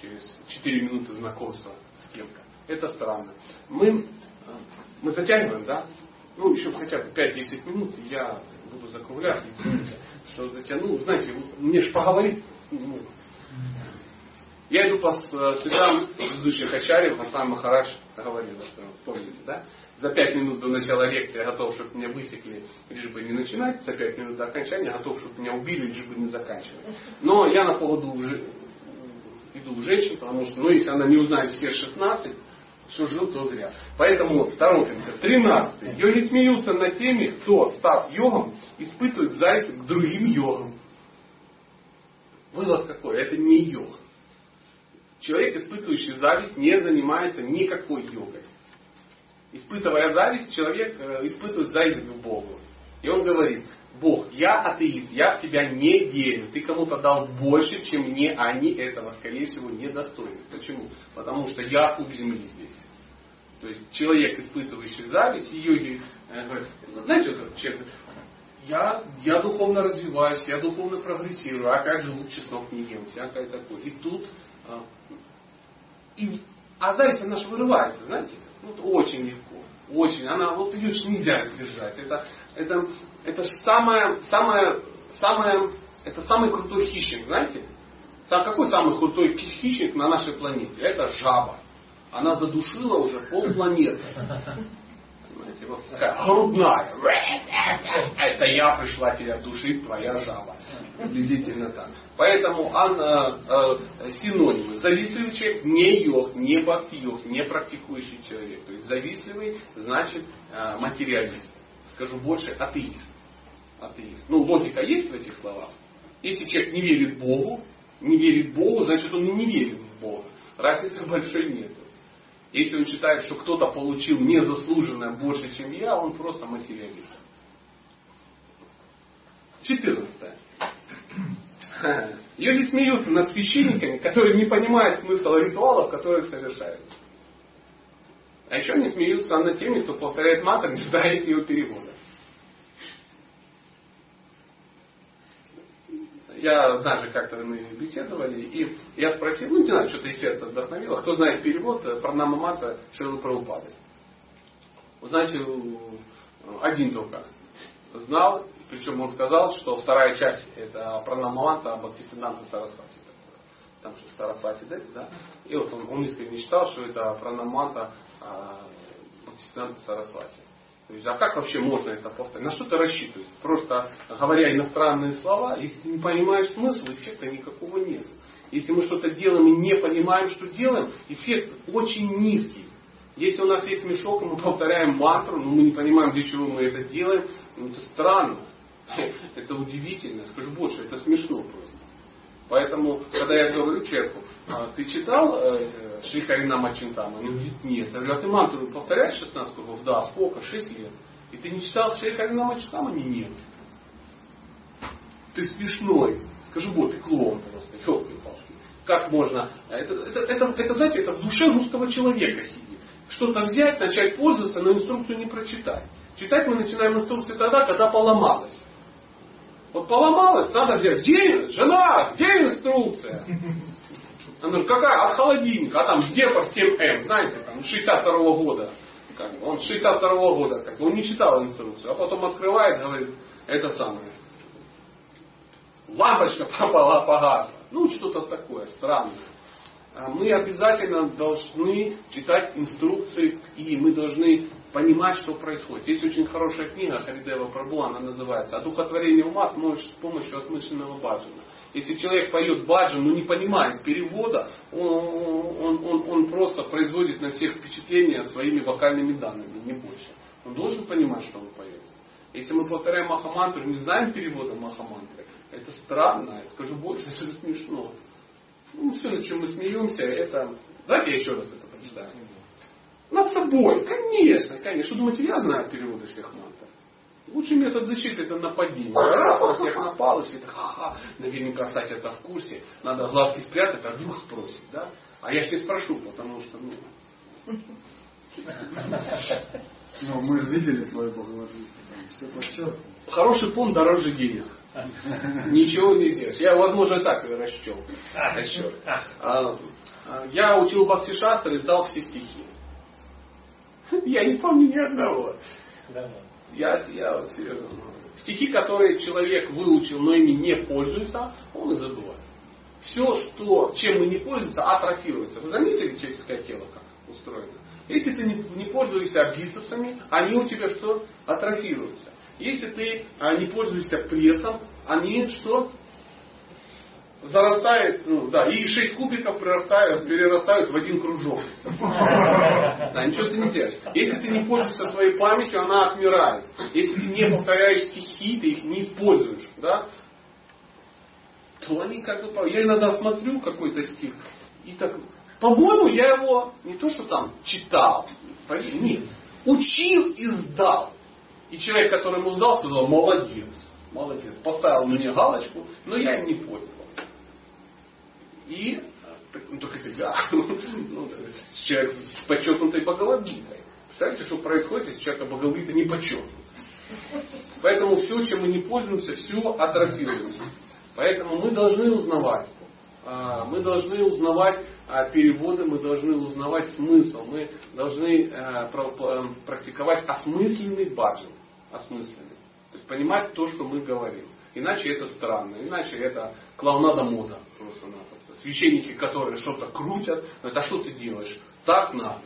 через 4 минуты знакомства с кем-то. Это странно. Мы, мы затягиваем, да? Ну, еще хотя бы 5-10 минут, и я буду закругляться, что затянул. Знаете, мне же поговорить ну, я иду по с- следам предыдущих Ачарьев, сам Махарадж говорил, помните, да? За пять минут до начала лекции готов, чтобы меня высекли, лишь бы не начинать, за пять минут до окончания готов, чтобы меня убили, лишь бы не заканчивать. Но я на поводу уже иду у женщин, потому что, ну, если она не узнает все 16, что жил, то зря. Поэтому концепт. Тринадцатый. Йоги смеются над теми, кто, став йогом, испытывает зависть к другим йогам. Вывод какой? Это не йог. Человек, испытывающий зависть, не занимается никакой йогой. Испытывая зависть, человек э, испытывает зависть к Богу. И он говорит, Бог, я атеист, я в тебя не верю. Ты кому-то дал больше, чем мне, а они этого, скорее всего, недостойны. Почему? Потому что я пуп земли здесь. То есть человек, испытывающий зависть, йоги э, говорят, «Ну, знаете, вот человек говорит, я, я духовно развиваюсь, я духовно прогрессирую, а как же лук чеснок не ем, всякое такое. И тут, а, и, а зависть, она же вырывается, знаете, вот очень легко, очень, она, вот ее же нельзя сдержать, это, это, это самое, самое, самое, это самый крутой хищник, знаете, Сам- какой самый крутой хи- хищник на нашей планете? Это жаба. Она задушила уже полпланеты. Понимаете, вот такая грудная. Это я пришла тебя душить, твоя жаба. Приблизительно так. Поэтому Анна, э, синонимы. Завистливый человек не йог, не бхакти-йог, не практикующий человек. То есть завистливый значит э, материалист. Скажу больше, атеист. Атеист. Ну, логика есть в этих словах? Если человек не верит Богу, не верит Богу, значит он не верит в Бога. Разницы большой нет. Если он считает, что кто-то получил незаслуженно больше, чем я, он просто материалист. 14. Йоги смеются над священниками, которые не понимают смысл ритуалов, которые совершают. А еще они смеются над теми, кто повторяет мантры, не знает ее перевода. Я даже как-то мы беседовали, и я спросил, ну не знаю, что-то из сердца вдохновило, кто знает перевод Пранама Мата Шилы Прабхупады. Вы знаете, один только знал, причем он сказал, что вторая часть это Пранамаманта Бхактисиданта Сарасвати. Там что Сарасвати, да? да? И вот он, он искренне считал, что это Пранамаманта Бхактисиданта Сарасвати. То есть, а как вообще можно это повторить? На что ты рассчитываешь? Просто говоря иностранные слова, если ты не понимаешь смысл, эффекта никакого нет. Если мы что-то делаем и не понимаем, что делаем, эффект очень низкий. Если у нас есть мешок, и мы повторяем мантру, но мы не понимаем, для чего мы это делаем, ну это странно. Это удивительно. Скажу больше, это смешно просто. Поэтому, когда я говорю человеку, «А ты читал э, Шри Харинама Чинтама? Он говорит, нет. Я говорю, а ты мантру повторяешь 16 кругов? Да, сколько? 6 лет. И ты не читал Шри Харинама Чинтама? Не, нет. Ты смешной. Скажу, вот, ты клоун просто, елки палки Как можно? Это, это, это, это, знаете, это в душе русского человека сидит. Что-то взять, начать пользоваться, но инструкцию не прочитать. Читать мы начинаем инструкцию тогда, когда поломалось. Вот поломалось, надо взять. Где жена? Где инструкция? Она говорит, какая? От холодильника. А там Гепар 7М, знаете, там 62 -го года. Как он 62 -го года, как бы, он не читал инструкцию. А потом открывает, говорит, это самое. Лампочка попала, погасла. Ну, что-то такое странное. А мы обязательно должны читать инструкции, и мы должны понимать, что происходит. Есть очень хорошая книга Харидева Прабу, она называется «Одухотворение ума с помощью осмысленного баджана». Если человек поет баджан, но не понимает перевода, он, он, он, он просто производит на всех впечатление своими вокальными данными, не больше. Он должен понимать, что он поет. Если мы повторяем Махамантру, не знаем перевода Махамантры, это странно, я скажу больше, это смешно. Ну, все, над чем мы смеемся, это... Давайте я еще раз это прочитаю. Над собой, конечно, конечно. Что думаете, я знаю переводы всех мантр? Лучший метод защиты это нападение. Раз на всех напал, и все это ха-ха. Наверняка, кстати, это в курсе. Надо глазки спрятать, а вдруг спросит, да? А я ж не спрошу, потому что, ну... Ну, мы же видели твою Бхагавадгиту, все подчеркнуто. Хороший пун дороже денег. Ничего не делаешь. Я, возможно, так и расчел. расчел. А, а, я учил Бхакти Шастр и сдал все стихи. Я не помню ни одного. Я, я вот серьезно Стихи, которые человек выучил, но ими не пользуется, он и забывает. Все, что, чем мы не пользуемся, атрофируется. Вы заметили человеческое тело как устроено? Если ты не, не пользуешься бицепсами, они у тебя что? Атрофируются. Если ты а, не пользуешься прессом, они что? Зарастает, ну да, и 6 кубиков прирастают, перерастают в один кружок. Да, ничего ты не делаешь. Если ты не пользуешься своей памятью, она отмирает. Если ты не повторяешь стихи, ты их не используешь, да, то они как бы... Я иногда смотрю какой-то стих, и так, по-моему, я его не то, что там читал, нет, учил и сдал. И человек, который ему сдал, сказал, молодец, молодец, поставил мне галочку, но я им не пользовался. И ну, только я, ну, человек с подчеркнутой Бхагавадгитой. Представляете, что происходит, если человека Бхагавадгита не подчеркнут. Поэтому все, чем мы не пользуемся, все атрофируется. Поэтому мы должны узнавать. А, мы должны узнавать а, переводы, мы должны узнавать смысл, мы должны э, практиковать осмысленный баджан. Осмысленный. То есть понимать то, что мы говорим. Иначе это странно, иначе это клоунада мода просто-напросто священники, которые что-то крутят, это что ты делаешь? Так надо.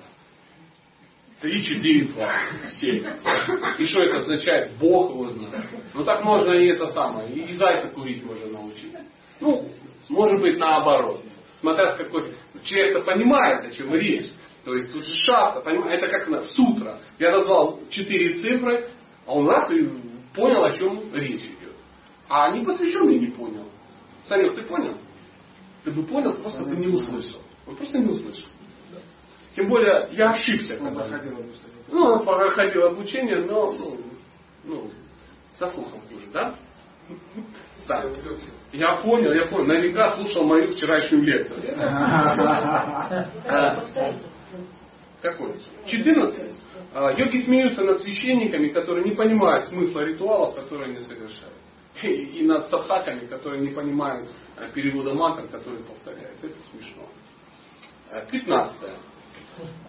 Три, четыре, два, семь. И что это означает? Бог его знает. Ну так можно и это самое, и, и зайца курить можно научить. Ну, может быть наоборот. Смотря с какой... Человек-то понимает, о чем речь. То есть тут же шафта, понимаете, это как на сутра. Я назвал четыре цифры, а он раз и понял, о чем речь идет. А непосвященный не понял. Санек, ты понял? Ты бы понял, просто ты не услышал. Он просто не услышал. Тем более я ошибся. Он проходил обучение. Ну, он проходил обучение, но ну, ну, со слухом хуже, да? Да. Я понял, я понял. Наверняка слушал мою вчерашнюю лекцию. А, Какой? 14. А, Йоги смеются над священниками, которые не понимают смысла ритуалов, которые они совершают. И, над садхаками, которые не понимают перевода мантр, которые повторяют. Это смешно. А, 15.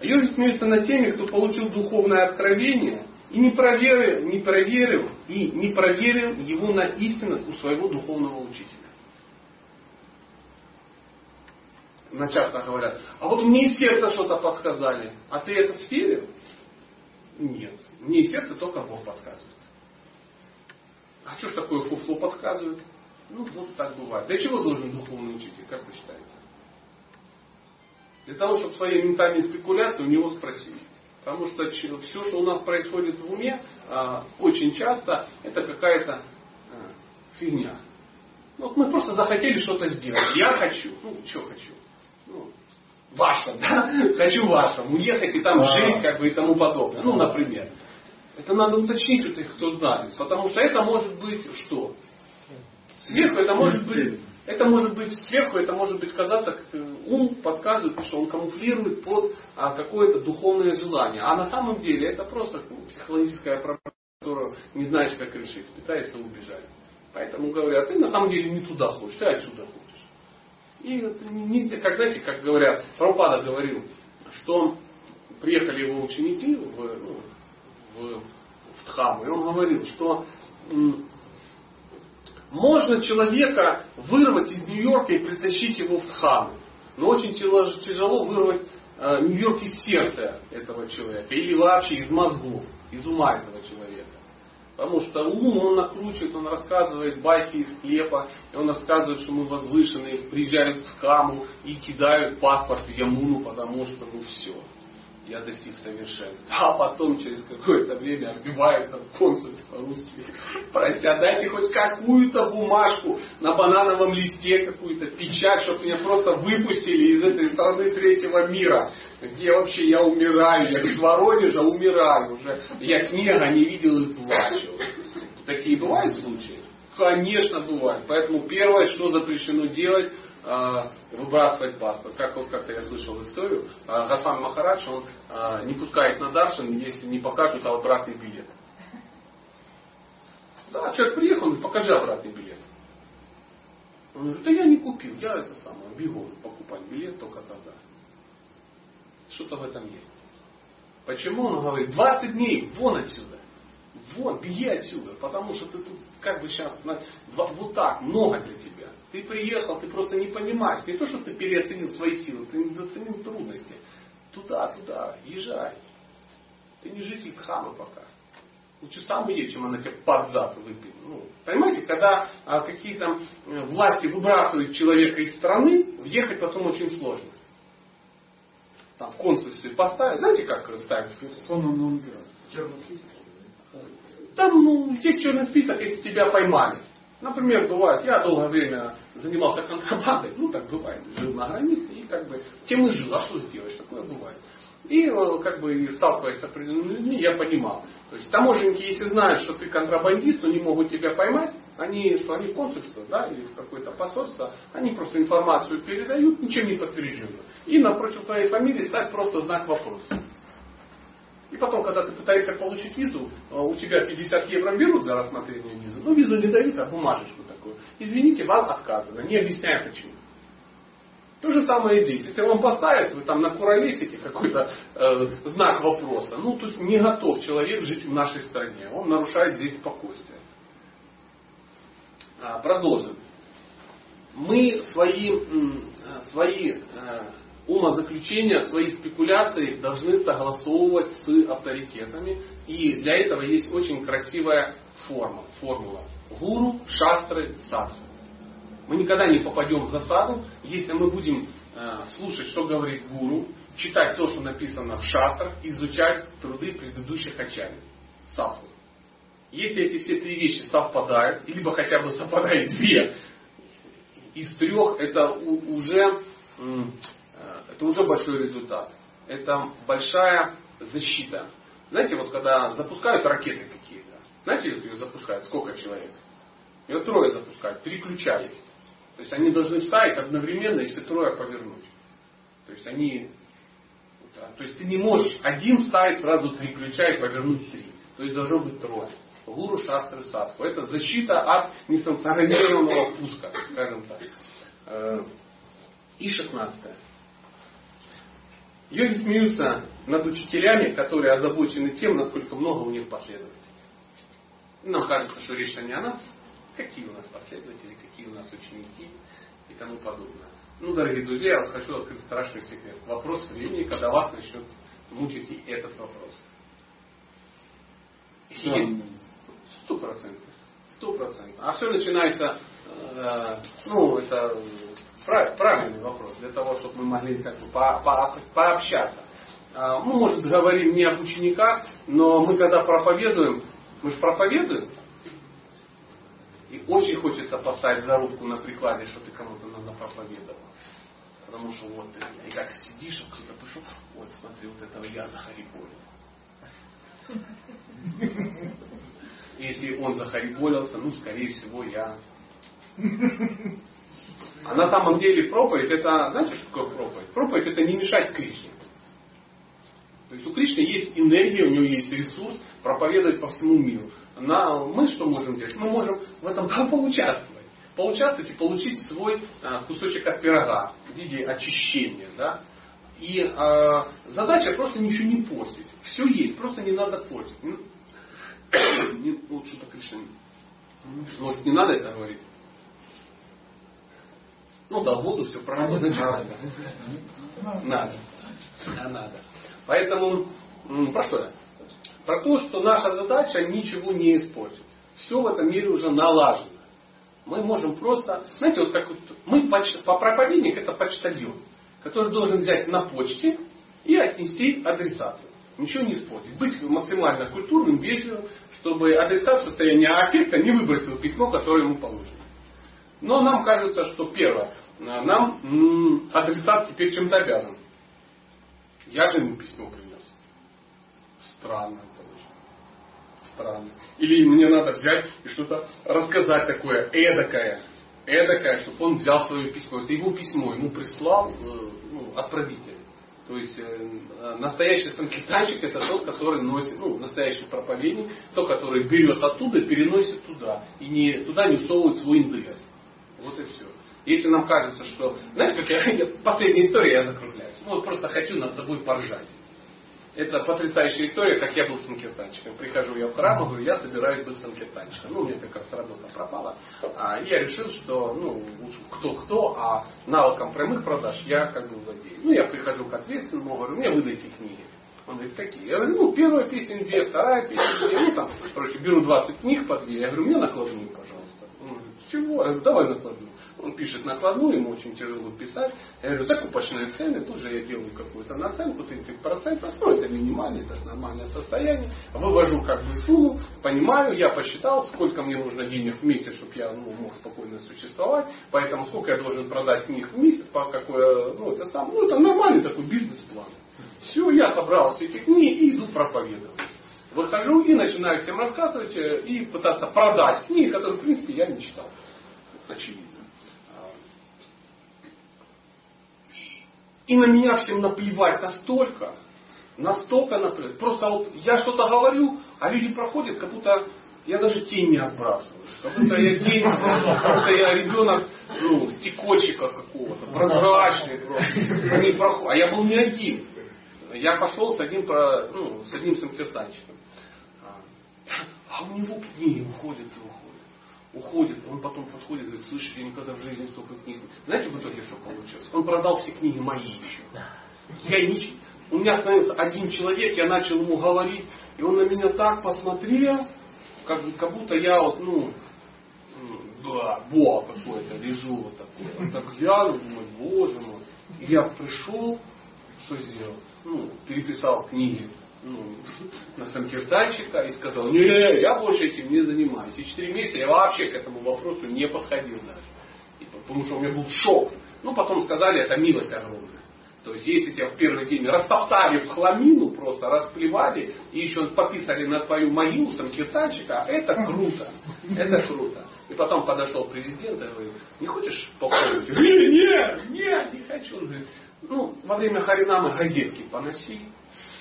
Йоги смеются над теми, кто получил духовное откровение и не проверил, не проверил и не проверил его на истинность у своего духовного учителя. На часто говорят, а вот мне из сердца что-то подсказали, а ты это сферил? Нет, мне из сердца только Бог подсказывает. А что ж такое фуфло подсказывает? Ну, вот так бывает. Для чего должен духовный учитель, как вы считаете? Для того, чтобы свои ментальные спекуляции у него спросить. Потому что все, что у нас происходит в уме, а, очень часто это какая-то а, фигня. Вот мы просто захотели что-то сделать. Я хочу. Ну, что хочу? Ну, ваше, да? Хочу ваше. Уехать и там жить, как бы и тому подобное. Ну, например. Это надо уточнить у тех, кто знает. Потому что это может быть что? Сверху это может быть это может быть сверху, это может быть казаться, как ум подсказывает, что он камуфлирует под а, какое-то духовное желание. А на самом деле это просто ну, психологическая проблема, которую не знаешь, как решить, пытается убежать. Поэтому говорят, ты на самом деле не туда хочешь, ты отсюда хочешь. И как знаете, как говорят, Прабхупада говорил, что приехали его ученики в, ну, в, в Дхаму, и он говорил, что можно человека вырвать из Нью-Йорка и притащить его в Дхаму. Но очень тяжело вырвать э, Нью-Йорк из сердца этого человека. Или вообще из мозгов, из ума этого человека. Потому что ум он накручивает, он рассказывает байки из склепа, и он рассказывает, что мы возвышенные, приезжают в Хаму и кидают паспорт в Ямуну, потому что ну все я достиг совершенства. А потом через какое-то время отбивают там консульство по-русски. Прости, отдайте хоть какую-то бумажку на банановом листе, какую-то печать, чтобы меня просто выпустили из этой страны третьего мира, где вообще я умираю, я из Воронежа умираю уже. Я снега не видел и плачу. Такие бывают случаи? Конечно, бывает. Поэтому первое, что запрещено делать, выбрасывать паспорт. Как вот как-то я слышал историю, Гасан Махарадж, он а, не пускает на Даршин, если не покажут обратный билет. Да, человек приехал, покажи обратный билет. Он говорит, да я не купил, я это самое, бегу покупать билет только тогда. Что-то в этом есть. Почему он говорит, 20 дней, вон отсюда. Вон, беги отсюда, потому что ты тут как бы сейчас вот так, много для тебя. Ты приехал, ты просто не понимаешь. Не то, что ты переоценил свои силы, ты недооценил трудности. Туда, туда, езжай. Ты не житель Кхамы пока. Лучше сам уедь, чем она тебе под зад выпил. Ну, понимаете, когда а, какие-то власти выбрасывают человека из страны, въехать потом очень сложно. Там в консульстве поставят, знаете, как ставят? Сонно Черный список. Там, ну, есть черный список, если тебя поймали. Например, бывает, я долгое время занимался контрабандой, ну так бывает, жил на границе и как бы тем и жил, а что сделаешь, такое бывает. И э, как бы сталкиваясь с определенными людьми, я понимал. То есть таможенники, если знают, что ты контрабандист, но не могут тебя поймать, они, что они в консульство, да, или в какое-то посольство, они просто информацию передают, ничем не подтвержденно. И напротив твоей фамилии ставят просто знак вопроса. И потом, когда ты пытаешься получить визу, а у тебя 50 евро берут за рассмотрение визы. Ну, визу не дают, а бумажечку такую. Извините, вам отказано, не объясняя почему. То же самое и здесь. Если вам поставят, вы там накуролесите какой-то э, знак вопроса, ну, то есть не готов человек жить в нашей стране. Он нарушает здесь спокойствие. А, продолжим. Мы свои, свои э, умозаключения, свои спекуляции должны согласовывать с авторитетами. И для этого есть очень красивая форма, формула. Гуру, шастры, садху. Мы никогда не попадем в засаду, если мы будем э, слушать, что говорит гуру, читать то, что написано в шастрах, изучать труды предыдущих ачарьев. Садху. Если эти все три вещи совпадают, либо хотя бы совпадает две из трех, это уже это уже большой результат. Это большая защита. Знаете, вот когда запускают ракеты какие-то, знаете, их запускают, сколько человек? Ее трое запускают, три ключа есть. То есть они должны ставить одновременно, если трое повернуть. То есть они... То есть ты не можешь один ставить сразу три ключа и повернуть три. То есть должно быть трое. Гуру Шастры Садху. Это защита от несанкционированного пуска, скажем так. Э, и шестнадцатое. Йоги смеются над учителями, которые озабочены тем, насколько много у них последователей. Нам кажется, что речь не о нас, какие у нас последователи, какие у нас ученики и тому подобное. Ну, дорогие друзья, я хочу открыть страшный секрет. Вопрос времени, когда вас начнет мучить и этот вопрос. Сто процентов. Сто процентов. А все начинается, э, ну, это правильный вопрос, для того, чтобы мы могли как бы по, по, пообщаться. А, мы, может, говорим не об учениках, но мы когда проповедуем, мы же проповедуем, и очень хочется поставить зарубку на прикладе, что ты кому-то надо проповедовал. Потому что вот ты и как сидишь, а кто-то пришел, вот смотри, вот этого я захариболил. Если он захариболился, ну, скорее всего, я. А на самом деле проповедь, это, знаете, что такое проповедь? Проповедь это не мешать Кришне. То есть у Кришны есть энергия, у него есть ресурс проповедовать по всему миру. На, мы что можем делать? Мы можем в этом поучаствовать. Поучаствовать и получить свой а, кусочек от пирога в виде очищения. Да? И э, задача просто ничего не портить. Все есть, просто не надо портить. Ну, не, вот что-то. Может, не надо это говорить? Ну да, воду все правильно. Значит, надо. Надо. Да, надо. Поэтому, про что я? Про то, что наша задача ничего не испортить. Все в этом мире уже налажено. Мы можем просто, знаете, вот как вот мы, по проповедник это почтальон, который должен взять на почте и отнести адресату. Ничего не испортить. Быть максимально культурным, вежливым, чтобы адресат в состоянии аффекта не выбросил письмо, которое ему положено. Но нам кажется, что первое, нам адресат теперь чем-то обязан. Я же ему письмо принес. Странно это очень. Странно. Или мне надо взять и что-то рассказать такое эдакое. Эдакое, чтобы он взял свое письмо. Это его письмо, ему прислал э, ну, отправитель. То есть э, настоящий санкитанчик это тот, который носит, ну, настоящий проповедник, тот, который берет оттуда переносит туда. И не, туда не всовывает свой интерес. Вот и все. Если нам кажется, что... Знаете, как я... Последняя история, я закругляюсь. Ну, вот просто хочу над собой поржать. Это потрясающая история, как я был санкиртанчиком. Прихожу я в храм говорю, я собираюсь быть санкиртанчиком. Ну, у меня как раз работа пропала. А, я решил, что, ну, кто-кто, а навыком прямых продаж я как бы владею. Ну, я прихожу к ответственному, говорю, мне выдайте книги. Он говорит, какие? Я говорю, ну, первая песня две, вторая песня две. Ну, там, короче, беру 20 книг по две. Я говорю, мне накладную, пожалуйста. Чего? Я говорю, давай накладную. Он пишет накладную, ему очень тяжело писать. Я говорю, закупочные цены, тут же я делаю какую-то наценку, 30%, ну это минимально, это нормальное состояние. Вывожу как бы сумму, понимаю, я посчитал, сколько мне нужно денег в месяц, чтобы я ну, мог спокойно существовать, поэтому сколько я должен продать книг в месяц, по какое, ну это сам, ну это нормальный такой бизнес-план. Все, я собрал все эти книги и иду проповедовать. Выхожу и начинаю всем рассказывать э, и пытаться продать книги, которые, в принципе, я не читал. Очевидно. И на меня всем наплевать настолько, настолько наплевать. Просто вот я что-то говорю, а люди проходят, как будто я даже тень не отбрасываю. Как будто я тень, как будто я ребенок ну, стекольщика какого-то, прозрачный просто. Они проходят. А я был не один. Я пошел с одним, ну, с одним самкиртанчиком. А у него книги уходят и уходят уходит, он потом подходит и говорит, слышишь, я никогда в жизни столько книг. Знаете, в итоге что получилось? Он продал все книги мои еще. Я ничего. У меня остановился один человек, я начал ему говорить, и он на меня так посмотрел, как, как будто я вот, ну, да, бог какой-то, лежу вот такой. Он так глянул, думаю, боже мой. И я пришел, что сделал? Ну, переписал книги ну, на санкиртанщика и сказал, не, я больше этим не занимаюсь. И четыре месяца я вообще к этому вопросу не подходил даже. И, потому что у меня был шок. Ну, потом сказали, это милость огромная. То есть, если тебя в первый день растоптали в хламину, просто расплевали, и еще пописали на твою могилу санкиртанщика, это круто. Это круто. И потом подошел президент и говорит, не хочешь говорю, нет, нет, не хочу. Он говорит, ну, во время Харинамы газетки поноси.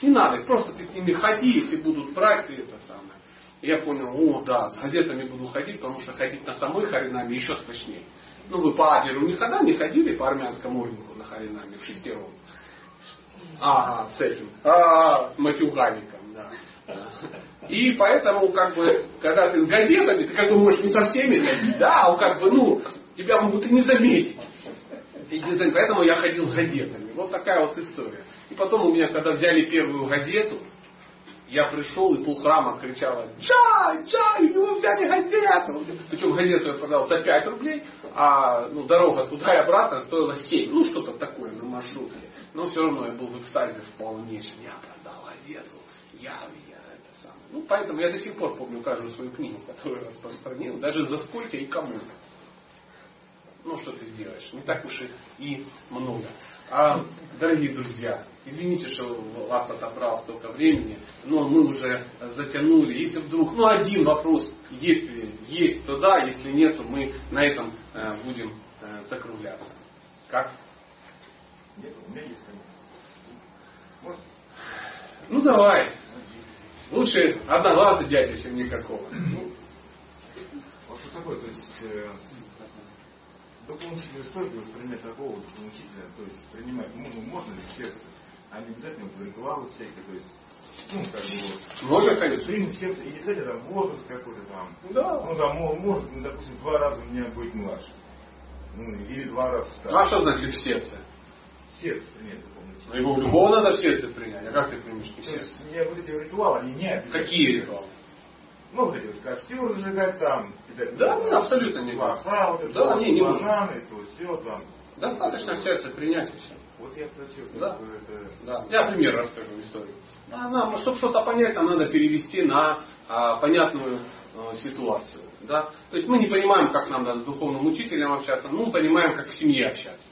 Не надо, просто ты с ними ходи, если будут брать, ты это самое. И я понял, о, да, с газетами буду ходить, потому что ходить на самой Харинаме еще скучнее. Ну, вы по Адлеру никогда не ходили по армянскому рынку на Харинаме в шестером? Ага, с этим. А, с матюгаником, да. И поэтому, как бы, когда ты с газетами, ты как бы можешь не со всеми ходить, да, а как бы, ну, тебя могут и не заметить. И. Поэтому я ходил с газетами. Вот такая вот история. И потом у меня, когда взяли первую газету, я пришел и полхрама кричала «Чай! Чай! У него взяли газету!» Причем газету я продал за 5 рублей, а ну, дорога туда и обратно стоила 7. Ну, что-то такое на маршрутке. Но все равно я был в экстазе в полнейшем. Я продал газету. Я, я это самое. Ну, поэтому я до сих пор помню каждую свою книгу, которую распространил, даже за сколько и кому. Ну, что ты сделаешь? Не так уж и много. А, дорогие друзья, извините, что вас отобрал столько времени, но мы уже затянули. Если вдруг, ну один вопрос, если есть, то да, если нет, то мы на этом э, будем э, закругляться. Как? Нет, у меня есть. Может? Ну давай. Лучше одноглазый дядя, чем никакого. Ну, Вот что такое, то есть э, духовный учитель стоит воспринимать такого учителя, то есть принимать, ну, ну, можно ли в сердце, а не обязательно вот ритуалы всякие, то есть, ну, как бы можно, конечно. в сердце, и не обязательно там возраст какой-то там, Да. ну, там, мо- может, ну, допустим, два раза у меня быть младше, ну, или два раза старше. А что значит в сердце? В сердце принять духовный Ну его любого надо в сердце принять. А как ты примешь в сердце? мне вот эти ритуалы, они не. Какие ритуалы? Ну, вот эти вот костер сжигать там. Да, не, абсолютно не вот это, Да, не, не бананы, то все там. Достаточно в сердце принять и все. Вот я прочел, Да. это... Да. Я пример расскажу историю. Да, нам, чтобы что-то понять, нам надо перевести на а, понятную а, ситуацию. Да? То есть мы не понимаем, как нам надо с духовным учителем общаться, но мы понимаем, как в семье общаться.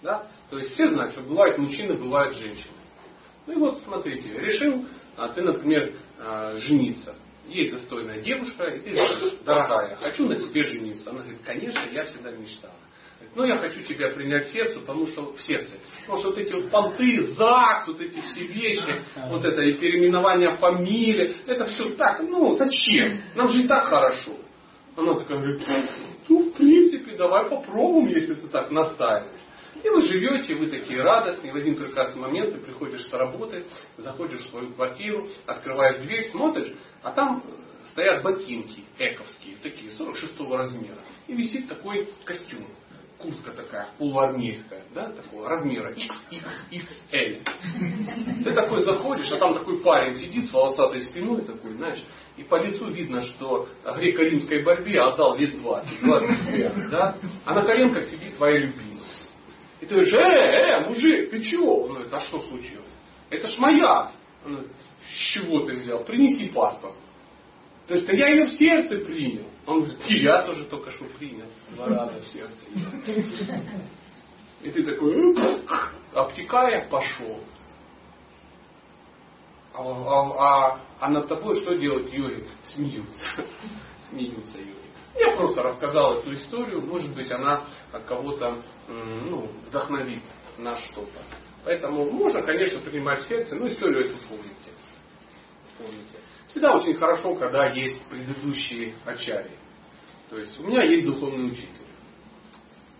Да? То есть все знают, что бывают мужчины, бывают женщины. Ну и вот смотрите, решил а, ты, например, а, жениться. Есть достойная девушка, и ты говоришь, дорогая, хочу на тебе жениться. Она говорит, конечно, я всегда мечтала. Ну, я хочу тебя принять в сердце, потому что в сердце. Потому что вот эти вот понты, ЗАГС, вот эти все вещи, вот это и переименование фамилии, это все так, ну, зачем? Нам же и так хорошо. Она такая говорит, ну, в принципе, давай попробуем, если ты так настаиваешь. И вы живете, вы такие радостные, в один прекрасный момент ты приходишь с работы, заходишь в свою квартиру, открываешь дверь, смотришь, а там стоят ботинки эковские, такие, 46 размера. И висит такой костюм. Куртка такая, полуармейская, да, такого размера XXXL. Ты такой заходишь, а там такой парень сидит с волосатой спиной такой, знаешь, и по лицу видно, что греко-римской борьбе отдал лет 20, 25, да? А на коленках сидит твоя любимая. И ты говоришь, э, э, мужик, ты чего? Он говорит, а что случилось? Это ж моя. Он говорит, с чего ты взял? Принеси паспорт. То есть, я ее в сердце принял. Он говорит, и я тоже только что принял. Два раза в сердце. И ты такой, «М, обтекая, пошел. А, а- а- а над тобой что делать йоги? Смеются. Смеются йоги. Я просто рассказал эту историю, может быть, она кого-то ну, вдохновит на что-то. Поэтому можно, конечно, принимать в сердце, но историю эту помните. помните. Всегда очень хорошо, когда есть предыдущие ачари. То есть у меня есть духовный учитель.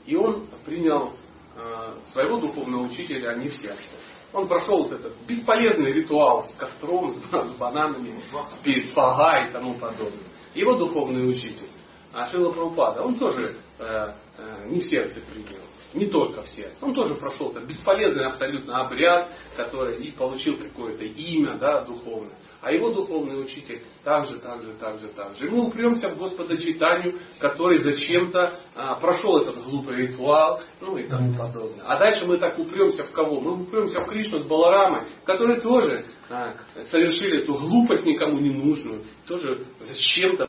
И он принял э, своего духовного учителя не в сердце. Он прошел вот этот бесполезный ритуал с костром, с, ба- с бананами, с, фага и тому подобное. Его духовный учитель, а Шила Прабхупада, он тоже э, э, не в сердце принял, не только в сердце. Он тоже прошел этот бесполезный абсолютно обряд, который и получил какое-то имя да, духовное. А его духовный учитель так же, так же, так же, так же. И мы упремся в Господа Читанию, который зачем-то а, прошел этот глупый ритуал, ну и тому подобное. А дальше мы так упремся в кого? Мы упремся в Кришну с Баларамой, которые тоже а, совершили эту глупость никому не нужную, тоже зачем-то